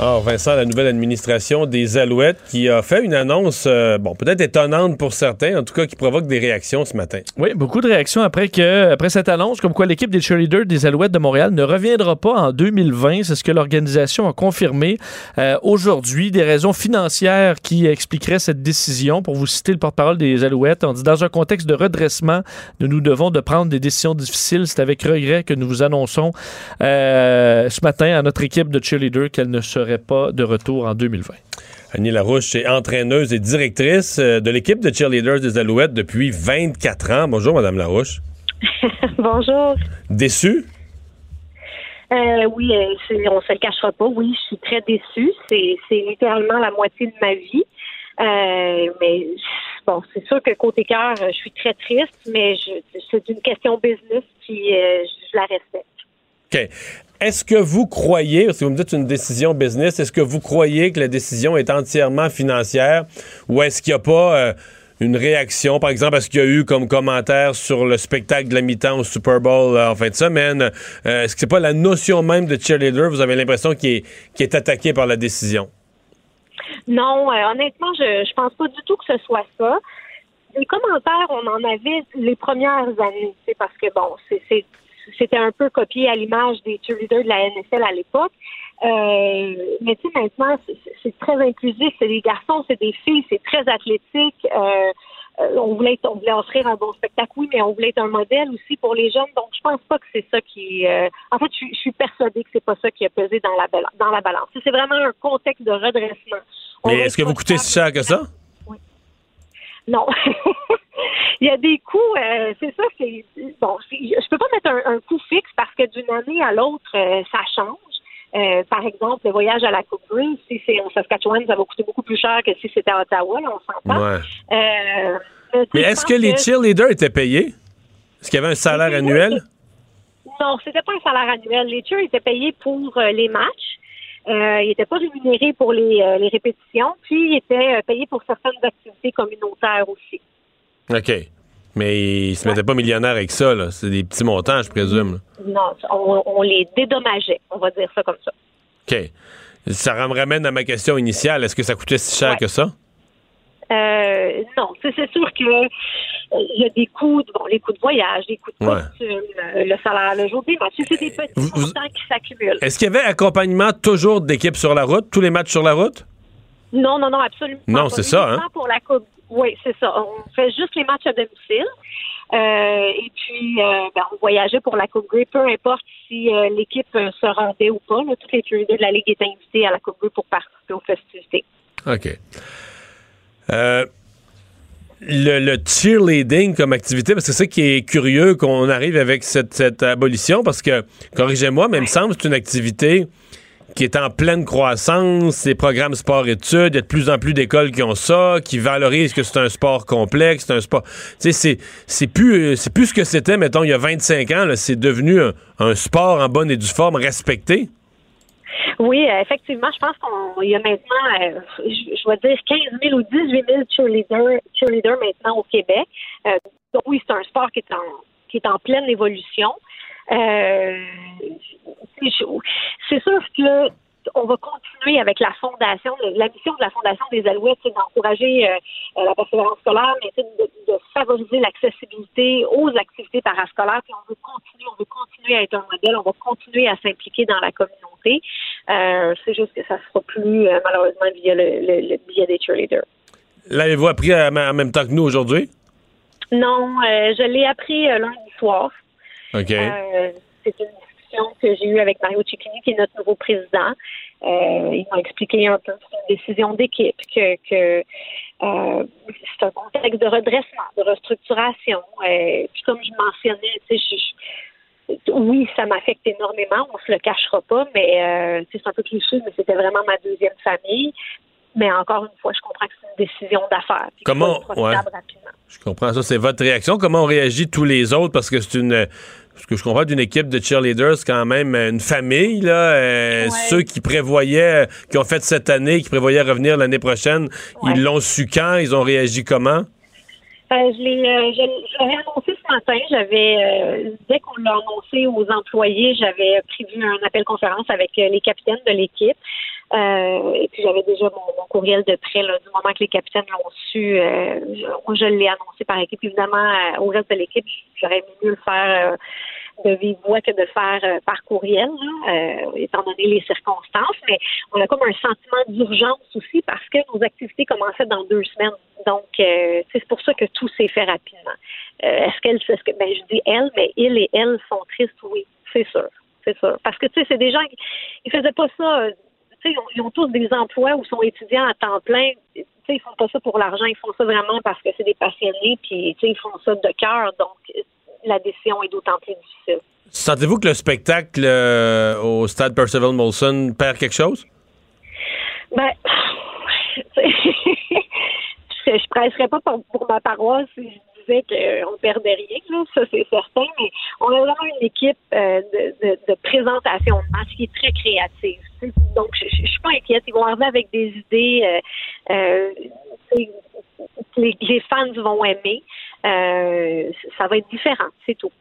Alors, Vincent, la nouvelle administration des Alouettes qui a fait une annonce, euh, bon, peut-être étonnante pour certains, en tout cas qui provoque des réactions ce matin. Oui, beaucoup de réactions après que après cette annonce, comme quoi l'équipe des cheerleaders des Alouettes de Montréal ne reviendra pas en 2020. C'est ce que l'organisation a confirmé euh, aujourd'hui. Des raisons financières qui expliqueraient cette décision. Pour vous citer le porte-parole des Alouettes, on dit dans un contexte de redressement, nous nous devons de prendre des décisions difficiles. C'est avec regret que nous vous annonçons euh, ce matin à notre équipe de cheerleaders qu'elle ne serait pas de retour en 2020. Annie Larouche est entraîneuse et directrice euh, de l'équipe de cheerleaders des Alouettes depuis 24 ans. Bonjour, Madame Larouche. <laughs> Bonjour. Déçue? Euh, oui, euh, on se le cachera pas. Oui, je suis très déçue. C'est, c'est littéralement la moitié de ma vie. Euh, mais bon, c'est sûr que côté cœur, je suis très triste, mais je, c'est une question business, puis euh, je la respecte. OK. Est-ce que vous croyez, parce que vous me dites une décision business, est-ce que vous croyez que la décision est entièrement financière ou est-ce qu'il n'y a pas euh, une réaction, par exemple, est-ce qu'il y a eu comme commentaire sur le spectacle de la mi-temps au Super Bowl euh, en fin de semaine? Euh, est-ce que c'est pas la notion même de cheerleader, vous avez l'impression qu'il est, qu'il est attaqué par la décision? Non, honnêtement, je je pense pas du tout que ce soit ça. Les commentaires, on en avait les premières années, c'est parce que bon, c'est- c'était un peu copié à l'image des cheerleaders de la NFL à l'époque. Euh, mais tu sais, maintenant, c'est- très inclusif. C'est des garçons, c'est des filles, c'est très athlétique. Euh, euh, on voulait être- on voulait offrir un bon spectacle, oui, mais on voulait être un modèle aussi pour les jeunes. Donc, je pense pas que c'est ça qui. euh, en fait, je, suis- je suis persuadée que c'est pas ça qui a pesé dans la, dans la balance. C'est vraiment un contexte de redressement. On Mais est-ce que vous coûtez si cher que ça? Non. <laughs> Il y a des coûts, euh, c'est ça, c'est bon, je peux pas mettre un, un coût fixe parce que d'une année à l'autre, euh, ça change. Euh, par exemple, le voyage à la Coupe Grey, si c'est en Saskatchewan, ça va coûter beaucoup plus cher que si c'était à Ottawa, là, on s'entend. Ouais. Mais est-ce que les cheerleaders étaient payés? Est-ce qu'il y avait un salaire annuel? Non, c'était pas un salaire annuel. Les cheers étaient payés pour les matchs. Euh, ils n'étaient pas rémunérés pour les, euh, les répétitions, puis ils étaient euh, payés pour certaines activités communautaires aussi. OK. Mais ils se mettaient pas millionnaires avec ça, là. C'est des petits montants, je présume. Non, on, on les dédommageait, on va dire ça comme ça. OK. Ça me ramène à ma question initiale. Est-ce que ça coûtait si cher que ça? Euh, non, c'est sûr que euh, il y a des coûts, bon, les coûts de voyage, les coûts de Ouais. costume, euh, le salaire le jour des matchs, c'est des petits montants qui s'accumulent. Est-ce qu'il y avait accompagnement toujours d'équipes sur la route, tous les matchs sur la route? Non, non, non, absolument. Non, c'est ça, hein? Pour la coupe. Oui, c'est ça. On fait juste les matchs à domicile. Euh, et puis, euh, ben, on voyageait pour la Coupe Grey, peu importe si euh, l'équipe se rendait ou pas. Là, toutes les cheerleaders de la Ligue étaient invités à la Coupe Grey pour participer aux festivités. OK. Euh, le, le cheerleading comme activité, parce que c'est ça qui est curieux qu'on arrive avec cette, abolition, parce que, corrigez-moi, mais il me semble que c'est une activité qui est en pleine croissance, les programmes sport-études, il y a de plus en plus d'écoles qui ont ça, qui valorisent que c'est un sport complexe, c'est un sport... Tu sais, c'est, plus, plus ce que c'était, mettons, il y a 25 ans, c'est devenu un sport en bonne et due forme respecté. Oui, euh, effectivement, je pense qu'il y a maintenant, euh, je, vais dire 15 000 ou 18 000 cheerleaders, cheerleaders maintenant au Québec. Euh, donc oui, c'est un sport qui est en, qui est en pleine évolution. C'est sûr que on va continuer avec la fondation. La mission de la fondation des Alouettes, c'est d'encourager la persévérance scolaire, mais c'est de, de favoriser l'accessibilité aux activités parascolaires. Puis on veut continuer, on veut continuer à être un modèle, on va continuer à s'impliquer dans la communauté. Euh, c'est juste que ça se fera plus euh, malheureusement via le, le, le biais des cheerleaders. L'avez-vous appris en même temps que nous aujourd'hui? Non, euh, je l'ai appris euh, lundi soir. OK. Euh, c'est une discussion que j'ai eue avec Mario Cicchini, qui est notre nouveau président. Euh, il m'a expliqué un peu une décision d'équipe, que, que c'est un contexte de redressement, de restructuration. Puis comme je mentionnais, tu sais, je- je- oui, ça m'affecte énormément, on se le cachera pas, mais euh, c'est un peu cliché, mais c'était vraiment ma deuxième famille. Mais encore une fois, je comprends que c'est une décision d'affaires. Comment- ouais. rapidement. Je comprends ça. C'est votre réaction. Comment on réagit tous les autres? Parce que c'est une. Ce que je comprends d'une équipe de cheerleaders, quand même une famille, là. Euh, Ceux qui prévoyaient, qui ont fait cette année, qui prévoyaient revenir l'année prochaine, ils l'ont su quand? Ils ont réagi comment? Euh, je l'ai, euh, je, je annoncé ce matin. J'avais, euh, dès qu'on l'a annoncé aux employés, j'avais prévu un appel conférence avec euh, les capitaines de l'équipe. Euh, et puis j'avais déjà mon, courriel de prêt là, du moment que les capitaines l'ont su. Euh, je, je l'ai annoncé par équipe. Évidemment, au reste de l'équipe, j'aurais mieux le faire de vive voix que de faire euh, par courriel, là, euh, étant donné les circonstances. Mais on a comme un sentiment d'urgence aussi parce que nos activités commençaient dans deux semaines. Donc, euh, c'est pour ça que tout s'est fait rapidement. Est-ce qu'elle, est-ce que, ben, je dis elle, mais il et elle sont tristes, oui, c'est sûr, c'est sûr. Parce que, tu sais, c'est des gens qui, ils faisaient pas ça, tu sais, ils ont, ils ont tous des emplois où sont étudiants à temps plein. Tu sais, ils font pas ça pour l'argent, ils font ça vraiment parce que c'est des passionnés, puis, ils font ça de cœur. Donc, la décision est d'autant plus difficile. Sentez-vous que le spectacle euh, au stade Percival Molson perd quelque chose? Ben, <laughs> je, je prêcherais pas pour, pour ma paroisse si je disais qu'on perdait rien, là, ça c'est certain, mais on a vraiment une équipe euh, de, de, de présentation de match qui est très créative. Donc, je, je suis pas inquiète. Ils vont arriver avec des idées euh, que les, les fans vont aimer. Euh, ça va être différent, c'est tout.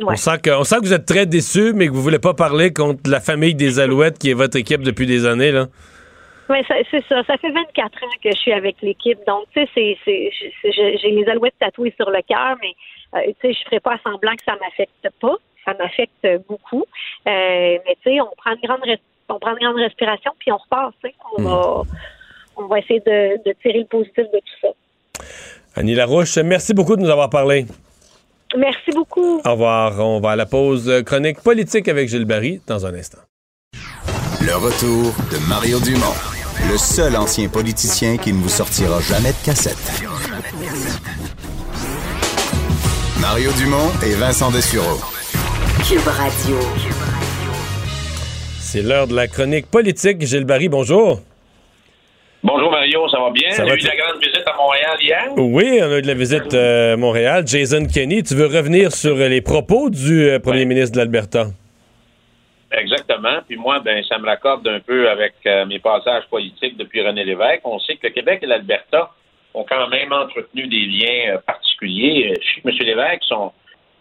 Ouais. On, sent que, on sent que vous êtes très déçu, mais que vous voulez pas parler contre la famille des Alouettes, qui est votre équipe depuis des années. Là. Oui, c'est ça. Ça fait 24 ans que je suis avec l'équipe. Donc, tu sais, j'ai les alouettes tatouées sur le cœur, mais, euh, tu sais, je ferai pas semblant que ça m'affecte pas. Ça m'affecte beaucoup. Euh, mais, tu sais, on prend une grande, on prend une grande respiration, puis on repart, tu sais. On va, on va essayer de, de tirer le positif de tout ça. Annie Larouche, merci beaucoup de nous avoir parlé. Merci beaucoup. Au revoir. On va à la pause chronique politique avec Gilles Barry dans un instant. Le retour de Mario Dumont, le seul ancien politicien qui ne vous sortira jamais de cassette. Mario Dumont et Vincent Dessureau. Cube Radio. C'est l'heure de la chronique politique. Gilles Barry, bonjour. Bonjour Mario, ça va bien? Ça On va a eu très- la grande visite à Montréal hier. Oui, on a eu de la visite euh, Montréal. Jason Kenney, tu veux revenir sur les propos du euh, premier ministre de l'Alberta? Exactement. Puis moi, ben, ça me raccorde un peu avec euh, mes passages politiques depuis René Lévesque. On sait que le Québec et l'Alberta ont quand même entretenu des liens euh, particuliers. Je sais que M. Lévesque, son,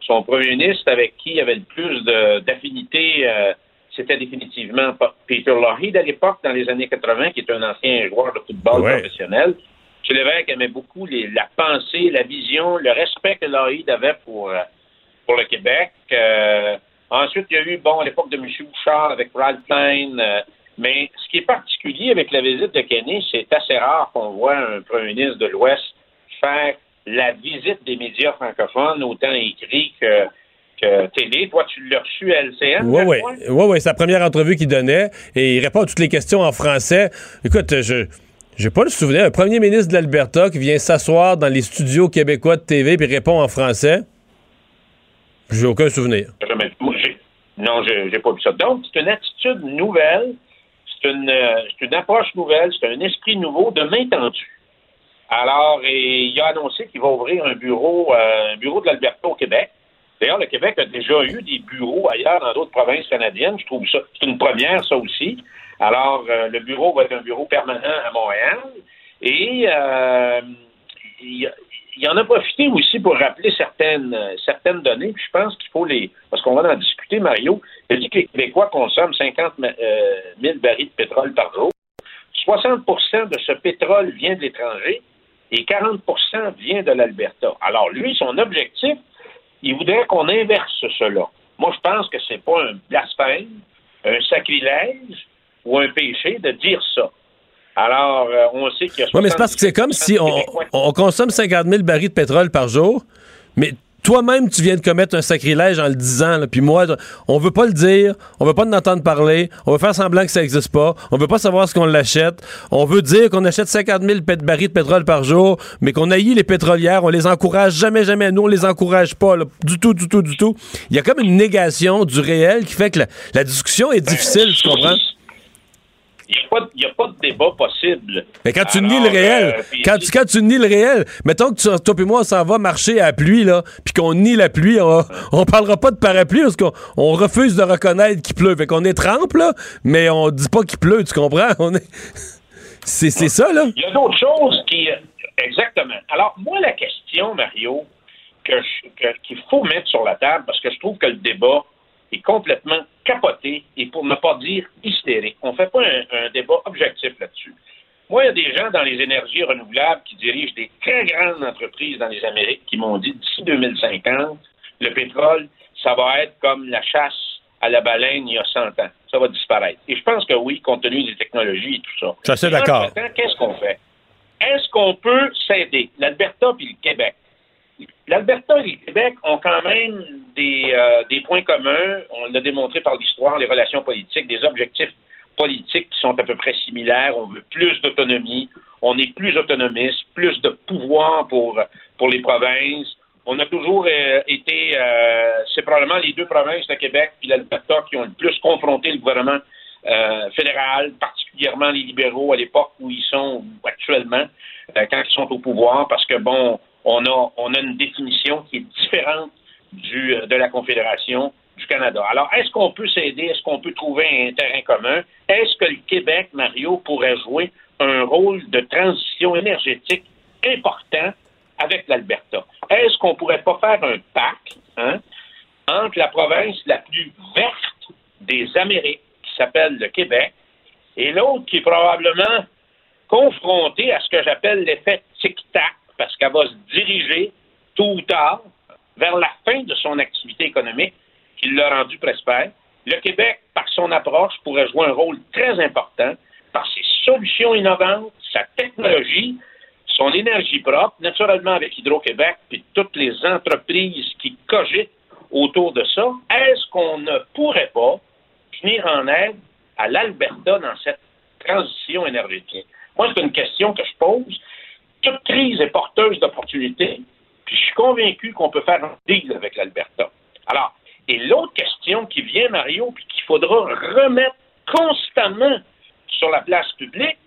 son premier ministre avec qui il avait le plus de- d'affinité, euh, c'était définitivement Peter Lougheed à l'époque, dans les années 80, qui est un ancien joueur de football Ouais. professionnel. M. Lévesque aimait beaucoup les- la pensée, la vision, le respect que Lougheed avait pour, euh, pour le Québec. Euh, ensuite, il y a eu, bon, à l'époque de M. Bouchard avec Ralph Klein. euh, mais ce qui est particulier avec la visite de Kenny, c'est assez rare qu'on voit un premier ministre de l'Ouest faire la visite des médias francophones, autant écrits que, télé. Toi, tu l'as reçu à LCN? Oui, oui. Oui, oui. C'est la première entrevue qu'il donnait et il répond à toutes les questions en français. Écoute, je. J'ai pas le souvenir. Un premier ministre de l'Alberta qui vient s'asseoir dans les studios québécois de TV puis répond en français. J'ai aucun souvenir. Non, j'ai pas vu ça. Donc, c'est une attitude nouvelle, c'est une, euh, une approche nouvelle, c'est un esprit nouveau de main tendue. Alors, et il a annoncé qu'il va ouvrir un bureau, euh, un bureau de l'Alberta au Québec. D'ailleurs, le Québec a déjà eu des bureaux ailleurs dans d'autres provinces canadiennes. Je trouve ça, c'est une première, ça aussi. Alors, euh, le bureau va être un bureau permanent à Montréal. Et euh, il, en a profité aussi pour rappeler certaines, euh, certaines données. Puis je pense qu'il faut les. Parce qu'on va en discuter, Mario. Il a dit que les Québécois consomment 50 euh, 000 barils de pétrole par jour. 60% de ce pétrole vient de l'étranger et 40% vient de l'Alberta. Alors, lui, son objectif, il voudrait qu'on inverse cela. Moi, je pense que c'est pas un blasphème, un sacrilège ou un péché de dire ça. Alors, euh, on sait qu'il y a. Oui, mais c'est parce que c'est comme si on, on consomme 50 000 barils de pétrole par jour, mais toi-même, tu viens de commettre un sacrilège en le disant. là. Puis moi, on veut pas le dire, on veut pas en entendre parler, on veut faire semblant que ça existe pas, on veut pas savoir ce qu'on l'achète, on veut dire qu'on achète 50 000 pét- barils de pétrole par jour, mais qu'on haït les pétrolières, on les encourage jamais, jamais. Nous, on les encourage pas, là. du tout, du tout, du tout. Il y a comme une négation du réel qui fait que la, la discussion est difficile, tu comprends? Il n'y a, a pas de débat possible. Mais quand tu Alors, nies le réel, euh, quand, tu, quand tu nies le réel, mettons que tu- toi et moi, on s'en va marcher à la pluie, là, puis qu'on nie la pluie, on, on parlera pas de parapluie parce qu'on on refuse de reconnaître qu'il pleut. Fait qu'on est trempe, là, mais on dit pas qu'il pleut, tu comprends? <laughs> On est... C'est c'est ça, là? Il y a d'autres choses qui. Exactement. Alors, moi, la question, Mario, que je- que- qu'il faut mettre sur la table, parce que je trouve que le débat est complètement capoté et pour ne pas dire hystérique. On ne fait pas un, un débat objectif là-dessus. Moi, il y a des gens dans les énergies renouvelables qui dirigent des très grandes entreprises dans les Amériques qui m'ont dit d'ici 2050, le pétrole, ça va être comme la chasse à la baleine il y a 100 ans. Ça va disparaître. Et je pense que oui, compte tenu des technologies et tout ça. Je suis assez Et d'accord. Qu'est-ce qu'on fait? Est-ce qu'on peut s'aider? L'Alberta puis le Québec. L'Alberta et le Québec ont quand même des, euh, des points communs. On l'a démontré par l'histoire, les relations politiques, des objectifs politiques qui sont à peu près similaires. On veut plus d'autonomie, on est plus autonomiste, plus de pouvoir pour, les provinces. On a toujours euh, été, euh, c'est probablement les deux provinces, le Québec et l'Alberta, qui ont le plus confronté le gouvernement fédéral, particulièrement les libéraux à l'époque où ils sont actuellement, quand ils sont au pouvoir, parce que bon, on a, une définition qui est différente euh, de la Confédération du Canada. Alors, est-ce qu'on peut s'aider? Est-ce qu'on peut trouver un terrain commun? Est-ce que le Québec, Mario, pourrait jouer un rôle de transition énergétique important avec l'Alberta? Est-ce qu'on pourrait pas faire un pacte hein, entre la province la plus verte des Amériques, qui s'appelle le Québec, et l'autre qui est probablement confrontée à ce que j'appelle l'effet tic-tac, parce qu'elle va se diriger tôt ou tard vers la fin de son activité économique qui l'a rendu prospère. Le Québec, par son approche, pourrait jouer un rôle très important par ses solutions innovantes, sa technologie, son énergie propre, naturellement avec Hydro-Québec, puis toutes les entreprises qui cogitent autour de ça. Est-ce qu'on ne pourrait pas venir en aide à l'Alberta dans cette transition énergétique? Moi, c'est une question que je pose. Toute crise est porteuse d'opportunités, puis je suis convaincu qu'on peut faire un deal avec l'Alberta. Alors, et l'autre question qui vient, Mario, puis qu'il faudra remettre constamment sur la place publique,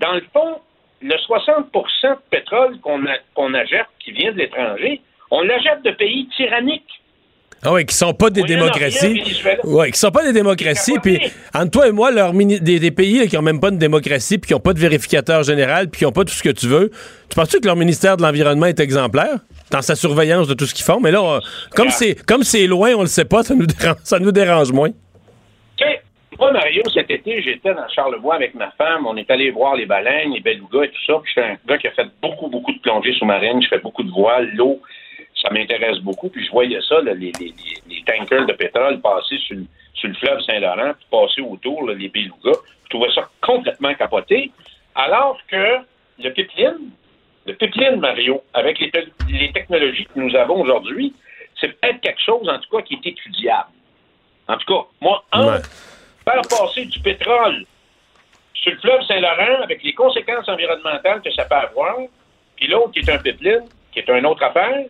dans le fond, le 60% de pétrole qu'on achète, qui vient de l'étranger, on l'achète de pays tyranniques. Ah oui, qui sont pas des démocraties. Oui, qui sont pas des démocraties. Puis, entre toi et moi, leur mini- des, des pays là, qui ont même pas une démocratie, puis qui ont pas de vérificateur général, puis qui ont pas tout ce que tu veux. Tu penses-tu que leur ministère de l'Environnement est exemplaire dans sa surveillance de tout ce qu'ils font? Mais là, on- comme c'est comme c'est loin, on le sait pas, <laughs> ça nous dérange, ça nous dérange moins. Moi, Mario, cet été, j'étais dans Charlevoix avec ma femme. On est allé voir les baleines, les belugas et tout ça. Puis je suis un gars qui a fait beaucoup, beaucoup de plongées sous-marines. Je fais beaucoup de voiles. L'eau, ça m'intéresse beaucoup. Puis je voyais ça, là, les, les, les, tankers de pétrole passer sur, le- sur le fleuve Saint-Laurent, puis passer autour, là, les belugas. Je trouvais ça complètement capoté. Alors que le pipeline, le pipeline, Mario, avec les, te- les technologies que nous avons aujourd'hui, c'est peut-être quelque chose, en tout cas, qui est étudiable. En tout cas, moi, entre faire passer du pétrole sur le fleuve Saint-Laurent avec les conséquences environnementales que ça peut avoir, puis l'autre qui est un pipeline, qui est une autre affaire,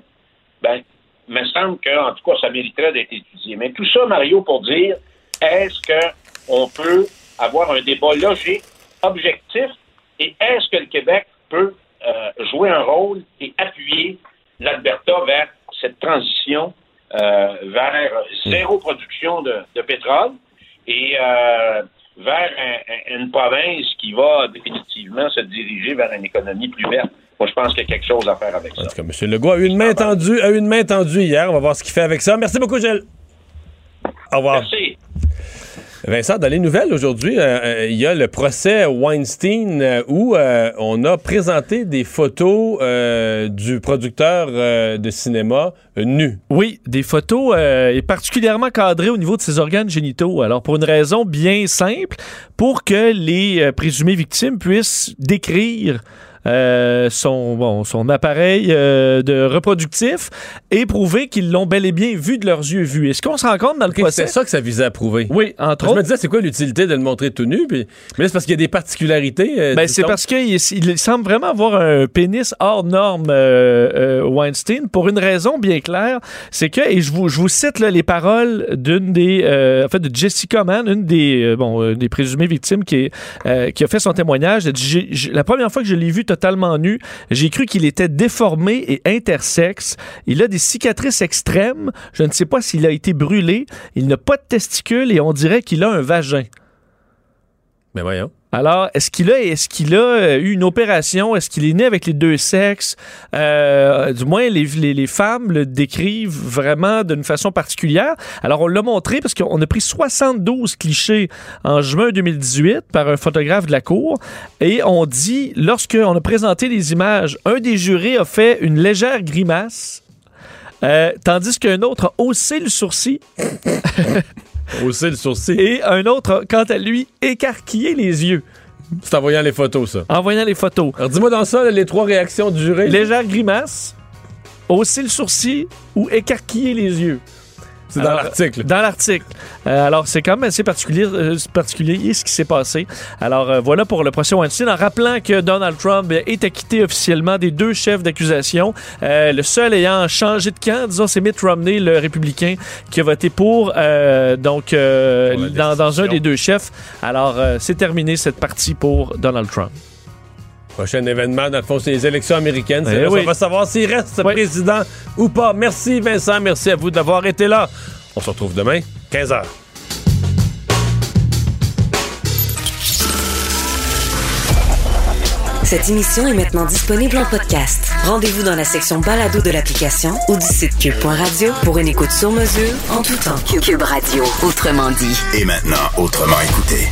ben, il me semble que, en tout cas, ça mériterait d'être étudié. Mais tout ça, Mario, pour dire, est-ce qu'on peut avoir un débat logique, objectif, et est-ce que le Québec peut euh, jouer un rôle et appuyer l'Alberta vers cette transition euh, vers zéro production de, pétrole et euh, vers un- un- une province qui va définitivement se diriger vers une économie plus verte? Moi, je pense qu'il y a quelque chose à faire avec ça. En tout cas, M. Legault a eu une main tendue, a eu une main tendue hier. On va voir ce qu'il fait avec ça. Merci beaucoup, Gilles. Au revoir. Merci. Vincent, dans les nouvelles aujourd'hui, euh, euh, il y a le procès Weinstein euh, où euh, on a présenté des photos euh, du producteur euh, de cinéma euh, nu. Oui, des photos euh, et particulièrement cadrées au niveau de ses organes génitaux. Alors, pour une raison bien simple, pour que les euh, présumées victimes puissent décrire euh, son, bon, son appareil euh, de reproductif et prouver qu'ils l'ont bel et bien vu de leurs yeux vus. Est-ce qu'on se rend compte dans le Ok, procès? C'est ça que ça visait à prouver. Oui, entre Je me autres. disais, c'est quoi l'utilité de le montrer tout nu? Puis... Mais c'est parce qu'il y a des particularités. euh, Ben, c'est parce qu'il il semble vraiment avoir un pénis hors norme, Weinstein, pour une raison bien claire. C'est que, et je vous, je vous cite là, les paroles d'une des, en fait, de Jessica Mann, une des, bon, des présumées victimes qui, est, qui a fait son témoignage. Elle dit, la première fois que je l'ai vu totalement nu, j'ai cru qu'il était déformé et intersexe. Il a des cicatrices extrêmes. Je ne sais pas s'il a été brûlé. Il n'a pas de testicules et on dirait qu'il a un vagin. Mais voyons. Alors, est-ce qu'il a, est-ce a euh, eu une opération? Est-ce qu'il est né avec les deux sexes? Euh, du moins, les femmes le décrivent vraiment d'une façon particulière. Alors, on l'a montré parce qu'on a pris 72 clichés en juin 2018 par un photographe de la Cour. Et on dit, lorsqu'on a présenté les images, un des jurés a fait une légère grimace. euh, tandis qu'un autre a haussé le sourcil. <laughs> Haussé le sourcil. Et un autre quant à lui, écarquillé les yeux. C'est en voyant les photos, ça. En voyant les photos. Alors, dis-moi dans ça, les trois réactions du juré. Légère grimace, hausser le sourcil ou écarquiller les yeux? C'est dans l'article. Dans l'article. Euh, alors, c'est quand même assez particulier, euh, particulier ce qui s'est passé. Alors, euh, voilà pour le procès Weinstein. En rappelant que Donald Trump est acquitté officiellement des deux chefs d'accusation. Le seul ayant changé de camp, disons, c'est Mitt Romney, le républicain, qui a voté pour, donc, Pour dans, dans un des deux chefs. Alors, c'est terminé cette partie pour Donald Trump. Prochain événement, dans le fond, c'est les élections américaines. C'est Eh là, oui. On va savoir s'il reste Oui. président ou pas. Merci Vincent, merci à vous d'avoir été là. On se retrouve demain, 15h. Cette émission est maintenant disponible en podcast. Rendez-vous dans la section balado de l'application ou du site cube.radio pour une écoute sur mesure en tout temps. Cube Radio, autrement dit. Et maintenant, autrement écouté.